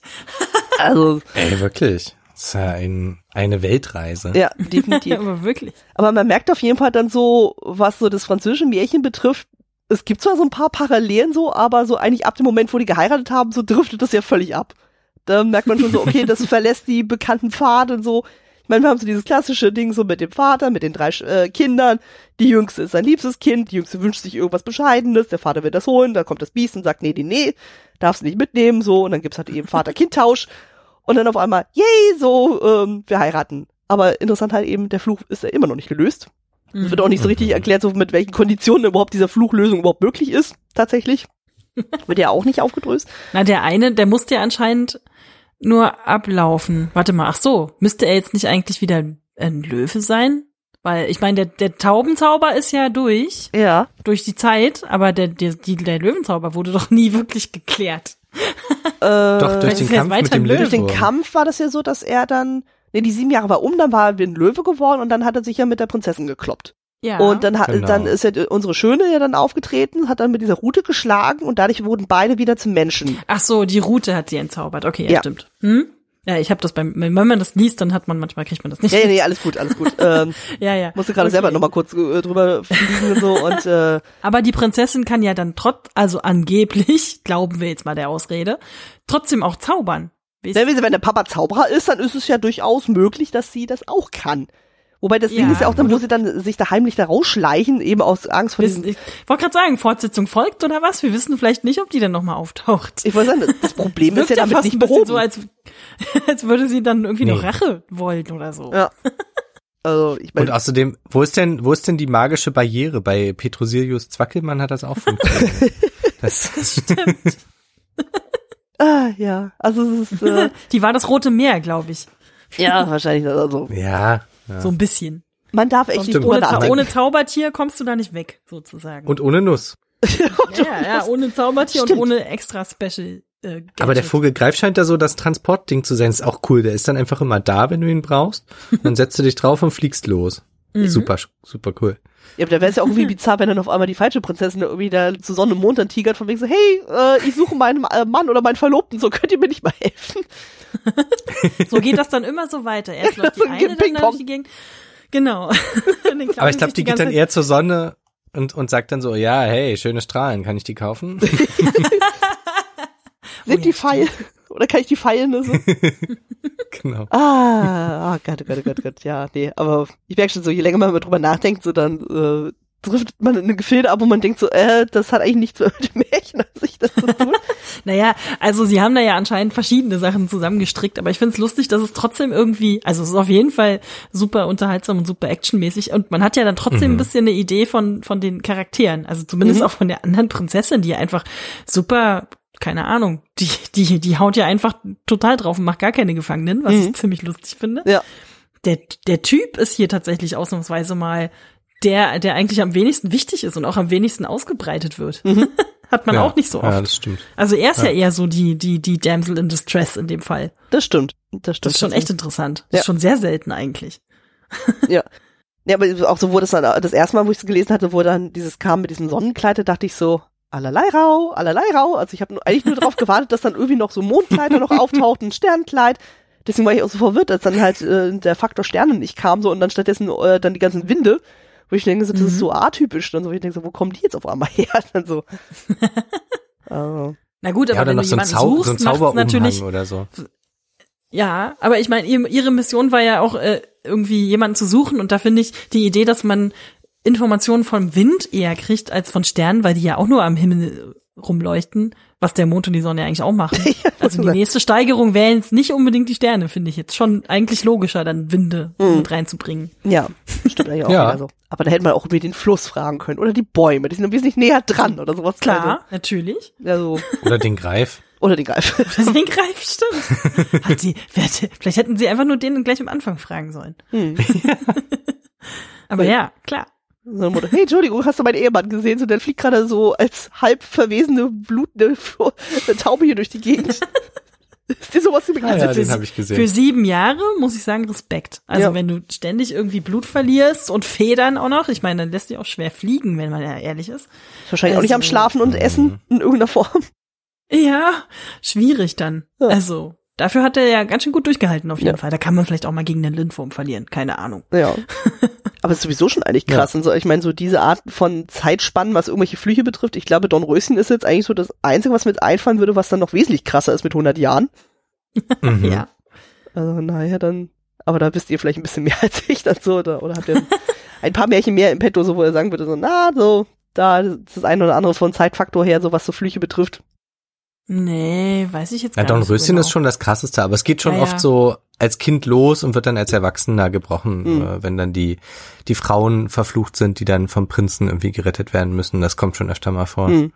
Also. Ey, wirklich. Das ist ja ein, eine Weltreise. Ja, definitiv. Aber wirklich. Aber man merkt auf jeden Fall dann so, was so das französische Märchen betrifft, es gibt zwar so ein paar Parallelen so, aber so eigentlich ab dem Moment, wo die geheiratet haben, so driftet das ja völlig ab. Da merkt man schon so, okay, das verlässt die bekannten Pfade und so. Meine, wir haben so dieses klassische Ding so mit dem Vater, mit den drei äh, Kindern. Die Jüngste ist sein liebstes Kind, die Jüngste wünscht sich irgendwas Bescheidenes, der Vater will das holen, da kommt das Biest und sagt, nee, nee, nee, darfst nicht mitnehmen, so, und dann gibt's halt eben Vater-Kind-Tausch. Und dann auf einmal, yay, so, ähm, wir heiraten. Aber interessant halt eben, der Fluch ist ja immer noch nicht gelöst. Es wird auch nicht so richtig erklärt, so mit welchen Konditionen überhaupt dieser Fluchlösung überhaupt möglich ist, tatsächlich. wird ja auch nicht aufgedröst. Na, der eine, der musste ja anscheinend nur ablaufen. Warte mal, ach so, müsste er jetzt nicht eigentlich wieder ein Löwe sein? Weil ich meine, der, der Taubenzauber ist ja durch, Ja. durch die Zeit, aber der, der, die, der Löwenzauber wurde doch nie wirklich geklärt. Äh, Doch, durch den Kampf weiter mit dem Löwe. durch den. Kampf war das ja so, dass er dann, nee, die sieben Jahre war um, dann war er wie ein Löwe geworden und dann hat er sich ja mit der Prinzessin gekloppt. Ja. Und dann, hat, Genau. dann ist ja unsere Schöne ja dann aufgetreten, hat dann mit dieser Rute geschlagen und dadurch wurden beide wieder zum Menschen. ach so, die Route hat sie entzaubert. Okay, ja, Ja. stimmt. Hm? Ja, ich habe das beim, wenn man das liest, dann hat man manchmal kriegt man das nicht. Ja, ja, nee, alles gut, alles gut. ähm, ja, ja. musste gerade Okay. selber nochmal kurz äh, drüber fliegen und so und äh, Aber die Prinzessin kann ja dann trotz, also angeblich, glauben wir jetzt mal der Ausrede, trotzdem auch zaubern. Weißt- wenn der Papa Zauberer ist, dann ist es ja durchaus möglich, dass sie das auch kann. Wobei das Ding Ja, ist ja auch dann, wo sie dann sich da heimlich da rausschleichen, eben aus Angst vor diesem. Ich wollte gerade sagen, Fortsetzung folgt oder was? Wir wissen vielleicht nicht, ob die dann nochmal auftaucht. Ich wollte sagen, das Problem ist Wirkt ja damit fast nicht ein bisschen behoben. so, als, als würde sie dann irgendwie noch Nee. Rache wollen oder so. ja. Also ich Und meine, außerdem, wo ist denn, wo ist denn die magische Barriere? Bei Petrosilius Zwackelmann hat das auch funktioniert. das, ah, ja, also es ist äh, Die war das Rote Meer, glaube ich. ja wahrscheinlich also ja, ja. So ein bisschen. man darf echt nicht Stimmt. drüber Ohne, nachdenken. ohne Zaubertier kommst du da nicht weg, sozusagen. Und ohne Nuss. ja, ja, ohne Zaubertier Stimmt. und ohne extra Special. Äh, Gadget. Aber der Vogelgreif scheint da so das Transportding zu sein. Ist auch cool. Der ist dann einfach immer da, wenn du ihn brauchst. Dann setzt du dich drauf und fliegst los. Mhm. Super, super cool. Ja, aber da wäre es ja auch irgendwie bizarr, wenn dann auf einmal die falsche Prinzessin irgendwie da zu Sonne und Mond dann tigert von wegen so, hey, äh, ich suche meinen äh, Mann oder meinen Verlobten, so könnt ihr mir nicht mal helfen? So geht das dann immer so weiter. Erst läuft die So ein eine, dann durch die Gegend. Genau. Aber ich glaube, die geht dann eher zur Sonne und, und sagt dann so, ja, hey, schöne Strahlen, kann ich die kaufen? Sind ja, die Pfeil? Oder kann ich die Pfeilen nur so? genau. Ah, ah Gott, oh Gott, oh Gott, oh Gott, ja, nee, aber ich merke schon so, je länger man drüber nachdenkt, so dann äh, trifft man in eine Gefilde ab, wo man denkt so, äh, das hat eigentlich nichts mehr mit dem Märchen an sich das zu tun. Naja, also sie haben da ja anscheinend verschiedene Sachen zusammengestrickt, aber ich finde es lustig, dass es trotzdem irgendwie, also es ist auf jeden Fall super unterhaltsam und super actionmäßig und man hat ja dann trotzdem ein bisschen eine Idee von, von den Charakteren, also zumindest Mhm. auch von der anderen Prinzessin, die einfach super, keine Ahnung, die, die, die haut ja einfach total drauf und macht gar keine Gefangenen, was Mhm. ich ziemlich lustig finde. Ja. Der, der Typ ist hier tatsächlich ausnahmsweise mal der, der eigentlich am wenigsten wichtig ist und auch am wenigsten ausgebreitet wird. Hat man ja, auch nicht so oft. Ja, das stimmt. Also er ist ja. eher so die, die, die Damsel in Distress in dem Fall. Das stimmt. Das stimmt. Das ist schon echt interessant. Das Ja. ist schon sehr selten eigentlich. Ja. Ja, aber auch so, wo das dann, das erste Mal, wo ich es gelesen hatte, wo dann dieses kam mit diesem Sonnenkleid, da dachte ich so, allerlei rau, allerlei rau. Also ich habe eigentlich nur darauf gewartet, dass dann irgendwie noch so Mondkleider noch auftaucht, ein Sternkleid. Deswegen war ich auch so verwirrt, als dann halt äh, der Faktor Sterne nicht kam so und dann stattdessen äh, dann die ganzen Winde, wo ich denke, so, das ist so atypisch. Dann so, ich denke so, wo kommen die jetzt auf einmal her? Dann so. äh, Na gut, Ja, aber oder wenn noch du so jemanden Zau suchst, so ein macht's natürlich, oder so. ja, aber ich meine, ihr- ihre Mission war ja auch äh, irgendwie jemanden zu suchen und da finde ich die Idee, dass man Informationen vom Wind eher kriegt als von Sternen, weil die ja auch nur am Himmel rumleuchten, was der Mond und die Sonne ja eigentlich auch machen. also die nächste Steigerung wären jetzt nicht unbedingt die Sterne, finde ich jetzt schon eigentlich logischer, dann Winde Mhm. mit reinzubringen. ja, stimmt eigentlich auch Ja. wieder so. Aber da hätte man auch über den Fluss fragen können oder die Bäume, die sind ein bisschen näher dran oder sowas. Klar, natürlich. Also, ja, so. Oder den Greif. Oder den Greif. Den Greif, stimmt. Hat hätte- vielleicht hätten sie einfach nur den gleich am Anfang fragen sollen. Hm. Aber ja, klar. So eine Mutter, hey, Entschuldigung, hast du meinen Ehemann gesehen? So, der fliegt gerade so als halb verwesene, blutende Taube hier durch die Gegend. Ist dir sowas Ah, bekannt? ja, Also den für, habe ich gesehen. für sieben Jahre muss ich sagen Respekt. Also Ja. wenn du ständig irgendwie Blut verlierst und Federn auch noch, ich meine, dann lässt sich auch schwer fliegen, wenn man ja ehrlich ist. Wahrscheinlich auch nicht am Also- Schlafen und Essen in irgendeiner Form. Ja, schwierig dann. Ja. Also dafür hat er ja ganz schön gut durchgehalten auf jeden Ja. Fall. Da kann man vielleicht auch mal gegen den Lindwurm verlieren, keine Ahnung. Ja. Aber es ist sowieso schon eigentlich krass. Und so, ich meine, so diese Art von Zeitspannen, was irgendwelche Flüche betrifft, ich glaube, Don Röschen ist jetzt eigentlich so das Einzige, was mir jetzt einfallen würde, was dann noch wesentlich krasser ist mit 100 Jahren. Mhm. Ja. Also naja, dann, aber da wisst ihr vielleicht ein bisschen mehr als ich dann so, oder, oder habt ihr ein paar Märchen mehr im Petto, so wo er sagen würde, so, na, so, da ist das eine oder andere von Zeitfaktor her, so was so Flüche betrifft. Nee, weiß ich jetzt Ja, gar Don nicht. Röschen genau. ist schon das krasseste, aber es geht schon Ja, oft ja. so als Kind los und wird dann als Erwachsener gebrochen, Mhm. äh, wenn dann die, die Frauen verflucht sind, die dann vom Prinzen irgendwie gerettet werden müssen. Das kommt schon öfter mal vor. Hm.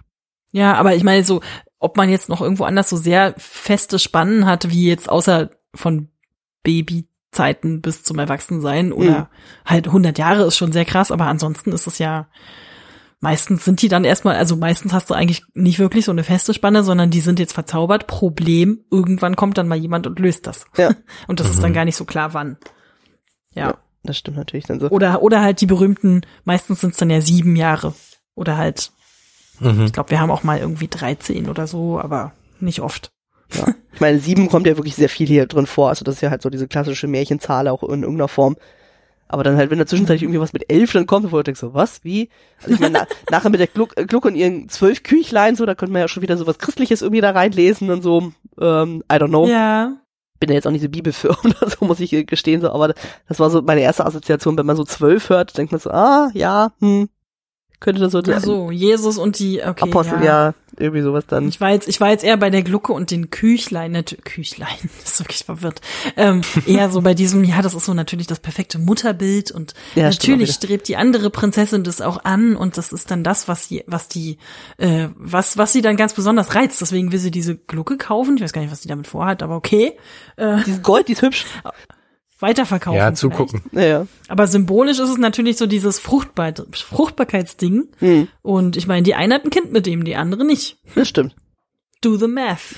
Ja, aber ich meine so, ob man jetzt noch irgendwo anders so sehr feste Spannen hat, wie jetzt außer von Babyzeiten bis zum Erwachsensein oder Mhm. halt 100 Jahre ist schon sehr krass, aber ansonsten ist es ja meistens sind die dann erstmal, also meistens hast du eigentlich nicht wirklich so eine feste Spanne, sondern die sind jetzt verzaubert. Problem, irgendwann kommt dann mal jemand und löst das. Ja. Und das ist Mhm. dann gar nicht so klar, wann. Ja. Ja. Das stimmt natürlich dann so. Oder, oder halt die berühmten, meistens sind es dann ja sieben Jahre. Oder halt, Mhm. ich glaube, wir haben auch mal irgendwie 13 oder so, aber nicht oft. Ja. Ich meine, sieben kommt ja wirklich sehr viel hier drin vor. Also das ist ja halt so diese klassische Märchenzahl auch in irgendeiner Form. Aber dann halt, wenn da zwischenzeitlich irgendwie was mit elf dann kommt, wo du denkst so, was, wie? Also ich meine, na, nachher mit der Gluck, Gluck und ihren zwölf Küchlein, so, da könnte man ja schon wieder so was Christliches irgendwie da reinlesen und so, ähm, I don't know. Ja. Bin ja jetzt auch nicht so bibelfirm oder so, muss ich gestehen, so, aber das war so meine erste Assoziation, wenn man so zwölf hört, denkt man so, ah, ja, hm, könnte das so Ach so, Jesus und die, okay. Apostel, ja. ja, irgendwie sowas dann. Ich war jetzt, ich war jetzt eher bei der Glucke und den Küchlein, natürlich, Küchlein, das ist wirklich verwirrt. Ähm, eher so bei diesem, ja, das ist so natürlich das perfekte Mutterbild und Ja, natürlich strebt die andere Prinzessin das auch an und das ist dann das, was sie, was die, äh, was, was sie dann ganz besonders reizt. Deswegen will sie diese Glucke kaufen. Ich weiß gar nicht, was sie damit vorhat, aber okay. Äh, Dieses Gold, die ist hübsch. weiterverkaufen. Ja, vielleicht. zugucken. Naja. Aber symbolisch ist es natürlich so dieses Fruchtbar Fruchtbarkeitsding. Hm, Und ich meine, die eine hat ein Kind mit dem, die andere nicht. das stimmt. Do the math.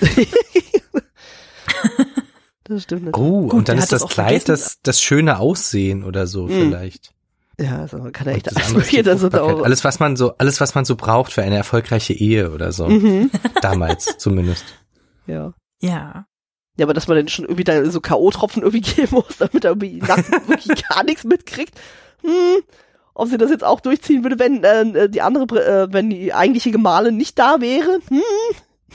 Das stimmt. natürlich. Oh, Gut, und dann ist das das Kleid das, das schöne Aussehen oder so Mhm. vielleicht. Ja, also man kann ja echt Das alles mögliche, das ist Fruchtbarkeit. auch. alles, was man so, alles, was man so braucht für eine erfolgreiche Ehe oder so. Mhm. Damals zumindest. Ja. Ja. Ja, aber dass man dann schon irgendwie da so K.O.-Tropfen irgendwie geben muss, damit er irgendwie nachts wirklich gar nichts mitkriegt. Hm, ob sie das jetzt auch durchziehen würde, wenn äh, die andere, äh, wenn die eigentliche Gemahlin nicht da wäre. Hm,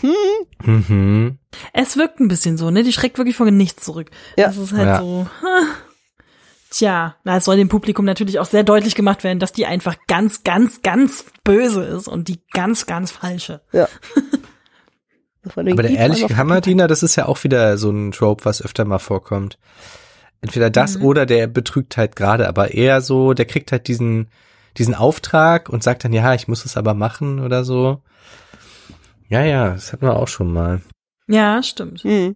hm. Mhm. Es wirkt ein bisschen so, ne? Die schreckt wirklich vor nichts zurück. Ja. Das ist halt Ja. so. ha. Tja, na, es soll dem Publikum natürlich auch sehr deutlich gemacht werden, dass die einfach ganz, ganz, ganz böse ist und die ganz, ganz falsche. Ja. Aber der ehrliche Kammerdiener, das ist ja auch wieder so ein Trope, was öfter mal vorkommt. Entweder das Mhm. oder der betrügt halt gerade, aber eher so, der kriegt halt diesen, diesen Auftrag und sagt dann, ja, ich muss es aber machen oder so. Ja, ja, das hatten wir auch schon mal. Ja, stimmt. Hm.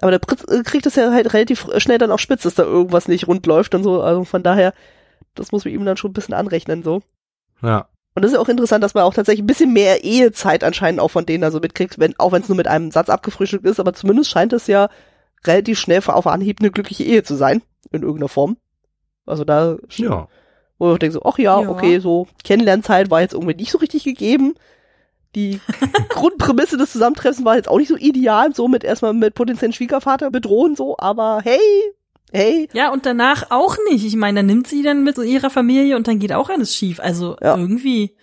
Aber der Prinz äh, kriegt es ja halt relativ schnell dann auch spitz, dass da irgendwas nicht rund läuft und so. Also von daher, das muss man ihm dann schon ein bisschen anrechnen, so. Ja. Und das ist ja auch interessant, dass man auch tatsächlich ein bisschen mehr Ehezeit anscheinend auch von denen da so mitkriegt, wenn, auch wenn es nur mit einem Satz abgefrühstückt ist, aber zumindest scheint es ja relativ schnell auf Anhieb eine glückliche Ehe zu sein, in irgendeiner Form. Also da, Ja. wo ich denke so, ach ja, Ja. okay, so Kennenlernzeit war jetzt irgendwie nicht so richtig gegeben. Die Grundprämisse des Zusammentreffens war jetzt auch nicht so ideal, so mit erstmal mit potenziellen Schwiegervater bedrohen, so, aber hey, hey, Ja, und danach auch nicht. Ich meine, dann nimmt sie dann mit ihrer Familie und dann geht auch alles schief. Also Ja. irgendwie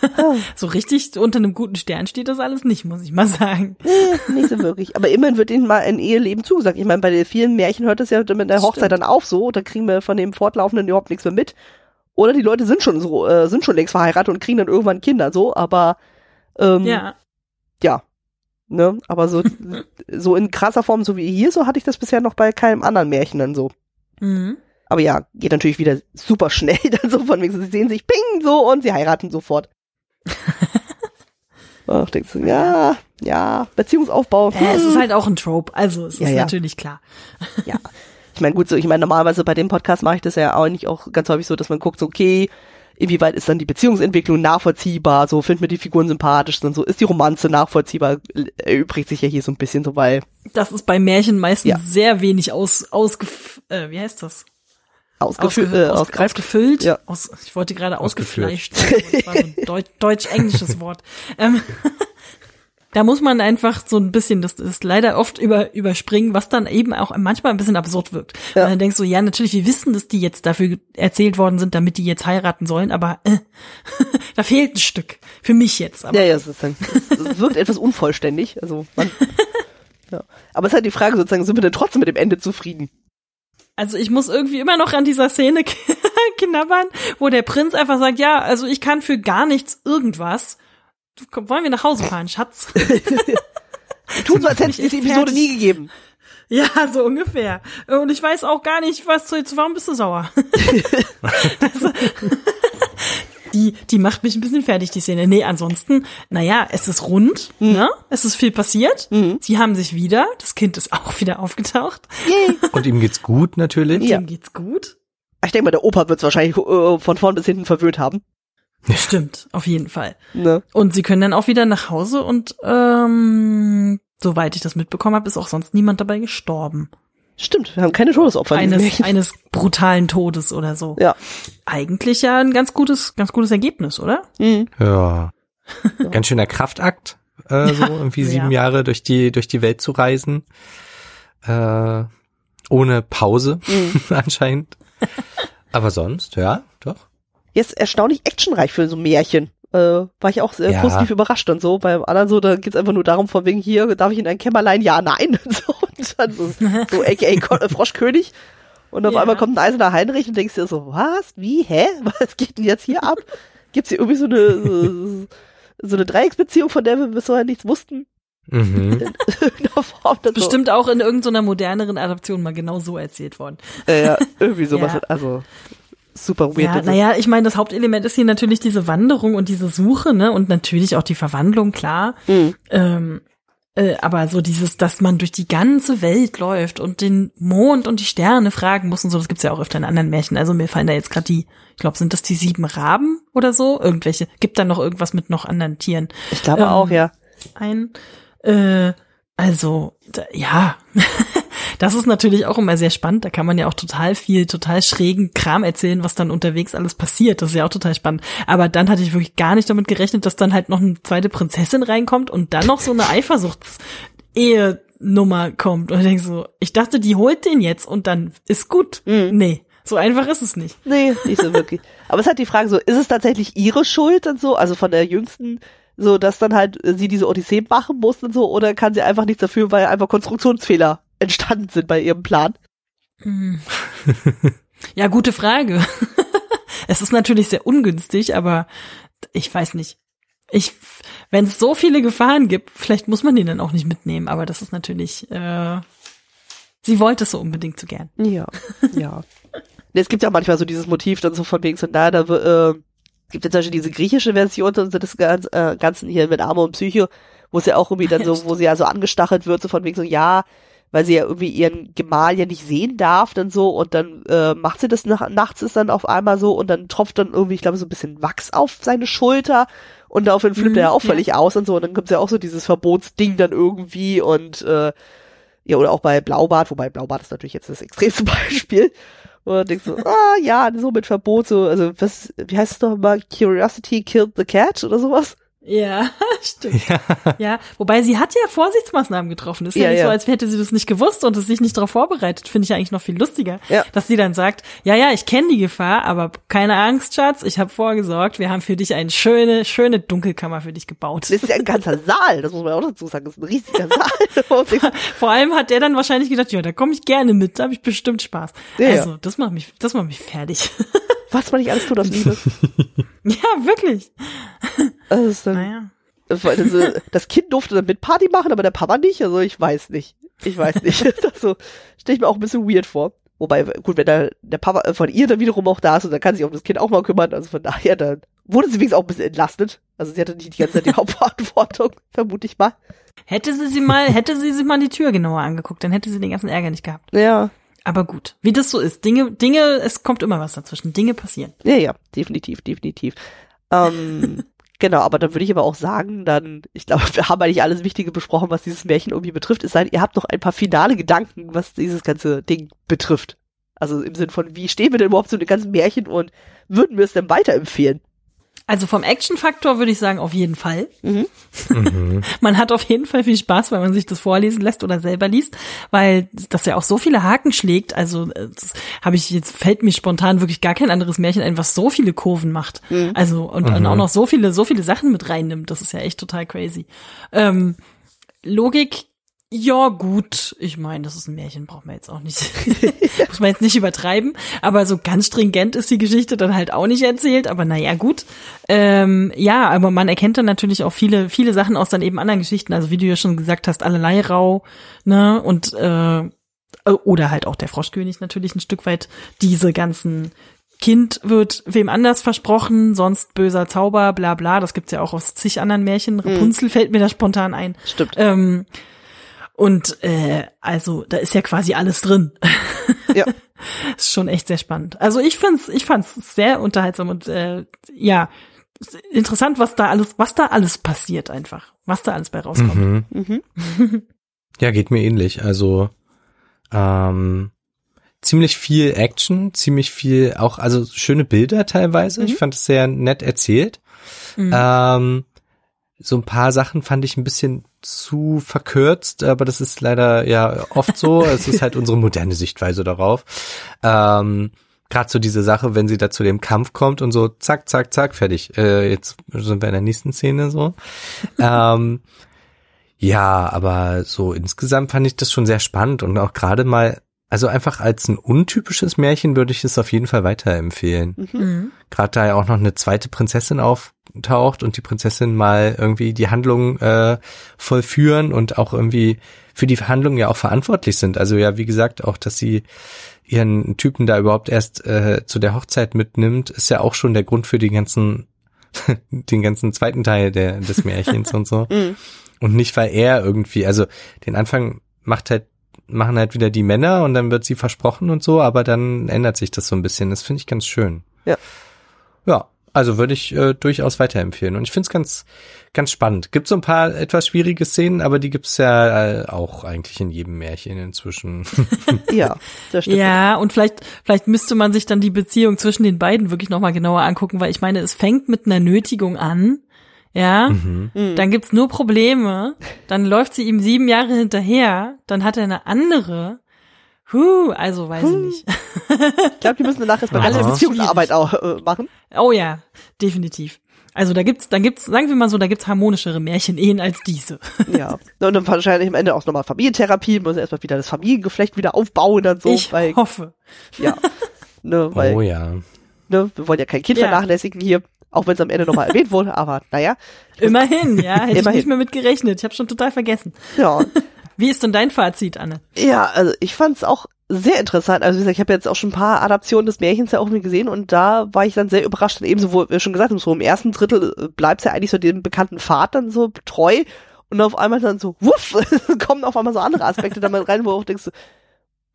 so richtig unter einem guten Stern steht das alles nicht, muss ich mal sagen. Nee, nicht so wirklich. Aber immerhin wird ihnen mal ein Eheleben zugesagt. Ich meine, bei den vielen Märchen hört es ja mit der Hochzeit dann auf so, da kriegen wir von dem Fortlaufenden überhaupt nichts mehr mit. Oder die Leute sind schon so, äh, sind schon längst verheiratet und kriegen dann irgendwann Kinder so, aber ähm, Ja. ja. Ne? Aber so, so in krasser Form, so wie hier, so hatte ich das bisher noch bei keinem anderen Märchen dann so. Mhm. Aber ja, geht natürlich wieder super schnell dann so von wegen, sie sehen sich ping so und sie heiraten sofort. Ach, denkst du, ja, ja, Beziehungsaufbau. Äh, es hm. ist halt auch ein Trope, also es Ja, ist ja. natürlich klar. Ja. Ich meine, gut, so, ich meine, normalerweise bei dem Podcast mache ich das ja auch nicht auch ganz häufig so, dass man guckt, so, okay, inwieweit ist dann die Beziehungsentwicklung nachvollziehbar, so finden wir die Figuren sympathisch, und so ist die Romanze nachvollziehbar, erübrigt sich ja hier so ein bisschen so, weil. Das ist bei Märchen meistens ja. sehr wenig aus, ausgef, äh, wie heißt das? Ausgefüllt, äh, aus, ausgefüllt. Ja. Aus, ich wollte gerade ausgefleischt sagen, das war so ein Deut deutsch-englisches Wort. Ähm, da muss man einfach so ein bisschen, das ist leider oft über, überspringen, was dann eben auch manchmal ein bisschen absurd wirkt. Ja. Und dann denkst du, ja, natürlich, wir wissen, dass die jetzt dafür erzählt worden sind, damit die jetzt heiraten sollen, aber äh, da fehlt ein Stück. Für mich jetzt. Aber. Ja, ja, es, ist dann, es wirkt etwas unvollständig. Also man, ja. Aber es ist halt die Frage sozusagen, sind wir denn trotzdem mit dem Ende zufrieden? Also ich muss irgendwie immer noch an dieser Szene knabbern, wo der Prinz einfach sagt, ja, also ich kann für gar nichts irgendwas wollen wir nach Hause fahren, Schatz? Tun so, als hätte es diese Episode nie gegeben. Ja, so ungefähr. Und ich weiß auch gar nicht, was zu, warum bist du sauer? das, die, die macht mich ein bisschen fertig, die Szene. Nee, ansonsten, naja, es ist rund, mhm. ne? Es ist viel passiert. Mhm. Sie haben sich wieder, das Kind ist auch wieder aufgetaucht. Yay. Und ihm geht's gut natürlich. Ja. Ihm geht's gut. Ich denke mal, der Opa wird's wahrscheinlich äh, von vorn bis hinten verwöhnt haben. Stimmt, auf jeden Fall. Ne? Und sie können dann auch wieder nach Hause und ähm, soweit ich das mitbekommen habe, ist auch sonst niemand dabei gestorben. Stimmt, wir haben keine Todesopfer. Eines, eines brutalen Todes oder so. Ja. Eigentlich ja ein ganz gutes, ganz gutes Ergebnis, oder? Mhm. Ja. ganz schöner Kraftakt, äh, so irgendwie sieben ja. Jahre durch die, durch die Welt zu reisen. Äh, ohne Pause, mhm. anscheinend. Aber sonst, ja, jetzt erstaunlich actionreich für so ein Märchen. Äh, war ich auch sehr ja. positiv überrascht und so. Beim anderen so, da geht's einfach nur darum, von wegen hier, darf ich in ein Kämmerlein? Ja, nein. so, und dann so, so aka Froschkönig. Und auf ja. einmal kommt ein eiserner Heinrich und denkst dir so, was? Wie? Hä? Was geht denn jetzt hier ab? Gibt's hier irgendwie so eine, so, so eine Dreiecksbeziehung, von der wir bis vorher nichts wussten? Mhm. Form, Bestimmt so. auch in irgendeiner moderneren Adaption mal genau so erzählt worden. Äh, ja, irgendwie sowas. ja. Also super weird. Ja, naja, ich meine, das Hauptelement ist hier natürlich diese Wanderung und diese Suche, ne? Und natürlich auch die Verwandlung, klar. Mhm. Ähm, äh, aber so dieses, dass man durch die ganze Welt läuft und den Mond und die Sterne fragen muss und so, das gibt's ja auch öfter in anderen Märchen. Also mir fallen da jetzt gerade die, ich glaube, sind das die sieben Raben oder so? Irgendwelche. Gibt da noch irgendwas mit noch anderen Tieren? Ich glaube ähm, auch, ja. Ein, äh, also, da, ja. Das ist natürlich auch immer sehr spannend. Da kann man ja auch total viel, total schrägen Kram erzählen, was dann unterwegs alles passiert. Das ist ja auch total spannend. Aber dann hatte ich wirklich gar nicht damit gerechnet, dass dann halt noch eine zweite Prinzessin reinkommt und dann noch so eine Eifersuchts-Ehe-Nummer kommt. Und ich denke so, ich dachte, die holt den jetzt und dann ist gut. Mhm. Nee. So einfach ist es nicht. Nee, nicht so wirklich. Aber es hat die Frage so, ist es tatsächlich ihre Schuld und so, also von der jüngsten, so dass dann halt sie diese Odyssee machen muss und so, oder kann sie einfach nichts dafür, weil einfach Konstruktionsfehler entstanden sind bei ihrem Plan? Hm. Ja, gute Frage. es ist natürlich sehr ungünstig, aber ich weiß nicht. Ich, wenn es so viele Gefahren gibt, vielleicht muss man die dann auch nicht mitnehmen, aber das ist natürlich, äh, sie wollte es so unbedingt so gern. Ja, ja. es gibt ja manchmal so dieses Motiv dann so von wegen so, na, da äh, gibt jetzt zum Beispiel diese griechische Version so des äh, Ganzen hier mit Arme und Psycho, wo es ja auch irgendwie dann so, wo sie ja so angestachelt wird, so von wegen so, ja, weil sie ja irgendwie ihren Gemahl ja nicht sehen darf dann so und dann äh, macht sie das nach, nachts ist dann auf einmal so und dann tropft dann irgendwie, ich glaube, so ein bisschen Wachs auf seine Schulter und daraufhin flippt mhm, er auch völlig ja. aus und so und dann kommt ja auch so dieses Verbotsding dann irgendwie und äh, ja, oder auch bei Blaubart, wobei Blaubart ist natürlich jetzt das extremste Beispiel. Und denkst du, ah ja, so mit Verbot, so, also was, wie heißt es doch mal, Curiosity killed the cat oder sowas? Ja, stimmt. Ja. ja. wobei sie hat ja Vorsichtsmaßnahmen getroffen. Das ist ja, ja nicht ja. so, als hätte sie das nicht gewusst und es sich nicht darauf vorbereitet. Finde ich eigentlich noch viel lustiger, ja. dass sie dann sagt, ja, ja, ich kenne die Gefahr, aber keine Angst, Schatz, ich habe vorgesorgt, wir haben für dich eine schöne, schöne Dunkelkammer für dich gebaut. Das ist ja ein ganzer Saal, das muss man auch dazu sagen, das ist ein riesiger Saal. Vor allem hat der dann wahrscheinlich gedacht, ja, da komme ich gerne mit, da habe ich bestimmt Spaß. Ja, also, das macht mich, das macht mich fertig. Was man nicht alles tut aus Liebe. ja, wirklich. Dann, naja. Also, das Kind durfte dann mit Party machen, aber der Papa nicht. Also ich weiß nicht. Ich weiß nicht. so stelle ich mir auch ein bisschen weird vor. Wobei, gut, wenn der, der Papa äh, von ihr dann wiederum auch da ist und dann kann sich um das Kind auch mal kümmern. Also von daher, dann wurde sie wenigstens auch ein bisschen entlastet. Also sie hatte nicht die ganze Zeit die Hauptverantwortung, vermute ich mal. Hätte sie sie mal, hätte sie sich mal die Tür genauer angeguckt, dann hätte sie den ganzen Ärger nicht gehabt. Ja. Aber gut, wie das so ist. Dinge, Dinge, es kommt immer was dazwischen. Dinge passieren. Ja, ja, definitiv, definitiv. Ähm, genau, aber dann würde ich aber auch sagen, dann, ich glaube, wir haben eigentlich alles Wichtige besprochen, was dieses Märchen irgendwie betrifft. Es sei denn, ihr habt noch ein paar finale Gedanken, was dieses ganze Ding betrifft. Also im Sinn von, wie stehen wir denn überhaupt zu den ganzen Märchen und würden wir es denn weiterempfehlen? Also vom Action-Faktor würde ich sagen, auf jeden Fall. Mhm. Mhm. Man hat auf jeden Fall viel Spaß, wenn man sich das vorlesen lässt oder selber liest, weil das ja auch so viele Haken schlägt. Also äh, das habe ich jetzt fällt mir spontan wirklich gar kein anderes Märchen ein, was so viele Kurven macht. Mhm. Also und, und auch noch so viele so viele Sachen mit reinnimmt. Das ist ja echt total crazy. Ähm, Logik ja, gut. Ich meine, das ist ein Märchen, braucht man jetzt auch nicht. Muss man jetzt nicht übertreiben. Aber so ganz stringent ist die Geschichte dann halt auch nicht erzählt. Aber naja, gut. Ähm, ja, aber man erkennt dann natürlich auch viele, viele Sachen aus dann eben anderen Geschichten. Also wie du ja schon gesagt hast, allerlei Rau, ne? Und äh, oder halt auch der Froschkönig natürlich ein Stück weit diese ganzen Kind wird wem anders versprochen, sonst böser Zauber, bla bla. Das gibt's ja auch aus zig anderen Märchen. Rapunzel fällt mir da spontan ein. Stimmt. Ähm, und äh, also da ist ja quasi alles drin. Ja. ist schon echt sehr spannend. Also ich find's, ich fand's sehr unterhaltsam und äh, ja interessant, was da alles, was da alles passiert einfach, was da alles bei rauskommt. Mhm. Mhm. Ja, geht mir ähnlich. Also ähm, ziemlich viel Action, ziemlich viel auch, also schöne Bilder teilweise. Ich fand es sehr nett erzählt. Mhm. Ähm, so ein paar Sachen fand ich ein bisschen zu verkürzt, aber das ist leider ja oft so. es ist halt unsere moderne Sichtweise darauf. Ähm, Gerade so diese Sache, wenn sie da zu dem Kampf kommt und so zack, zack, zack, fertig. Äh, jetzt sind wir in der nächsten Szene so. ähm, ja, aber so insgesamt fand ich das schon sehr spannend und auch gerade mal, also einfach als ein untypisches Märchen würde ich es auf jeden Fall weiterempfehlen. Mhm. Gerade da ja auch noch eine zweite Prinzessin auftaucht und die Prinzessin mal irgendwie die Handlung äh, vollführen und auch irgendwie für die Verhandlungen ja auch verantwortlich sind. Also ja, wie gesagt, auch, dass sie ihren Typen da überhaupt erst äh, zu der Hochzeit mitnimmt, ist ja auch schon der Grund für den ganzen, den ganzen zweiten Teil der, des Märchens und so. Mhm. Und nicht, weil er irgendwie, also den Anfang macht halt, machen halt wieder die Männer und dann wird sie versprochen und so, aber dann ändert sich das so ein bisschen. Das finde ich ganz schön. Ja. Ja, also würde ich äh, durchaus weiterempfehlen. Und ich finde es ganz, ganz spannend. Gibt so ein paar etwas schwierige Szenen, aber die gibt's ja äh, auch eigentlich in jedem Märchen inzwischen. Ja, das stimmt. Ja, und vielleicht, vielleicht müsste man sich dann die Beziehung zwischen den beiden wirklich nochmal genauer angucken, weil ich meine, es fängt mit einer Nötigung an. Ja, mhm. Dann gibt's nur Probleme, dann läuft sie ihm sieben Jahre hinterher, dann hat er eine andere. Huh, also weiß ich Hm. nicht. Ich glaube, die müssen danach erstmal Aha. ganze Beziehungsarbeit auch äh, machen. Oh ja, definitiv. Also da gibt's, dann gibt's, sagen wir mal so, da gibt's harmonischere Märchenehen als diese. Ja. Und dann wahrscheinlich am Ende auch nochmal Familientherapie, muss erstmal wieder das Familiengeflecht wieder aufbauen und so, ich weil, hoffe. ja. Ne, weil, Oh ja. ne, wir wollen ja kein Kind Ja. vernachlässigen hier, auch wenn es am Ende nochmal erwähnt wurde, aber naja. Immerhin, ja, hätte ich Immerhin. nicht mehr mit gerechnet. Ich habe schon total vergessen. Ja. Wie ist denn dein Fazit, Anne? Ja, also ich fand's auch sehr interessant. Also wie gesagt, ich habe jetzt auch schon ein paar Adaptionen des Märchens ja auch mir gesehen und da war ich dann sehr überrascht. Und ebenso, wo wir schon gesagt haben, so im ersten Drittel äh, bleibt's ja eigentlich so dem bekannten Pfad dann so treu und auf einmal dann so, wuff, kommen auf einmal so andere Aspekte da mal rein, wo du auch denkst,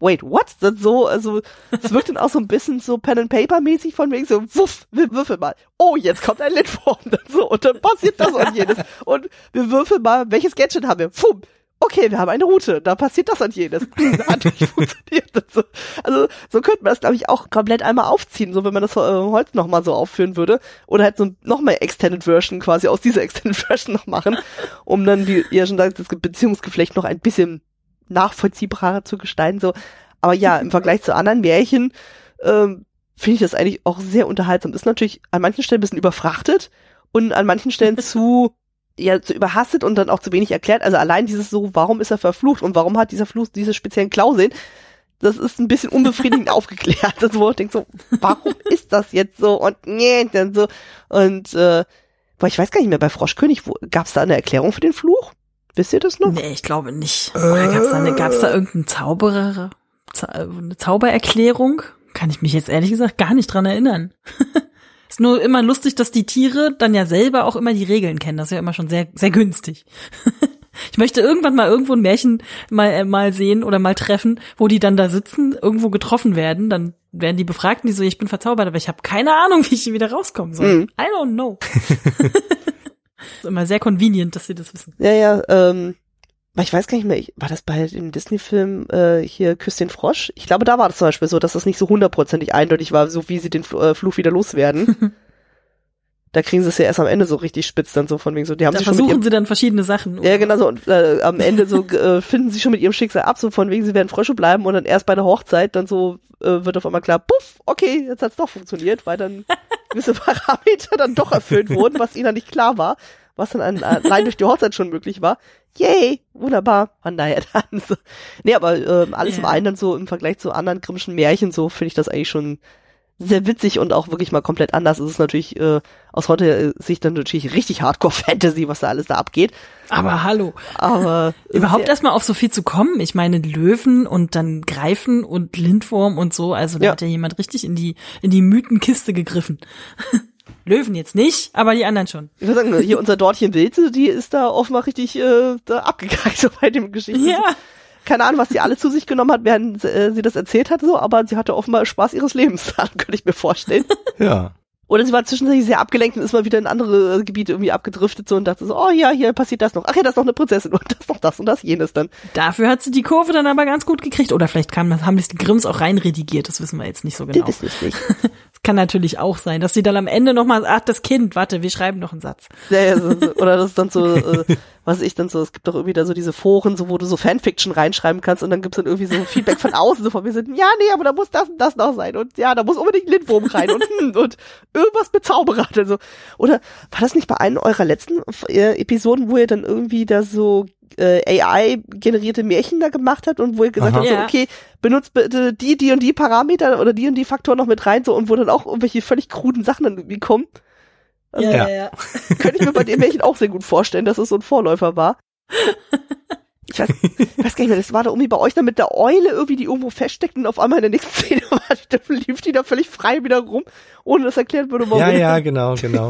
wait, what? Das so, also es wirkt dann auch so ein bisschen so Pen and Paper mäßig von wegen so, wuff, wir würfeln mal. Oh, jetzt kommt ein Lindwurm dann so und dann passiert das und jenes und wir würfeln mal, welches Gadget haben wir? Fumm. Okay, wir haben eine Route, da passiert das und jenes. Hat nicht funktioniert. So. Also so könnte man das, glaube ich, auch komplett einmal aufziehen, so wenn man das äh, Holz nochmal so aufführen würde. Oder halt so noch mehr Extended Version quasi aus dieser Extended Version noch machen, um dann, wie ihr schon sagt, das Beziehungsgeflecht noch ein bisschen nachvollziehbarer zu gestalten. So. Aber ja, im Vergleich zu anderen Märchen ähm, finde ich das eigentlich auch sehr unterhaltsam. Ist natürlich an manchen Stellen ein bisschen überfrachtet und an manchen Stellen zu ja zu überhastet und dann auch zu wenig erklärt. Also allein dieses so, warum ist er verflucht und warum hat dieser Fluch diese speziellen Klauseln? Das ist ein bisschen unbefriedigend aufgeklärt. Das wo ich denke so, warum ist das jetzt so und nee, dann so und äh, boah, ich weiß gar nicht mehr bei Froschkönig, gab es da eine Erklärung für den Fluch? Wisst ihr das noch? Nee, ich glaube nicht. Oder gab's da, eine, gab's da irgendeinen Zauberer, Zau- eine Zaubererklärung? Kann ich mich jetzt ehrlich gesagt gar nicht dran erinnern. Ist nur immer lustig, dass die Tiere dann ja selber auch immer die Regeln kennen. Das ist ja immer schon sehr, sehr günstig. Ich möchte irgendwann mal irgendwo ein Märchen mal, äh, mal sehen oder mal treffen, wo die dann da sitzen, irgendwo getroffen werden, dann werden die befragt und die so, ich bin verzaubert, aber ich habe keine Ahnung, wie ich hier wieder rauskommen soll. Mhm. I don't know. ist immer sehr convenient, dass sie das wissen. Ja, ja, ähm, ich weiß gar nicht mehr, war das bei dem Disney-Film äh, hier Küss den Frosch? Ich glaube, da war das zum Beispiel so, dass das nicht so hundertprozentig eindeutig war, so wie sie den Fl äh, Fluch wieder loswerden. da kriegen sie es ja erst am Ende so richtig spitz dann so von wegen so, die haben da sich versuchen schon sie dann verschiedene Sachen. Ja, genau so und äh, am Ende so äh, finden sie schon mit ihrem Schicksal ab, so von wegen sie werden Frösche bleiben und dann erst bei der Hochzeit dann so äh, wird auf einmal klar, puff, okay, jetzt hat's doch funktioniert, weil dann gewisse Parameter dann doch erfüllt wurden, was ihnen nicht klar war was dann allein durch die Hochzeit schon möglich war. Yay, wunderbar. Von daher dann so. Nee, aber äh, alles yeah. im einen dann so im Vergleich zu anderen grimmischen Märchen so finde ich das eigentlich schon sehr witzig und auch wirklich mal komplett anders. Es ist natürlich äh, aus heutiger Sicht dann natürlich richtig Hardcore-Fantasy, was da alles da abgeht. Aber hallo. Aber überhaupt erstmal auf so viel zu kommen. Ich meine Löwen und dann Greifen und Lindwurm und so. Also da ja. hat ja jemand richtig in die in die Mythenkiste gegriffen. Löwen jetzt nicht, aber die anderen schon. Ich würde sagen, hier unser Dortchen Wilze, die ist da offenbar richtig äh, da abgekackt so bei dem Geschichten. Ja. Keine Ahnung, was sie alle zu sich genommen hat, während äh, sie das erzählt hat, so, aber sie hatte offenbar Spaß ihres Lebens dran, könnte ich mir vorstellen. Ja. Oder sie war zwischenzeitlich sehr abgelenkt und ist mal wieder in andere Gebiete irgendwie abgedriftet so und dachte so, oh ja, hier passiert das noch. Ach ja, das ist noch eine Prinzessin und das noch das und das jenes dann. Dafür hat sie die Kurve dann aber ganz gut gekriegt. Oder vielleicht kam, haben die Grimms auch reinredigiert, das wissen wir jetzt nicht so genau. Das ist nicht. kann natürlich auch sein, dass sie dann am Ende nochmal, ach, das Kind, warte, wir schreiben noch einen Satz. Ja, ja, so, oder das ist dann so, äh, was ich dann so, es gibt doch irgendwie da so diese Foren, so wo du so Fanfiction reinschreiben kannst und dann gibt's dann irgendwie so Feedback von außen, so von wir sind, ja, nee, aber da muss das und das noch sein und ja, da muss unbedingt Lindwurm rein und, hm, und irgendwas Bezauberer, also. Oder war das nicht bei einem eurer letzten äh, Episoden, wo ihr dann irgendwie da so äh, AI-generierte Märchen da gemacht hat und wo ihr gesagt Aha. habt, so, okay, benutzt bitte die, die und die Parameter oder die und die Faktoren noch mit rein, so, und wo dann auch irgendwelche völlig kruden Sachen dann irgendwie kommen. Also, ja, ja, ja. Könnte ich mir bei den Märchen auch sehr gut vorstellen, dass es so ein Vorläufer war. Ich weiß, ich weiß gar nicht mehr, das war da irgendwie bei euch dann mit der Eule irgendwie, die irgendwo feststeckt und auf einmal in der nächsten Szene war, da lief die da völlig frei wieder rum, ohne dass erklärt wurde, warum. Ja, ja, genau, genau.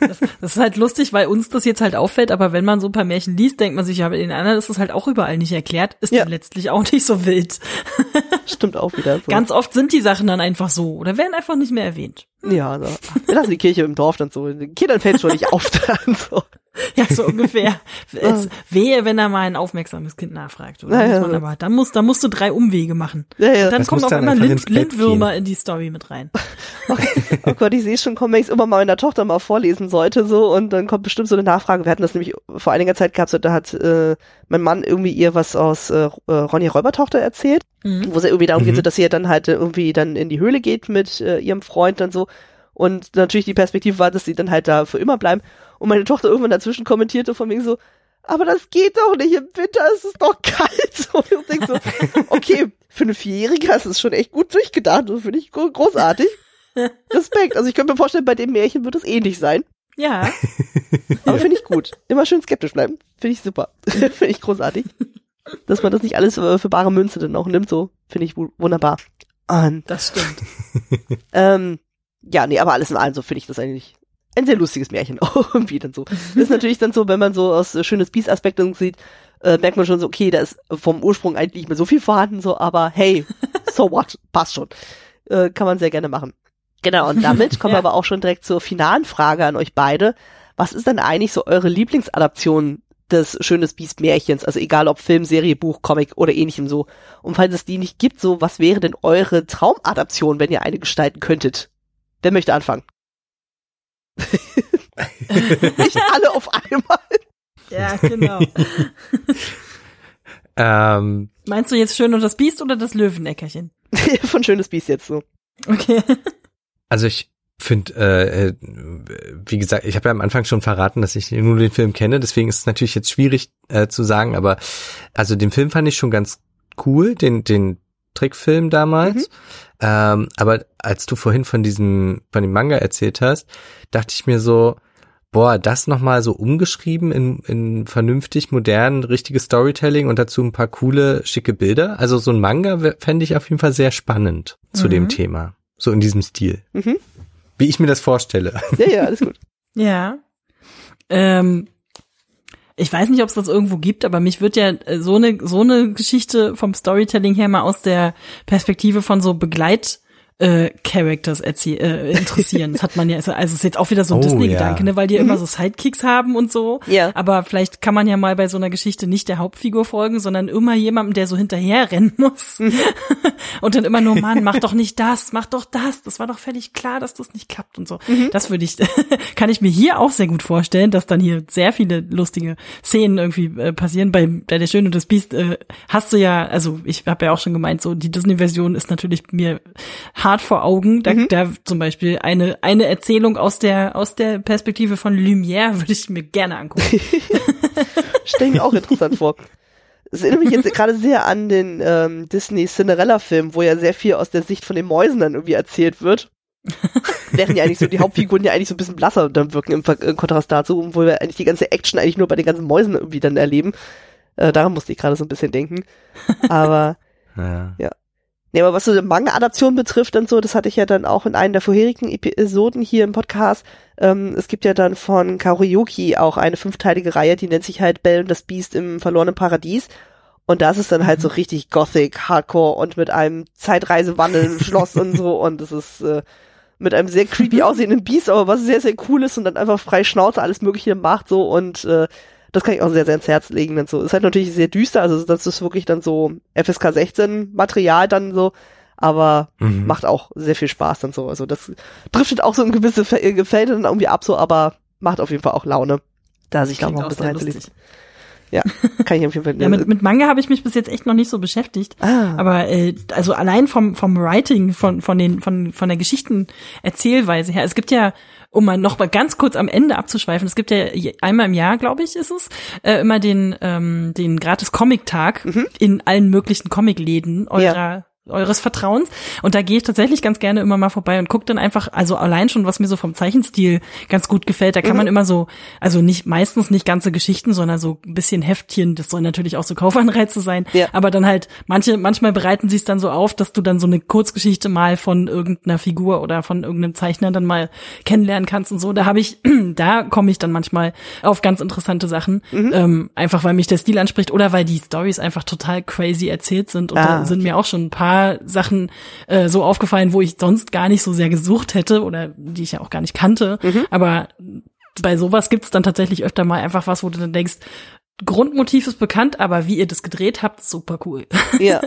Das, das, ist halt lustig, weil uns das jetzt halt auffällt, aber wenn man so ein paar Märchen liest, denkt man sich, ja, bei den anderen ist das halt auch überall nicht erklärt, ist ja. dann letztlich auch nicht so wild. Stimmt auch wieder. So. Ganz oft sind die Sachen dann einfach so oder werden einfach nicht mehr erwähnt. Ja, also, wir lassen die Kirche im Dorf dann so. Kindern fällt schon nicht auf dann so. Ja, so ungefähr. Es wehe, wenn er mal ein aufmerksames Kind nachfragt. Oder? Ja, ja. aber dann musst, dann musst du drei Umwege machen. Ja, ja. dann das kommen auf einmal Lind, Lindwürmer in die Story mit rein. Okay. Oh Gott, ich sehe schon kommen, wenn ich es immer mal meiner Tochter mal vorlesen sollte, so, und dann kommt bestimmt so eine Nachfrage. Wir hatten das nämlich vor einiger Zeit gehabt, so, da hat äh, mein Mann irgendwie ihr was aus äh, äh Ronny Räubertochter erzählt, mhm. wo es irgendwie darum mhm. geht, so, dass sie ja dann halt irgendwie dann in die Höhle geht mit äh, ihrem Freund dann so. Und natürlich die Perspektive war, dass sie dann halt da für immer bleiben. Und meine Tochter irgendwann dazwischen kommentierte von mir so, aber das geht doch nicht, im Winter ist es doch kalt. Und ich denk so, okay, für eine Vierjährige hast du es schon echt gut durchgedacht. Das finde ich großartig. Respekt. Also ich könnte mir vorstellen, bei dem Märchen wird es ähnlich sein. Ja. Aber finde ich gut. Immer schön skeptisch bleiben. Finde ich super. finde ich großartig. Dass man das nicht alles für bare Münze dann auch nimmt, so finde ich wunderbar. Und, das stimmt. Ähm, ja, nee, aber alles in allem so finde ich das eigentlich ein sehr lustiges Märchen irgendwie dann so. Das ist natürlich dann so, wenn man so aus äh, schönes Biest Aspekten sieht, äh, merkt man schon so, okay, da ist vom Ursprung eigentlich nicht mehr so viel vorhanden, so, aber hey, so what, passt schon. Äh, kann man sehr gerne machen. Genau, und damit kommen ja. wir aber auch schon direkt zur finalen Frage an euch beide. Was ist denn eigentlich so eure Lieblingsadaption des Schönes Biest Märchens? Also egal ob Film, Serie, Buch, Comic oder ähnlichem so. Und falls es die nicht gibt, so, was wäre denn eure Traumadaption, wenn ihr eine gestalten könntet? Wer möchte anfangen? Nicht alle auf einmal. Ja, genau. ähm, Meinst du jetzt Schön und das Biest oder das Löweneckerchen? Von Schönes Biest jetzt so. Okay. Also ich finde, äh, äh, wie gesagt, ich habe ja am Anfang schon verraten, dass ich nur den Film kenne, deswegen ist es natürlich jetzt schwierig äh, zu sagen, aber also den Film fand ich schon ganz cool, den, den Trickfilm damals. Mhm. Ähm, aber als du vorhin von diesem, von dem Manga erzählt hast, dachte ich mir so, boah, das nochmal so umgeschrieben in, in vernünftig, modern, richtiges Storytelling und dazu ein paar coole, schicke Bilder. Also so ein Manga fände ich auf jeden Fall sehr spannend zu mhm. dem Thema. So in diesem Stil. Mhm. Wie ich mir das vorstelle. Ja, ja, alles gut. ja. Ähm, ich weiß nicht, ob es das irgendwo gibt, aber mich wird ja äh, so eine so eine Geschichte vom Storytelling her mal aus der Perspektive von so Begleit äh, Characters äh, interessieren. Das hat man ja, also es ist jetzt auch wieder so ein Oh, Disney-Gedanke, ja. ne, weil die immer so Sidekicks haben und so. Ja. Aber vielleicht kann man ja mal bei so einer Geschichte nicht der Hauptfigur folgen, sondern immer jemandem, der so hinterher rennen muss. und dann immer nur, Mann, mach doch nicht das, mach doch das. Das war doch völlig klar, dass das nicht klappt und so. Das würde ich, kann ich mir hier auch sehr gut vorstellen, dass dann hier sehr viele lustige Szenen irgendwie äh, passieren. Bei, bei Der Schöne und das Biest äh, hast du ja, also ich habe ja auch schon gemeint, so die Disney-Version ist natürlich mir hart vor Augen. Da, da zum Beispiel eine eine Erzählung aus der aus der Perspektive von Lumière würde ich mir gerne angucken. Stell ich mir auch interessant vor. Es erinnert mich jetzt gerade sehr an den ähm, Disney Cinderella-Film, wo ja sehr viel aus der Sicht von den Mäusen dann irgendwie erzählt wird. Während ja eigentlich so die Hauptfiguren ja eigentlich so ein bisschen blasser dann wirken im, Ver- im Kontrast dazu, obwohl wir eigentlich die ganze Action eigentlich nur bei den ganzen Mäusen irgendwie dann erleben. Äh, daran musste ich gerade so ein bisschen denken. Aber Ja. Nee, aber was so Manga-Adaption betrifft und so, das hatte ich ja dann auch in einer der vorherigen Episoden hier im Podcast. Ähm, es gibt ja dann von Karuyuki auch eine fünfteilige Reihe, die nennt sich halt Belle und das Biest im verlorenen Paradies. Und das ist dann halt so richtig Gothic, Hardcore und mit einem Zeitreisewandel im Schloss und so. Und das ist äh, mit einem sehr creepy aussehenden Biest, aber was sehr, sehr cool ist und dann einfach frei Schnauze alles Mögliche macht so und äh, das kann ich auch sehr, sehr ins Herz legen. Dann so. Ist halt natürlich sehr düster, also das ist wirklich dann so FSK 16 Material dann so, aber Mhm. macht auch sehr viel Spaß dann so. Also das driftet auch so in gewisse äh, Felder dann irgendwie ab so, aber macht auf jeden Fall auch Laune, da sich da noch ein auch bisschen reinzulesen. lustig. Ja, kann ich auf jeden Fall. Ja, mit, mit Manga habe ich mich bis jetzt echt noch nicht so beschäftigt. Ah. Aber äh, also allein vom vom Writing, von von den von von der Geschichtenerzählweise her. Es gibt ja, um mal noch mal ganz kurz am Ende abzuschweifen, es gibt ja einmal im Jahr, glaube ich, ist es äh, immer den ähm, den gratis Comic Tag in allen möglichen Comicläden eurer eures Vertrauens. Und da gehe ich tatsächlich ganz gerne immer mal vorbei und gucke dann einfach, also allein schon, was mir so vom Zeichenstil ganz gut gefällt, da kann man immer so, also nicht meistens nicht ganze Geschichten, sondern so ein bisschen Heftchen, das soll natürlich auch so Kaufanreize sein, Ja. aber dann halt, manche, manchmal bereiten sie es dann so auf, dass du dann so eine Kurzgeschichte mal von irgendeiner Figur oder von irgendeinem Zeichner dann mal kennenlernen kannst und so. Da habe ich, da komme ich dann manchmal auf ganz interessante Sachen, ähm, einfach weil mich der Stil anspricht oder weil die Stories einfach total crazy erzählt sind und Ah, da sind mir auch schon ein paar Sachen äh, so aufgefallen, wo ich sonst gar nicht so sehr gesucht hätte oder die ich ja auch gar nicht kannte. Aber bei sowas gibt's dann tatsächlich öfter mal einfach was, wo du dann denkst, Grundmotiv ist bekannt, aber wie ihr das gedreht habt, super cool. Ja.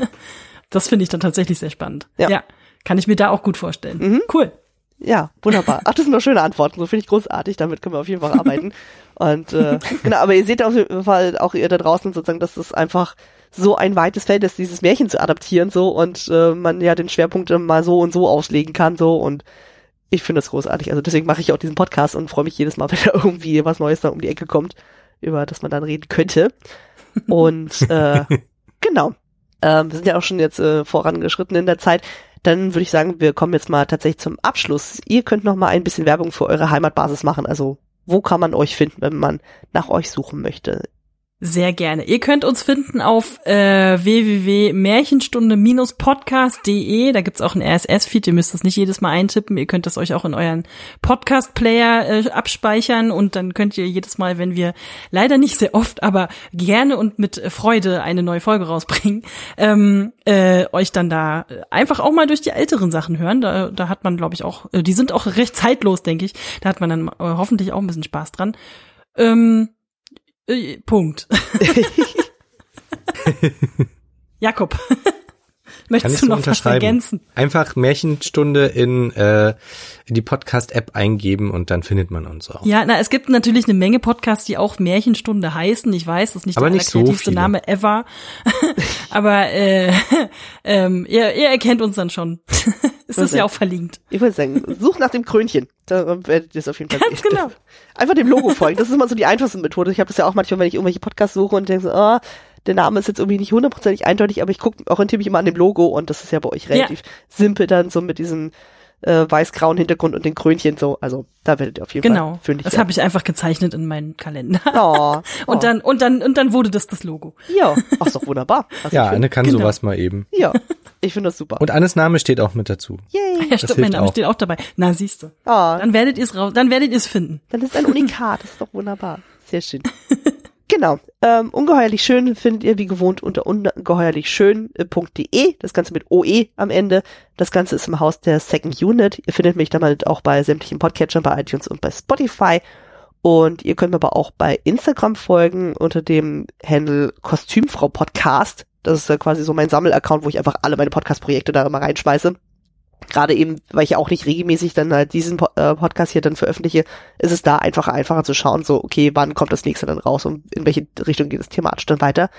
Das finde ich dann tatsächlich sehr spannend. Ja. kann ich mir da auch gut vorstellen. Cool. Ja, wunderbar. Ach, das sind doch schöne Antworten. So finde ich großartig. Damit können wir auf jeden Fall arbeiten. Und äh, genau, aber ihr seht auf jeden Fall auch ihr da draußen sozusagen, dass es einfach so ein weites Feld ist, dieses Märchen zu adaptieren so und äh, man ja den Schwerpunkt dann mal so und so auslegen kann so und ich finde das großartig. Also deswegen mache ich auch diesen Podcast und freue mich jedes Mal, wenn da irgendwie was Neues da um die Ecke kommt, über das man dann reden könnte. Und äh, genau. Ähm, wir sind ja auch schon jetzt äh, vorangeschritten in der Zeit. Dann würde ich sagen, wir kommen jetzt mal tatsächlich zum Abschluss. Ihr könnt noch mal ein bisschen Werbung für eure Heimatbasis machen. Also wo kann man euch finden, wenn man nach euch suchen möchte? Sehr gerne. Ihr könnt uns finden auf äh, www.märchenstunde-podcast.de. Da gibt's auch einen RSS-Feed. Ihr müsst das nicht jedes Mal eintippen. Ihr könnt das euch auch in euren Podcast-Player äh, abspeichern und dann könnt ihr jedes Mal, wenn wir leider nicht sehr oft, aber gerne und mit Freude eine neue Folge rausbringen, ähm, äh, euch dann da einfach auch mal durch die älteren Sachen hören. Da, da hat man, glaube ich, auch, äh, die sind auch recht zeitlos, denke ich. Da hat man dann äh, hoffentlich auch ein bisschen Spaß dran. Ähm, äh, Punkt. Jakob, möchtest so du noch was ergänzen? Einfach Märchenstunde in, äh, in die Podcast-App eingeben und dann findet man uns auch. Ja, na, es gibt natürlich eine Menge Podcasts, die auch Märchenstunde heißen. Ich weiß, das ist nicht Aber der nicht so allerkreativste viele. Name ever. Aber äh, ähm, ihr, ihr erkennt uns dann schon. es ist ja auch verlinkt. Ich würde sagen, sucht nach dem Krönchen. Da werdet ihr es auf jeden Fall Ganz sehen. genau. Einfach dem Logo folgen. Das ist immer so die einfachste Methode. Ich habe das ja auch manchmal, wenn ich irgendwelche Podcasts suche und denke so, ah, der Name ist jetzt irgendwie nicht hundertprozentig eindeutig, aber ich gucke, orientiere mich immer an dem Logo und das ist ja bei euch relativ simpel dann so mit diesem äh, weiß-grauen Hintergrund und den Krönchen so. Also da werdet ihr auf jeden Genau. Fall fündig Das habe ich einfach gezeichnet in meinen Kalender. Oh, Und oh. dann und dann und dann wurde das das Logo. Ja, ach, ist doch wunderbar. Also Ja, Anne kann Genau. sowas mal eben. Ja, ich finde das super. Und Annes Name steht auch mit dazu. Yay. Ja, stimmt, mein hilft Name auch. steht auch dabei. Na, siehst du. Ah, Dann werdet ihr es raus, dann werdet ihr es finden. dann ist ein Unikat. Das ist doch wunderbar. Sehr schön. Genau. Ähm, ungeheuerlich schön findet ihr wie gewohnt unter ungeheuerlichschön.de. Das Ganze mit OE am Ende. Das Ganze ist im Haus der Second Unit. Ihr findet mich damit auch bei sämtlichen Podcatchern, bei iTunes und bei Spotify. Und ihr könnt mir aber auch bei Instagram folgen unter dem Handle Kostümfrau Podcast. Das ist ja quasi so mein Sammelaccount, wo ich einfach alle meine Podcast-Projekte da immer reinschmeiße gerade eben, weil ich auch nicht regelmäßig dann halt diesen äh, Podcast hier dann veröffentliche, ist es da einfach einfacher zu schauen, so, okay, wann kommt das nächste dann raus und in welche Richtung geht es thematisch dann weiter.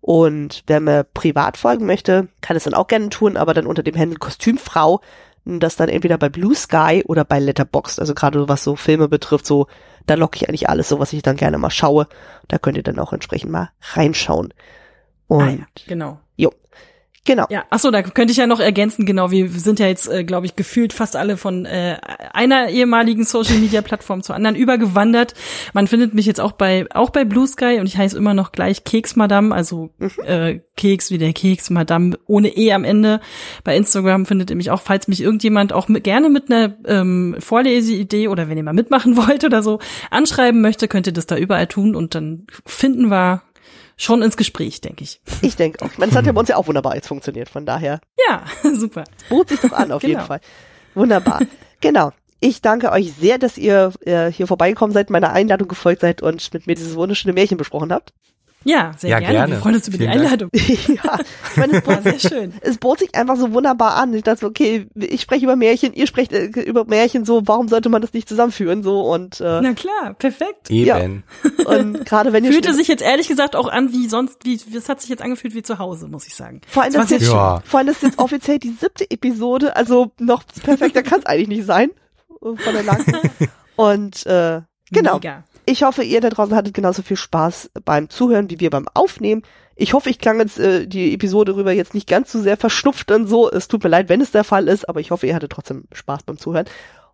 Und wer mir privat folgen möchte, kann es dann auch gerne tun, aber dann unter dem Handel Kostümfrau, das dann entweder bei Blue Sky oder bei Letterboxd, also gerade was so Filme betrifft, so, da locke ich eigentlich alles so, was ich dann gerne mal schaue. Da könnt ihr dann auch entsprechend mal reinschauen. Und ah ja, genau. Jo. Genau. Ja, ach so, da könnte ich ja noch ergänzen, genau, wir sind ja jetzt, äh, glaube ich, gefühlt fast alle von äh, einer ehemaligen Social Media Plattform zur anderen übergewandert. Man findet mich jetzt auch bei auch bei Blue Sky und ich heiße immer noch gleich Keks Madame, also mhm. äh, Keks wie der Keks Madame ohne E am Ende. Bei Instagram findet ihr mich auch, falls mich irgendjemand auch mit, gerne mit einer ähm, Vorleseidee oder wenn ihr mal mitmachen wollt oder so anschreiben möchte, könnt ihr das da überall tun und dann finden wir schon ins Gespräch, denke ich. Ich denke auch. Ich meine, das hat ja bei uns ja auch wunderbar jetzt funktioniert, von daher. Ja, super. Bot sich doch an, auf genau. jeden Fall. Wunderbar. genau. Ich danke euch sehr, dass ihr äh, hier vorbeigekommen seid, meiner Einladung gefolgt seid und mit mir dieses wunderschöne Märchen besprochen habt. Ja, sehr ja, gerne. gerne. Wir freuen uns über Vielen die Einladung. ja, ich meine, es bot, sehr schön. Es bot sich einfach so wunderbar an. Ich dachte, okay, ich spreche über Märchen, ihr sprecht äh, über Märchen, so, warum sollte man das nicht zusammenführen, so und äh, Na klar, perfekt. Eben. Ja. Und gerade wenn ihr fühlte sich jetzt ehrlich gesagt auch an wie sonst, wie es hat sich jetzt angefühlt wie zu Hause, muss ich sagen. Vor allem, das, das jetzt, ja. vor allem das ist jetzt offiziell die siebte Episode, also noch perfekter kann es eigentlich nicht sein von der Lage. Und äh, genau. Mega. Ich hoffe, ihr da draußen hattet genauso viel Spaß beim Zuhören wie wir beim Aufnehmen. Ich hoffe, ich klang jetzt äh, die Episode rüber jetzt nicht ganz zu sehr verschnupft und so. Es tut mir leid, wenn es der Fall ist, aber ich hoffe, ihr hattet trotzdem Spaß beim Zuhören.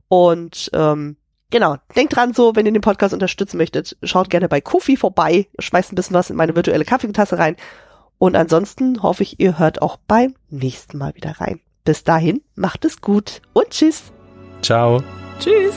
Und ähm, genau, denkt dran so, wenn ihr den Podcast unterstützen möchtet, schaut gerne bei Kofi vorbei, schmeißt ein bisschen was in meine virtuelle Kaffeetasse rein. Und ansonsten hoffe ich, ihr hört auch beim nächsten Mal wieder rein. Bis dahin, macht es gut und tschüss. Ciao. Tschüss.